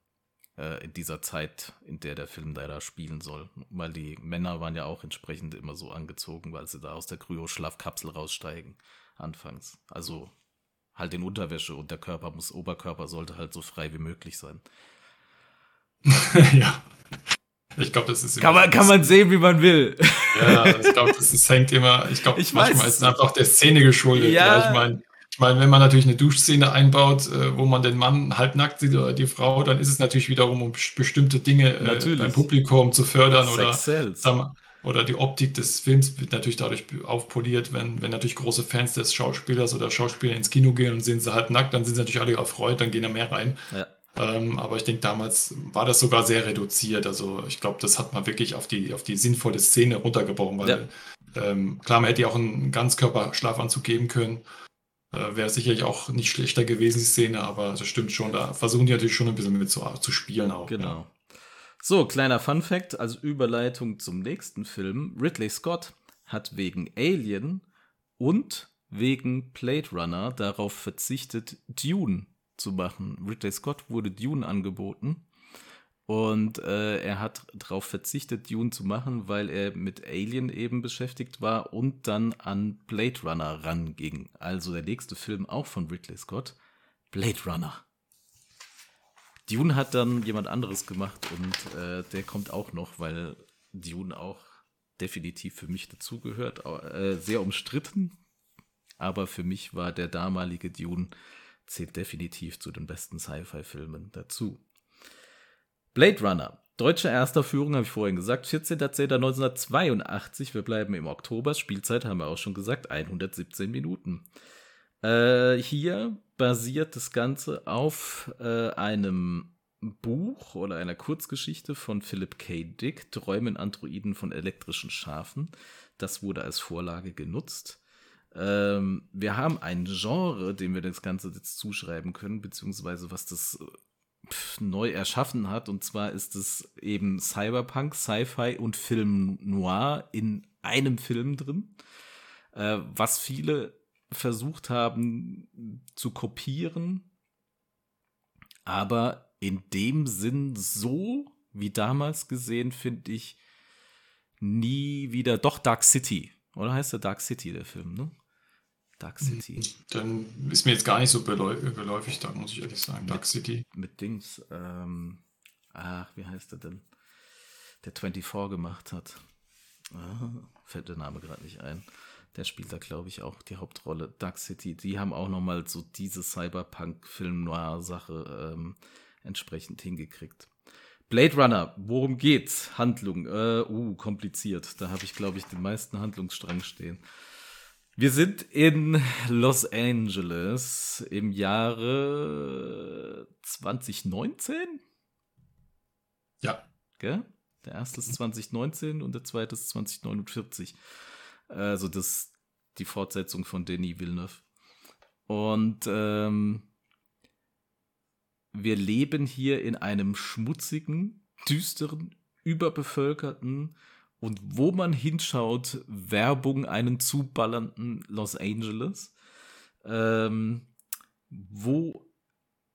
äh, in dieser Zeit, in der der Film da spielen soll. Weil die Männer waren ja auch entsprechend immer so angezogen, weil sie da aus der Kryoschlafkapsel raussteigen anfangs. Also halt in Unterwäsche und der Körper muss, Oberkörper sollte halt so frei wie möglich sein. ja. Ich glaube, das ist kann man, kann man sehen, wie man will. Ja, ich glaube, das ist, hängt immer, ich glaube, manchmal weiß. ist es einfach der Szene geschuldet. Ja. ja ich meine, ich meine, wenn man natürlich eine Duschszene einbaut, äh, wo man den Mann halbnackt sieht oder die Frau, dann ist es natürlich wiederum, um bestimmte Dinge äh, beim Publikum zu fördern Sex oder oder die Optik des Films wird natürlich dadurch aufpoliert, wenn, wenn natürlich große Fans des Schauspielers oder Schauspieler ins Kino gehen und sehen sie halt nackt, dann sind sie natürlich alle erfreut, dann gehen da mehr rein. Ja. Ähm, aber ich denke, damals war das sogar sehr reduziert. Also ich glaube, das hat man wirklich auf die, auf die sinnvolle Szene runtergebrochen, weil ja. ähm, klar, man hätte ja auch einen Ganzkörperschlafanzug geben können. Äh, Wäre sicherlich auch nicht schlechter gewesen, die Szene, aber das stimmt schon, da versuchen die natürlich schon ein bisschen mit zu, zu spielen auch. Genau. Ja. So, kleiner Fun Fact als Überleitung zum nächsten Film. Ridley Scott hat wegen Alien und wegen Blade Runner darauf verzichtet, Dune zu machen. Ridley Scott wurde Dune angeboten und äh, er hat darauf verzichtet, Dune zu machen, weil er mit Alien eben beschäftigt war und dann an Blade Runner ranging. Also der nächste Film auch von Ridley Scott, Blade Runner. Dune hat dann jemand anderes gemacht und äh, der kommt auch noch, weil Dune auch definitiv für mich dazugehört. Äh, sehr umstritten, aber für mich war der damalige Dune zählt definitiv zu den besten Sci-Fi-Filmen dazu. Blade Runner. Deutsche Ersterführung, habe ich vorhin gesagt, 14.10.1982. Wir bleiben im Oktober. Spielzeit haben wir auch schon gesagt, 117 Minuten. Äh, hier basiert das Ganze auf äh, einem Buch oder einer Kurzgeschichte von Philip K. Dick, Träumen Androiden von elektrischen Schafen. Das wurde als Vorlage genutzt. Ähm, wir haben ein Genre, dem wir das Ganze jetzt zuschreiben können, beziehungsweise was das äh, pf, neu erschaffen hat. Und zwar ist es eben Cyberpunk, Sci-Fi und Film Noir in einem Film drin. Äh, was viele versucht haben zu kopieren, aber in dem Sinn so wie damals gesehen, finde ich nie wieder. Doch Dark City, oder heißt der Dark City der Film, ne? Dark City. Dann ist mir jetzt gar nicht so geläufig, da muss ich ehrlich sagen. Dark City. Mit Dings, ähm, ach, wie heißt der denn? Der 24 gemacht hat. Ah, fällt der Name gerade nicht ein. Der spielt da, glaube ich, auch die Hauptrolle. Dark City, die haben auch nochmal so diese Cyberpunk-Film-Noir-Sache ähm, entsprechend hingekriegt. Blade Runner, worum geht's? Handlung. Äh, uh, kompliziert. Da habe ich, glaube ich, den meisten Handlungsstrang stehen. Wir sind in Los Angeles im Jahre 2019? Ja. Gell? Der erste ist 2019 und der zweite ist 2049. Also das die Fortsetzung von Denis Villeneuve. Und ähm, wir leben hier in einem schmutzigen, düsteren, überbevölkerten und wo man hinschaut, Werbung einen zuballernden Los Angeles, ähm, wo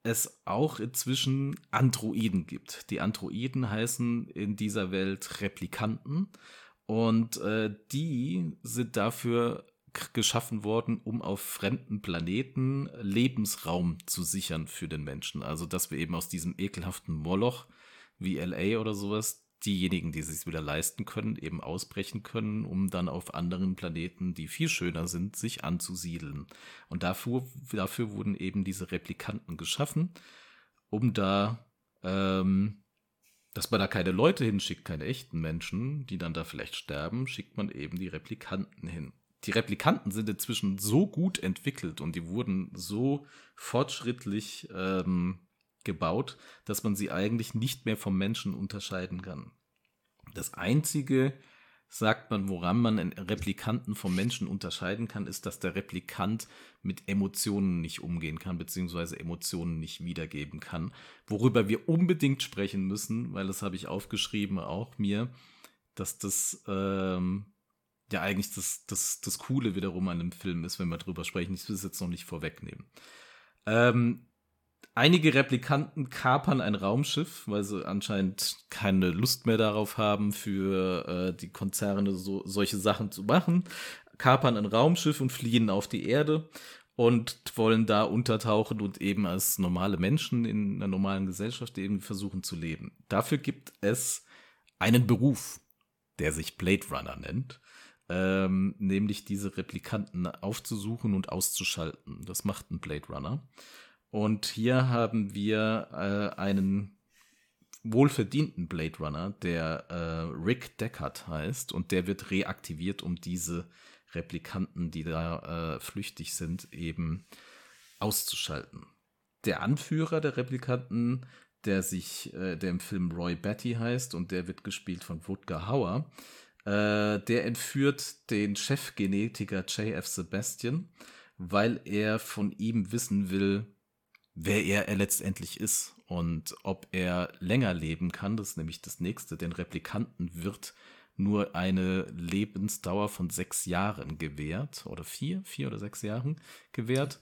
es auch inzwischen Androiden gibt. Die Androiden heißen in dieser Welt Replikanten und äh, die sind dafür geschaffen worden, um auf fremden Planeten Lebensraum zu sichern für den Menschen. Also, dass wir eben aus diesem ekelhaften Moloch wie LA oder sowas diejenigen, die sich wieder leisten können, eben ausbrechen können, um dann auf anderen Planeten, die viel schöner sind, sich anzusiedeln. Und dafür, dafür wurden eben diese Replikanten geschaffen, um da, ähm, dass man da keine Leute hinschickt, keine echten Menschen, die dann da vielleicht sterben, schickt man eben die Replikanten hin. Die Replikanten sind inzwischen so gut entwickelt und die wurden so fortschrittlich ähm, gebaut, dass man sie eigentlich nicht mehr vom Menschen unterscheiden kann. Das einzige, sagt man, woran man einen Replikanten vom Menschen unterscheiden kann, ist, dass der Replikant mit Emotionen nicht umgehen kann, beziehungsweise Emotionen nicht wiedergeben kann. Worüber wir unbedingt sprechen müssen, weil das habe ich aufgeschrieben, auch mir, dass das ähm, ja eigentlich das, das, das Coole wiederum an dem Film ist, wenn wir drüber sprechen. Ich will es jetzt noch nicht vorwegnehmen. Ähm, Einige Replikanten kapern ein Raumschiff, weil sie anscheinend keine Lust mehr darauf haben, für äh, die Konzerne so, solche Sachen zu machen. Kapern ein Raumschiff und fliehen auf die Erde und wollen da untertauchen und eben als normale Menschen in einer normalen Gesellschaft eben versuchen zu leben. Dafür gibt es einen Beruf, der sich Blade Runner nennt. Ähm, nämlich diese Replikanten aufzusuchen und auszuschalten. Das macht ein Blade Runner. Und hier haben wir äh, einen wohlverdienten Blade Runner, der äh, Rick Deckard heißt, und der wird reaktiviert, um diese Replikanten, die da äh, flüchtig sind, eben auszuschalten. Der Anführer der Replikanten, der sich, äh, der im Film Roy Batty heißt und der wird gespielt von Wutger Hauer, äh, der entführt den Chefgenetiker J.F. Sebastian, weil er von ihm wissen will, wer er, er letztendlich ist und ob er länger leben kann. Das ist nämlich das nächste. Den Replikanten wird nur eine Lebensdauer von sechs Jahren gewährt oder vier, vier oder sechs Jahren gewährt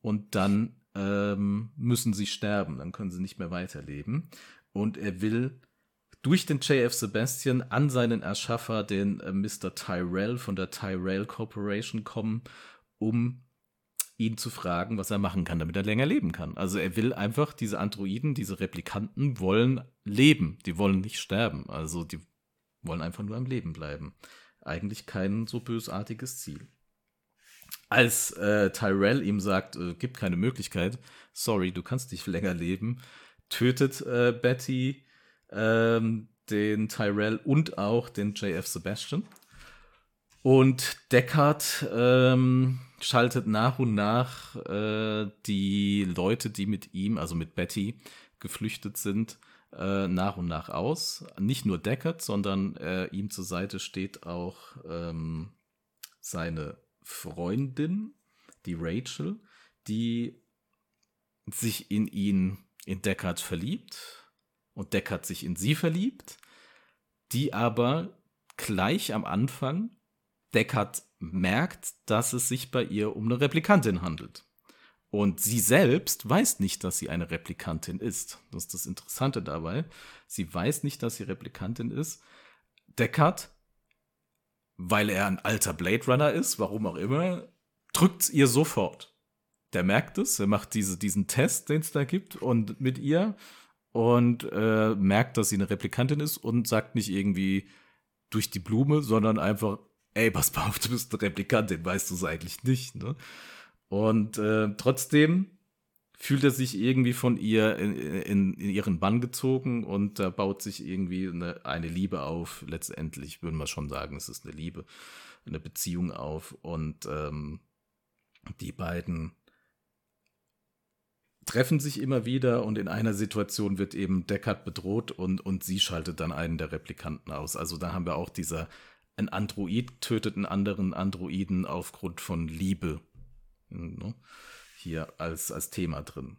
und dann ähm, müssen sie sterben, dann können sie nicht mehr weiterleben. Und er will durch den JF Sebastian an seinen Erschaffer, den äh, Mr. Tyrell von der Tyrell Corporation kommen, um ihn zu fragen, was er machen kann, damit er länger leben kann. Also er will einfach, diese Androiden, diese Replikanten wollen leben, die wollen nicht sterben. Also die wollen einfach nur am Leben bleiben. Eigentlich kein so bösartiges Ziel. Als äh, Tyrell ihm sagt, äh, gibt keine Möglichkeit, sorry, du kannst nicht länger leben, tötet äh, Betty ähm, den Tyrell und auch den JF Sebastian. Und Deckard ähm, schaltet nach und nach äh, die Leute, die mit ihm, also mit Betty, geflüchtet sind, äh, nach und nach aus. Nicht nur Deckard, sondern äh, ihm zur Seite steht auch ähm, seine Freundin, die Rachel, die sich in ihn, in Deckard verliebt und Deckard sich in sie verliebt, die aber gleich am Anfang Deckard merkt, dass es sich bei ihr um eine Replikantin handelt. Und sie selbst weiß nicht, dass sie eine Replikantin ist. Das ist das Interessante dabei. Sie weiß nicht, dass sie Replikantin ist. Deckard, weil er ein alter Blade Runner ist, warum auch immer, drückt ihr sofort. Der merkt es, er macht diese, diesen Test, den es da gibt, und mit ihr und äh, merkt, dass sie eine Replikantin ist und sagt nicht irgendwie durch die Blume, sondern einfach, ey, pass mal auf, du bist eine Replikantin, weißt du es eigentlich nicht, ne? Und äh, trotzdem fühlt er sich irgendwie von ihr in, in, in, ihren Bann gezogen und da baut sich irgendwie eine, eine Liebe auf. Letztendlich würden wir schon sagen, es ist eine Liebe, eine Beziehung auf und ähm, die beiden treffen sich immer wieder und in einer Situation wird eben Deckard bedroht und, und sie schaltet dann einen der Replikanten aus. Also da haben wir auch dieser ein Android tötet einen anderen Androiden aufgrund von Liebe. Ne? Hier als, als Thema drin.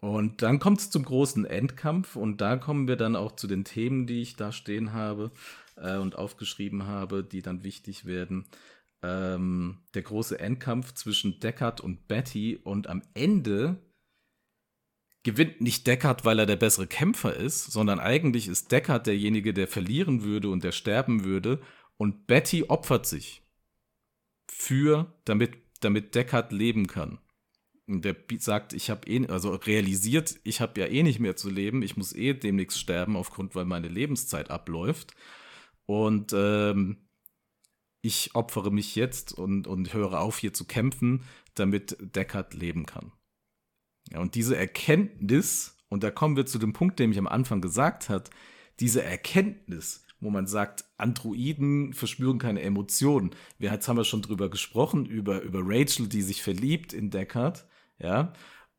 Und dann kommt es zum großen Endkampf und da kommen wir dann auch zu den Themen, die ich da stehen habe äh, und aufgeschrieben habe, die dann wichtig werden. Ähm, der große Endkampf zwischen Deckard und Betty und am Ende gewinnt nicht Deckard, weil er der bessere Kämpfer ist, sondern eigentlich ist Deckard derjenige, der verlieren würde und der sterben würde und Betty opfert sich für, damit, damit Deckard leben kann. Und der sagt, ich habe eh, also realisiert, ich habe ja eh nicht mehr zu leben, ich muss eh demnächst sterben, aufgrund, weil meine Lebenszeit abläuft. Und ähm, ich opfere mich jetzt und, und höre auf, hier zu kämpfen, damit Deckard leben kann. Ja, und diese Erkenntnis, und da kommen wir zu dem Punkt, den ich am Anfang gesagt hat, diese Erkenntnis, wo man sagt, Androiden verspüren keine Emotionen. Wir, jetzt haben wir schon drüber gesprochen, über, über Rachel, die sich verliebt in Deckard ja,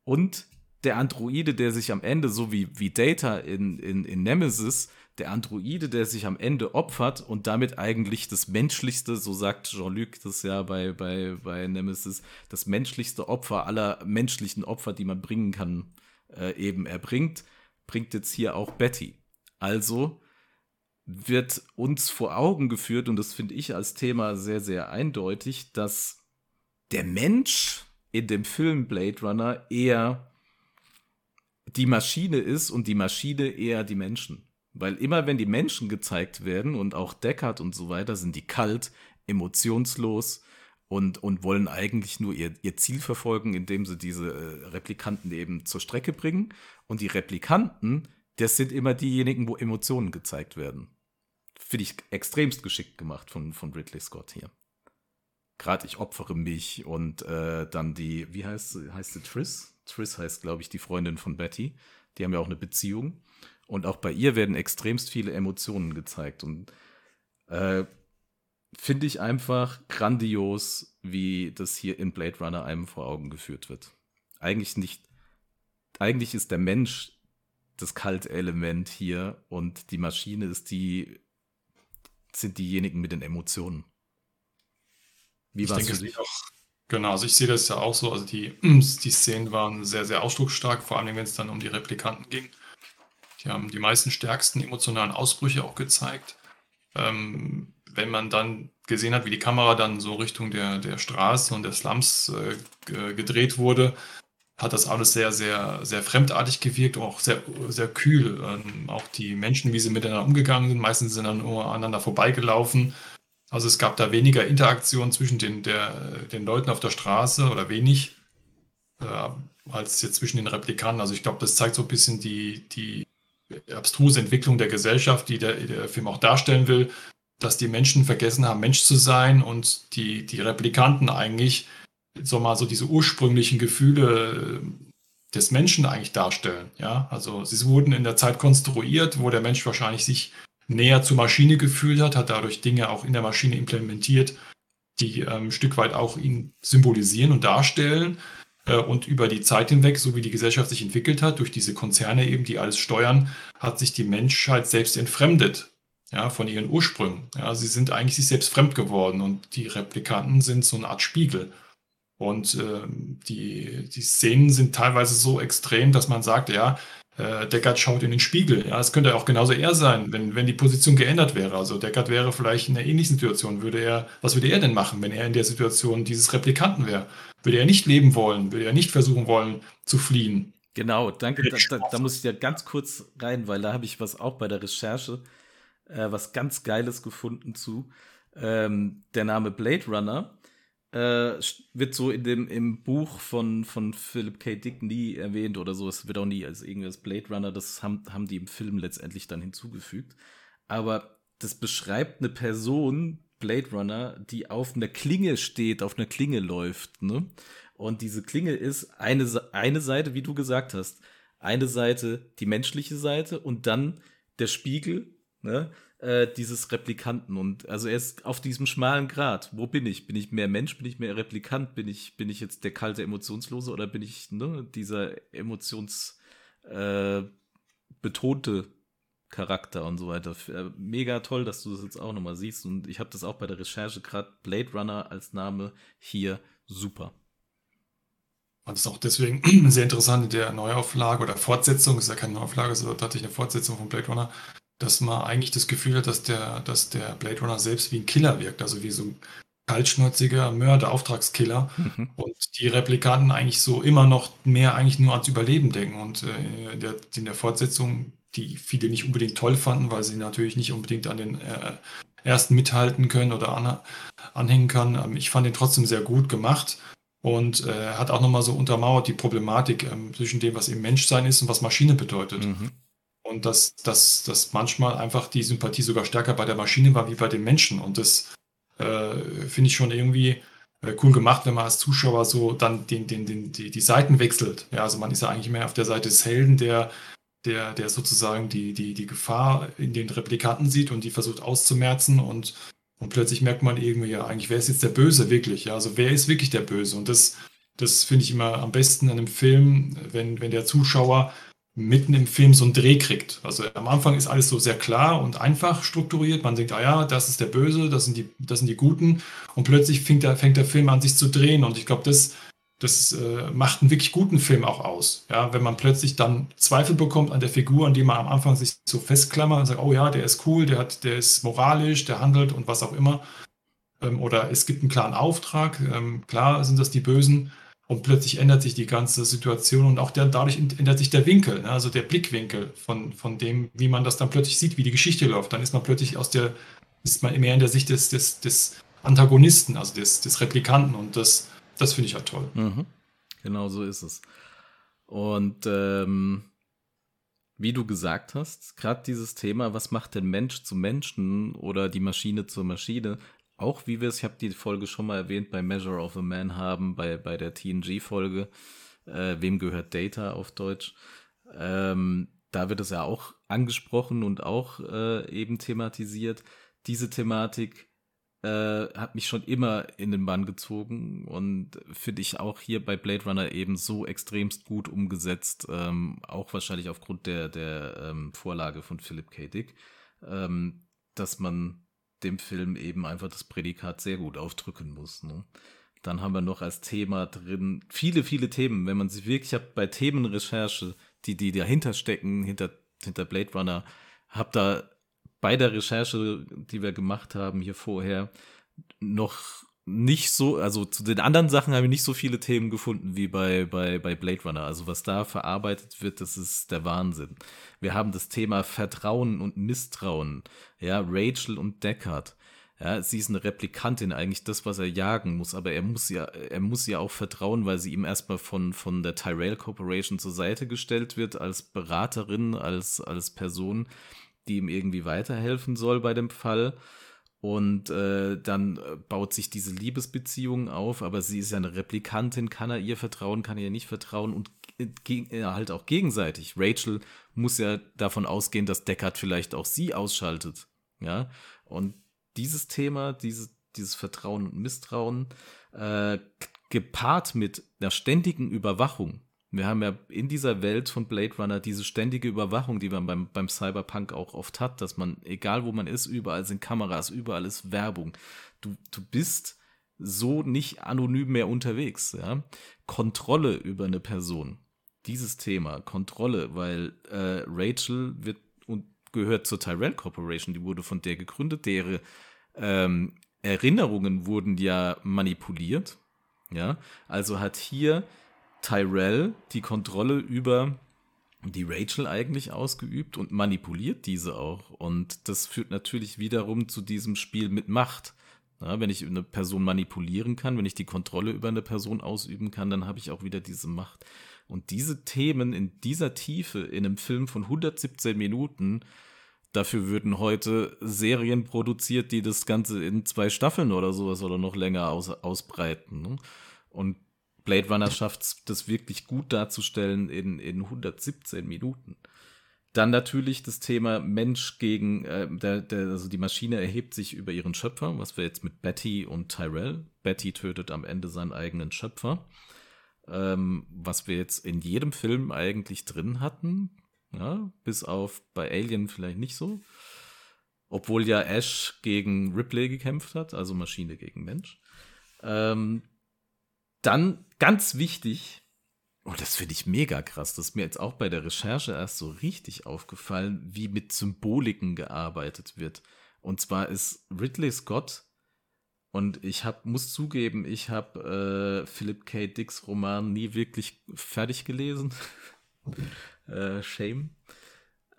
und der Androide, der sich am Ende, so wie, wie Data in, in, in Nemesis, der Androide, der sich am Ende opfert und damit eigentlich das menschlichste, so sagt Jean-Luc das ja bei, bei, bei Nemesis, das menschlichste Opfer aller menschlichen Opfer, die man bringen kann, äh, eben erbringt, bringt jetzt hier auch Betty. Also wird uns vor Augen geführt, und das finde ich als Thema sehr, sehr eindeutig, dass der Mensch in dem Film Blade Runner eher die Maschine ist und die Maschine eher die Menschen. Weil immer wenn die Menschen gezeigt werden und auch Deckard und so weiter, sind die kalt, emotionslos und, und wollen eigentlich nur ihr, ihr Ziel verfolgen, indem sie diese äh, Replikanten eben zur Strecke bringen. Und die Replikanten, das sind immer diejenigen, wo Emotionen gezeigt werden. Finde ich extremst geschickt gemacht von, von Ridley Scott hier gerade ich opfere mich und äh, dann die, wie heißt sie, heißt sie Triss? Triss heißt, glaube ich, die Freundin von Betty. Die haben ja auch eine Beziehung. Und auch bei ihr werden extremst viele Emotionen gezeigt. Und äh, finde ich einfach grandios, wie das hier in Blade Runner einem vor Augen geführt wird. Eigentlich nicht, eigentlich ist der Mensch das kalte Element hier und die Maschine ist die, sind diejenigen mit den Emotionen. Wie war es genau, also ich sehe das ja auch so. Also die, die Szenen waren sehr, sehr ausdrucksstark, vor allem wenn es dann um die Replikanten ging. Die haben die meisten stärksten emotionalen Ausbrüche auch gezeigt. Ähm, wenn man dann gesehen hat, wie die Kamera dann so Richtung der, der Straße und der Slums äh, gedreht wurde, hat das alles sehr, sehr, sehr fremdartig gewirkt, auch sehr, sehr kühl. Ähm, auch die Menschen, wie sie miteinander umgegangen sind, meistens sind dann nur aneinander vorbeigelaufen. Also es gab da weniger Interaktion zwischen den, der, den Leuten auf der Straße oder wenig äh, als jetzt zwischen den Replikanten. Also ich glaube, das zeigt so ein bisschen die, die abstruse Entwicklung der Gesellschaft, die der, der Film auch darstellen will, dass die Menschen vergessen haben, Mensch zu sein und die, die Replikanten eigentlich so mal so diese ursprünglichen Gefühle des Menschen eigentlich darstellen. Ja, also sie wurden in der Zeit konstruiert, wo der Mensch wahrscheinlich sich näher zur Maschine gefühlt hat, hat dadurch Dinge auch in der Maschine implementiert, die ähm, ein Stück weit auch ihn symbolisieren und darstellen. Äh, und über die Zeit hinweg, so wie die Gesellschaft sich entwickelt hat, durch diese Konzerne eben, die alles steuern, hat sich die Menschheit selbst entfremdet. Ja, von ihren Ursprüngen. Ja, sie sind eigentlich sich selbst fremd geworden und die Replikanten sind so eine Art Spiegel. Und äh, die, die Szenen sind teilweise so extrem, dass man sagt, ja, äh, Deckard schaut in den Spiegel. Ja, es könnte auch genauso er sein, wenn, wenn die Position geändert wäre. Also Deckard wäre vielleicht in einer ähnlichen Situation. Würde er, was würde er denn machen, wenn er in der Situation dieses Replikanten wäre? Würde er nicht leben wollen? Würde er nicht versuchen wollen zu fliehen? Genau, danke. Da, da, da muss ich ja ganz kurz rein, weil da habe ich was auch bei der Recherche, äh, was ganz Geiles gefunden zu. Ähm, der Name Blade Runner äh, wird so in dem im Buch von, von Philip K. Dick nie erwähnt oder so. Es wird auch nie als irgendwas Blade Runner, das haben, haben die im Film letztendlich dann hinzugefügt. Aber das beschreibt eine Person, Blade Runner, die auf einer Klinge steht, auf einer Klinge läuft, ne? Und diese Klinge ist eine, eine Seite, wie du gesagt hast. Eine Seite die menschliche Seite und dann der Spiegel, ne? Äh, dieses Replikanten. Und also er ist auf diesem schmalen Grad. Wo bin ich? Bin ich mehr Mensch? Bin ich mehr Replikant? Bin ich, bin ich jetzt der kalte, emotionslose oder bin ich ne, dieser emotionsbetonte äh, Charakter und so weiter. Äh, mega toll, dass du das jetzt auch nochmal siehst. Und ich habe das auch bei der Recherche gerade. Blade Runner als Name hier super. Und das ist auch deswegen sehr interessant in der Neuauflage oder Fortsetzung, ist ja keine Neuauflage, sondern tatsächlich eine Fortsetzung von Blade Runner, dass man eigentlich das Gefühl hat, dass der, dass der Blade Runner selbst wie ein Killer wirkt, also wie so ein kaltschnäuziger Mörder, Auftragskiller mhm. und die Replikanten eigentlich so immer noch mehr eigentlich nur ans Überleben denken und äh, in, der, in der Fortsetzung, die viele nicht unbedingt toll fanden, weil sie natürlich nicht unbedingt an den äh, ersten mithalten können oder an, anhängen kann. Ähm, ich fand den trotzdem sehr gut gemacht und äh, hat auch nochmal so untermauert die Problematik ähm, zwischen dem, was eben Menschsein ist und was Maschine bedeutet. Mhm. Und dass, dass, dass manchmal einfach die Sympathie sogar stärker bei der Maschine war wie bei den Menschen. Und das äh, finde ich schon irgendwie äh, cool gemacht, wenn man als Zuschauer so dann den, den, den, die, die Seiten wechselt. Ja, also man ist ja eigentlich mehr auf der Seite des Helden, der, der, der sozusagen die, die, die Gefahr in den Replikanten sieht und die versucht auszumerzen und, und plötzlich merkt man irgendwie, ja, eigentlich, wer ist jetzt der Böse wirklich? Ja, also wer ist wirklich der Böse? Und das, das finde ich immer am besten in einem Film, wenn, wenn der Zuschauer mitten im Film so einen Dreh kriegt. Also am Anfang ist alles so sehr klar und einfach strukturiert. Man denkt, ah ja, das ist der Böse, das sind die, das sind die Guten. Und plötzlich fängt der, fängt der Film an, sich zu drehen. Und ich glaube, das, das äh, macht einen wirklich guten Film auch aus. Ja, wenn man plötzlich dann Zweifel bekommt an der Figur, an die man am Anfang sich so festklammert und sagt, oh ja, der ist cool, der hat, der ist moralisch, der handelt und was auch immer. Ähm, oder es gibt einen klaren Auftrag. Ähm, klar sind das die Bösen. Und plötzlich ändert sich die ganze Situation und auch der, dadurch ändert sich der Winkel, ne? also der Blickwinkel von, von dem, wie man das dann plötzlich sieht, wie die Geschichte läuft. Dann ist man plötzlich aus der, ist man mehr in der Sicht des, des, des Antagonisten, also des, des Replikanten und das, das finde ich halt toll. Mhm. Genau so ist es. Und ähm, wie du gesagt hast, gerade dieses Thema, was macht der Mensch zu Menschen oder die Maschine zur Maschine, auch wie wir es, ich habe die Folge schon mal erwähnt, bei Measure of a Man haben, bei, bei der TNG-Folge, äh, wem gehört Data auf Deutsch, ähm, da wird es ja auch angesprochen und auch äh, eben thematisiert. Diese Thematik äh, hat mich schon immer in den Bann gezogen und finde ich auch hier bei Blade Runner eben so extremst gut umgesetzt, ähm, auch wahrscheinlich aufgrund der, der ähm, Vorlage von Philip K. Dick, ähm, dass man dem Film eben einfach das Prädikat sehr gut aufdrücken muss. Ne? Dann haben wir noch als Thema drin viele, viele Themen. Wenn man sich wirklich hat bei Themenrecherche, die, die dahinter stecken, hinter, hinter Blade Runner, hab da bei der Recherche, die wir gemacht haben hier vorher, noch nicht so, also zu den anderen Sachen habe ich nicht so viele Themen gefunden wie bei, bei, bei Blade Runner. Also was da verarbeitet wird, das ist der Wahnsinn. Wir haben das Thema Vertrauen und Misstrauen. Ja, Rachel und Deckard. Ja, sie ist eine Replikantin, eigentlich das, was er jagen muss, aber er muss ja, er muss ja auch vertrauen, weil sie ihm erstmal von, von der Tyrell Corporation zur Seite gestellt wird, als Beraterin, als, als Person, die ihm irgendwie weiterhelfen soll bei dem Fall. Und äh, dann äh, baut sich diese Liebesbeziehung auf, aber sie ist ja eine Replikantin, kann er ihr vertrauen, kann er ihr nicht vertrauen und äh, halt auch gegenseitig. Rachel muss ja davon ausgehen, dass Deckard vielleicht auch sie ausschaltet. Ja, und dieses Thema, dieses, dieses Vertrauen und Misstrauen, äh, gepaart mit einer ständigen Überwachung, wir haben ja in dieser Welt von Blade Runner diese ständige Überwachung, die man beim, beim Cyberpunk auch oft hat, dass man, egal wo man ist, überall sind Kameras, überall ist Werbung. Du, du bist so nicht anonym mehr unterwegs. Ja? Kontrolle über eine Person. Dieses Thema, Kontrolle, weil äh, Rachel wird und gehört zur Tyrell Corporation, die wurde von der gegründet, deren ähm, Erinnerungen wurden ja manipuliert. Ja, also hat hier Tyrell die Kontrolle über die Rachel eigentlich ausgeübt und manipuliert diese auch. Und das führt natürlich wiederum zu diesem Spiel mit Macht. Ja, wenn ich eine Person manipulieren kann, wenn ich die Kontrolle über eine Person ausüben kann, dann habe ich auch wieder diese Macht. Und diese Themen in dieser Tiefe in einem Film von 117 Minuten, dafür würden heute Serien produziert, die das Ganze in zwei Staffeln oder sowas oder noch länger aus, ausbreiten. Ne? Und Blade Runner schafft es, das wirklich gut darzustellen in, in 117 Minuten. Dann natürlich das Thema Mensch gegen, äh, der, der, also die Maschine erhebt sich über ihren Schöpfer, was wir jetzt mit Betty und Tyrell. Betty tötet am Ende seinen eigenen Schöpfer, ähm, was wir jetzt in jedem Film eigentlich drin hatten, ja, bis auf bei Alien vielleicht nicht so. Obwohl ja Ash gegen Ripley gekämpft hat, also Maschine gegen Mensch. Ähm, dann ganz wichtig, Und oh, das finde ich mega krass. Das ist mir jetzt auch bei der Recherche erst so richtig aufgefallen, wie mit Symboliken gearbeitet wird. Und zwar ist Ridley Scott, und ich hab, muss zugeben, ich habe äh, Philip K. Dicks Roman nie wirklich fertig gelesen. äh, shame.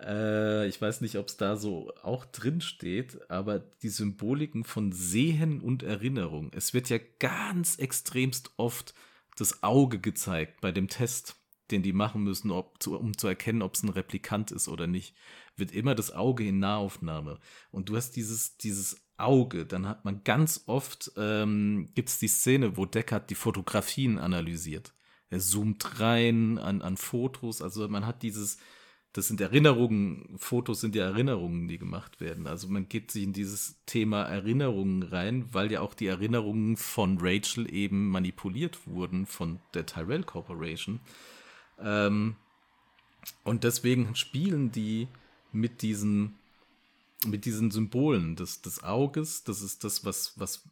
Äh, ich weiß nicht, ob es da so auch drin steht, aber die Symboliken von Sehen und Erinnerung. Es wird ja ganz extremst oft das Auge gezeigt bei dem Test, den die machen müssen, ob, zu, um zu erkennen, ob es ein Replikant ist oder nicht, wird immer das Auge in Nahaufnahme. Und du hast dieses, dieses Auge, dann hat man ganz oft, ähm, gibt es die Szene, wo Deckard die Fotografien analysiert. Er zoomt rein an, an Fotos, also man hat dieses, das sind Erinnerungen, Fotos sind ja Erinnerungen, die gemacht werden. Also man geht sich in dieses Thema Erinnerungen rein, weil ja auch die Erinnerungen von Rachel eben manipuliert wurden von der Tyrell Corporation. Ähm, und deswegen spielen die mit diesen, mit diesen Symbolen des, des Auges. Das ist das, was, was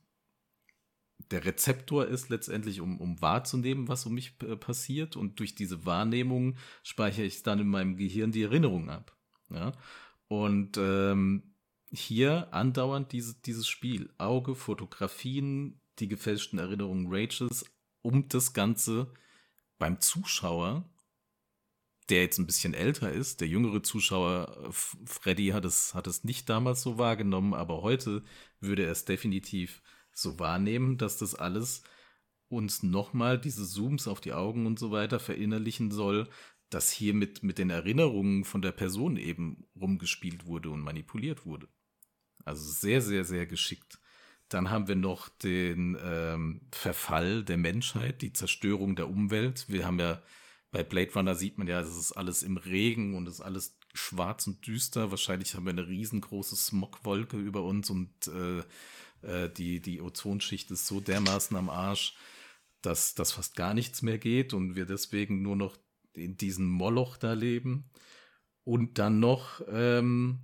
der Rezeptor ist letztendlich, um, um wahrzunehmen, was um mich äh, passiert. Und durch diese Wahrnehmung speichere ich dann in meinem Gehirn die Erinnerung ab. Ja? Und ähm, hier andauernd diese, dieses Spiel. Auge, Fotografien, die gefälschten Erinnerungen Rachels, um das Ganze beim Zuschauer, der jetzt ein bisschen älter ist, der jüngere Zuschauer, Freddy hat es, hat es nicht damals so wahrgenommen, aber heute würde er es definitiv so wahrnehmen, dass das alles uns nochmal diese Zooms auf die Augen und so weiter verinnerlichen soll, dass hier mit, mit den Erinnerungen von der Person eben rumgespielt wurde und manipuliert wurde. Also sehr, sehr, sehr geschickt. Dann haben wir noch den ähm, Verfall der Menschheit, die Zerstörung der Umwelt. Wir haben ja bei Blade Runner sieht man ja, das ist alles im Regen und es ist alles schwarz und düster. Wahrscheinlich haben wir eine riesengroße Smogwolke über uns und äh, äh, die, die Ozonschicht ist so dermaßen am Arsch, dass, dass fast gar nichts mehr geht und wir deswegen nur noch in diesem Moloch da leben. Und dann noch ähm,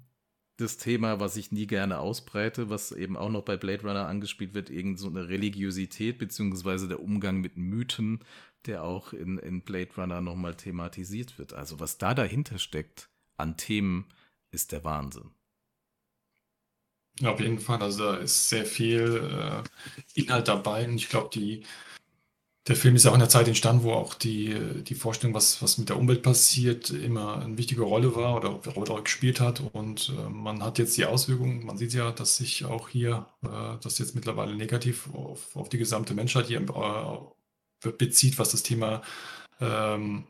das Thema, was ich nie gerne ausbreite, was eben auch noch bei Blade Runner angespielt wird, irgend so eine Religiosität, beziehungsweise der Umgang mit Mythen, der auch in, in Blade Runner nochmal thematisiert wird. Also was da dahinter steckt an Themen, ist der Wahnsinn. Auf jeden Fall. Also da ist sehr viel äh, Inhalt dabei. Und ich glaube, der Film ist ja auch in der Zeit entstanden, wo auch die, die Vorstellung, was, was mit der Umwelt passiert, immer eine wichtige Rolle war oder Rolle gespielt hat. Und äh, man hat jetzt die Auswirkungen, man sieht ja, dass sich auch hier äh, das jetzt mittlerweile negativ auf, auf die gesamte Menschheit hier äh, bezieht, was das Thema ähm,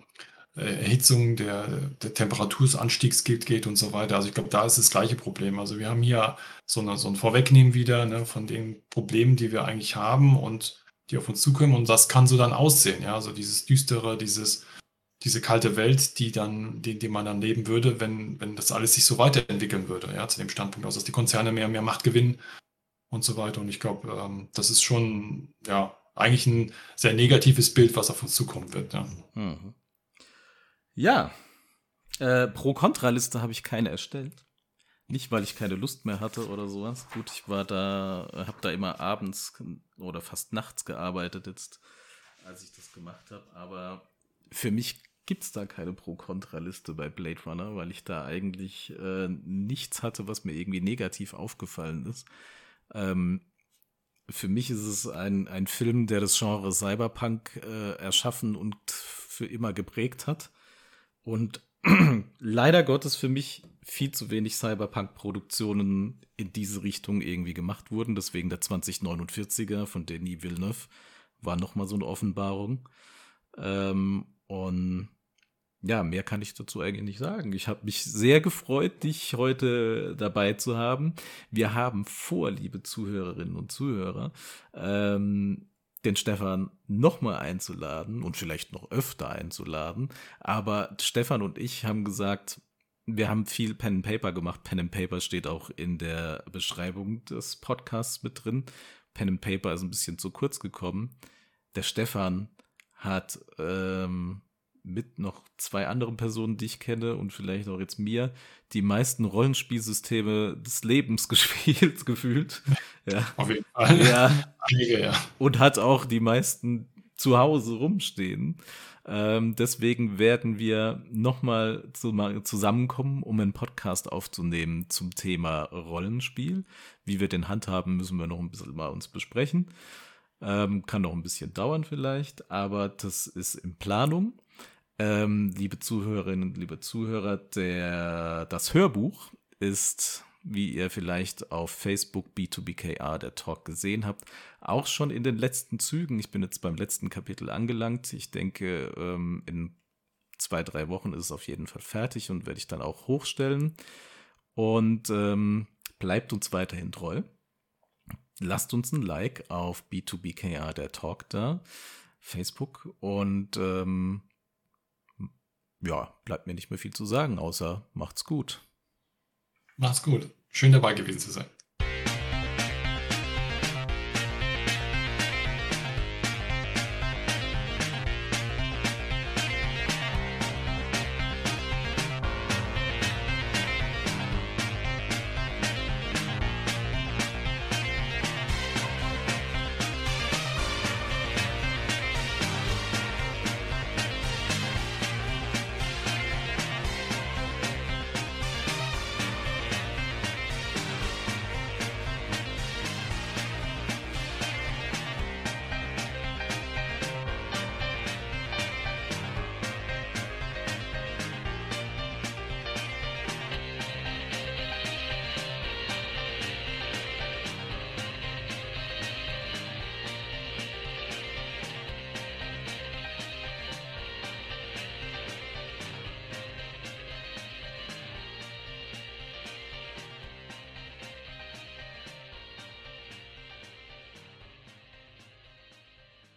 Erhitzung der, der Temperaturanstiegs geht, geht und so weiter. Also ich glaube, da ist das gleiche Problem. Also wir haben hier so, eine, so ein Vorwegnehmen wieder ne, von den Problemen, die wir eigentlich haben und die auf uns zukommen. Und das kann so dann aussehen. Ja, also dieses düstere, dieses, diese kalte Welt, die dann, die, die man dann leben würde, wenn, wenn das alles sich so weiterentwickeln würde. Ja, zu dem Standpunkt aus, dass die Konzerne mehr, mehr Macht gewinnen und so weiter. Und ich glaube, ähm, das ist schon, ja, eigentlich ein sehr negatives Bild, was auf uns zukommen wird. Ja. Mhm. Ja, äh, Pro-Kontra-Liste habe ich keine erstellt. Nicht, weil ich keine Lust mehr hatte oder sowas. Gut, ich war da, habe da immer abends oder fast nachts gearbeitet jetzt, als ich das gemacht habe. Aber für mich gibt es da keine Pro-Kontra-Liste bei Blade Runner, weil ich da eigentlich äh, nichts hatte, was mir irgendwie negativ aufgefallen ist. Ähm, für mich ist es ein, ein Film, der das Genre Cyberpunk äh, erschaffen und für immer geprägt hat. Und leider Gottes für mich viel zu wenig Cyberpunk-Produktionen in diese Richtung irgendwie gemacht wurden. Deswegen der 2049er von Denis Villeneuve war nochmal so eine Offenbarung. Ähm, und ja, mehr kann ich dazu eigentlich nicht sagen. Ich habe mich sehr gefreut, dich heute dabei zu haben. Wir haben vor, liebe Zuhörerinnen und Zuhörer, ähm, den Stefan nochmal einzuladen und vielleicht noch öfter einzuladen. Aber Stefan und ich haben gesagt, wir haben viel Pen and Paper gemacht. Pen and Paper steht auch in der Beschreibung des Podcasts mit drin. Pen and Paper ist ein bisschen zu kurz gekommen. Der Stefan hat ähm, mit noch zwei anderen Personen, die ich kenne und vielleicht auch jetzt mir, die meisten Rollenspielsysteme des Lebens gespielt, gefühlt. Ja. Auf jeden Fall. Ja. Einige, ja. Und hat auch die meisten zu Hause rumstehen. Ähm, deswegen werden wir nochmal zu, zusammenkommen, um einen Podcast aufzunehmen zum Thema Rollenspiel. Wie wir den handhaben, müssen wir noch ein bisschen mal uns besprechen. Ähm, kann noch ein bisschen dauern vielleicht, aber das ist in Planung. Ähm, liebe Zuhörerinnen, liebe Zuhörer, der, das Hörbuch ist wie ihr vielleicht auf Facebook B2BKR der Talk gesehen habt, auch schon in den letzten Zügen. Ich bin jetzt beim letzten Kapitel angelangt. Ich denke, ähm, in zwei, drei Wochen ist es auf jeden Fall fertig und werde ich dann auch hochstellen. Und ähm, bleibt uns weiterhin treu. Lasst uns ein Like auf B2BKR der Talk da, Facebook und ähm, ja, bleibt mir nicht mehr viel zu sagen, außer macht's gut. Macht's gut. Schön dabei gewesen zu sein.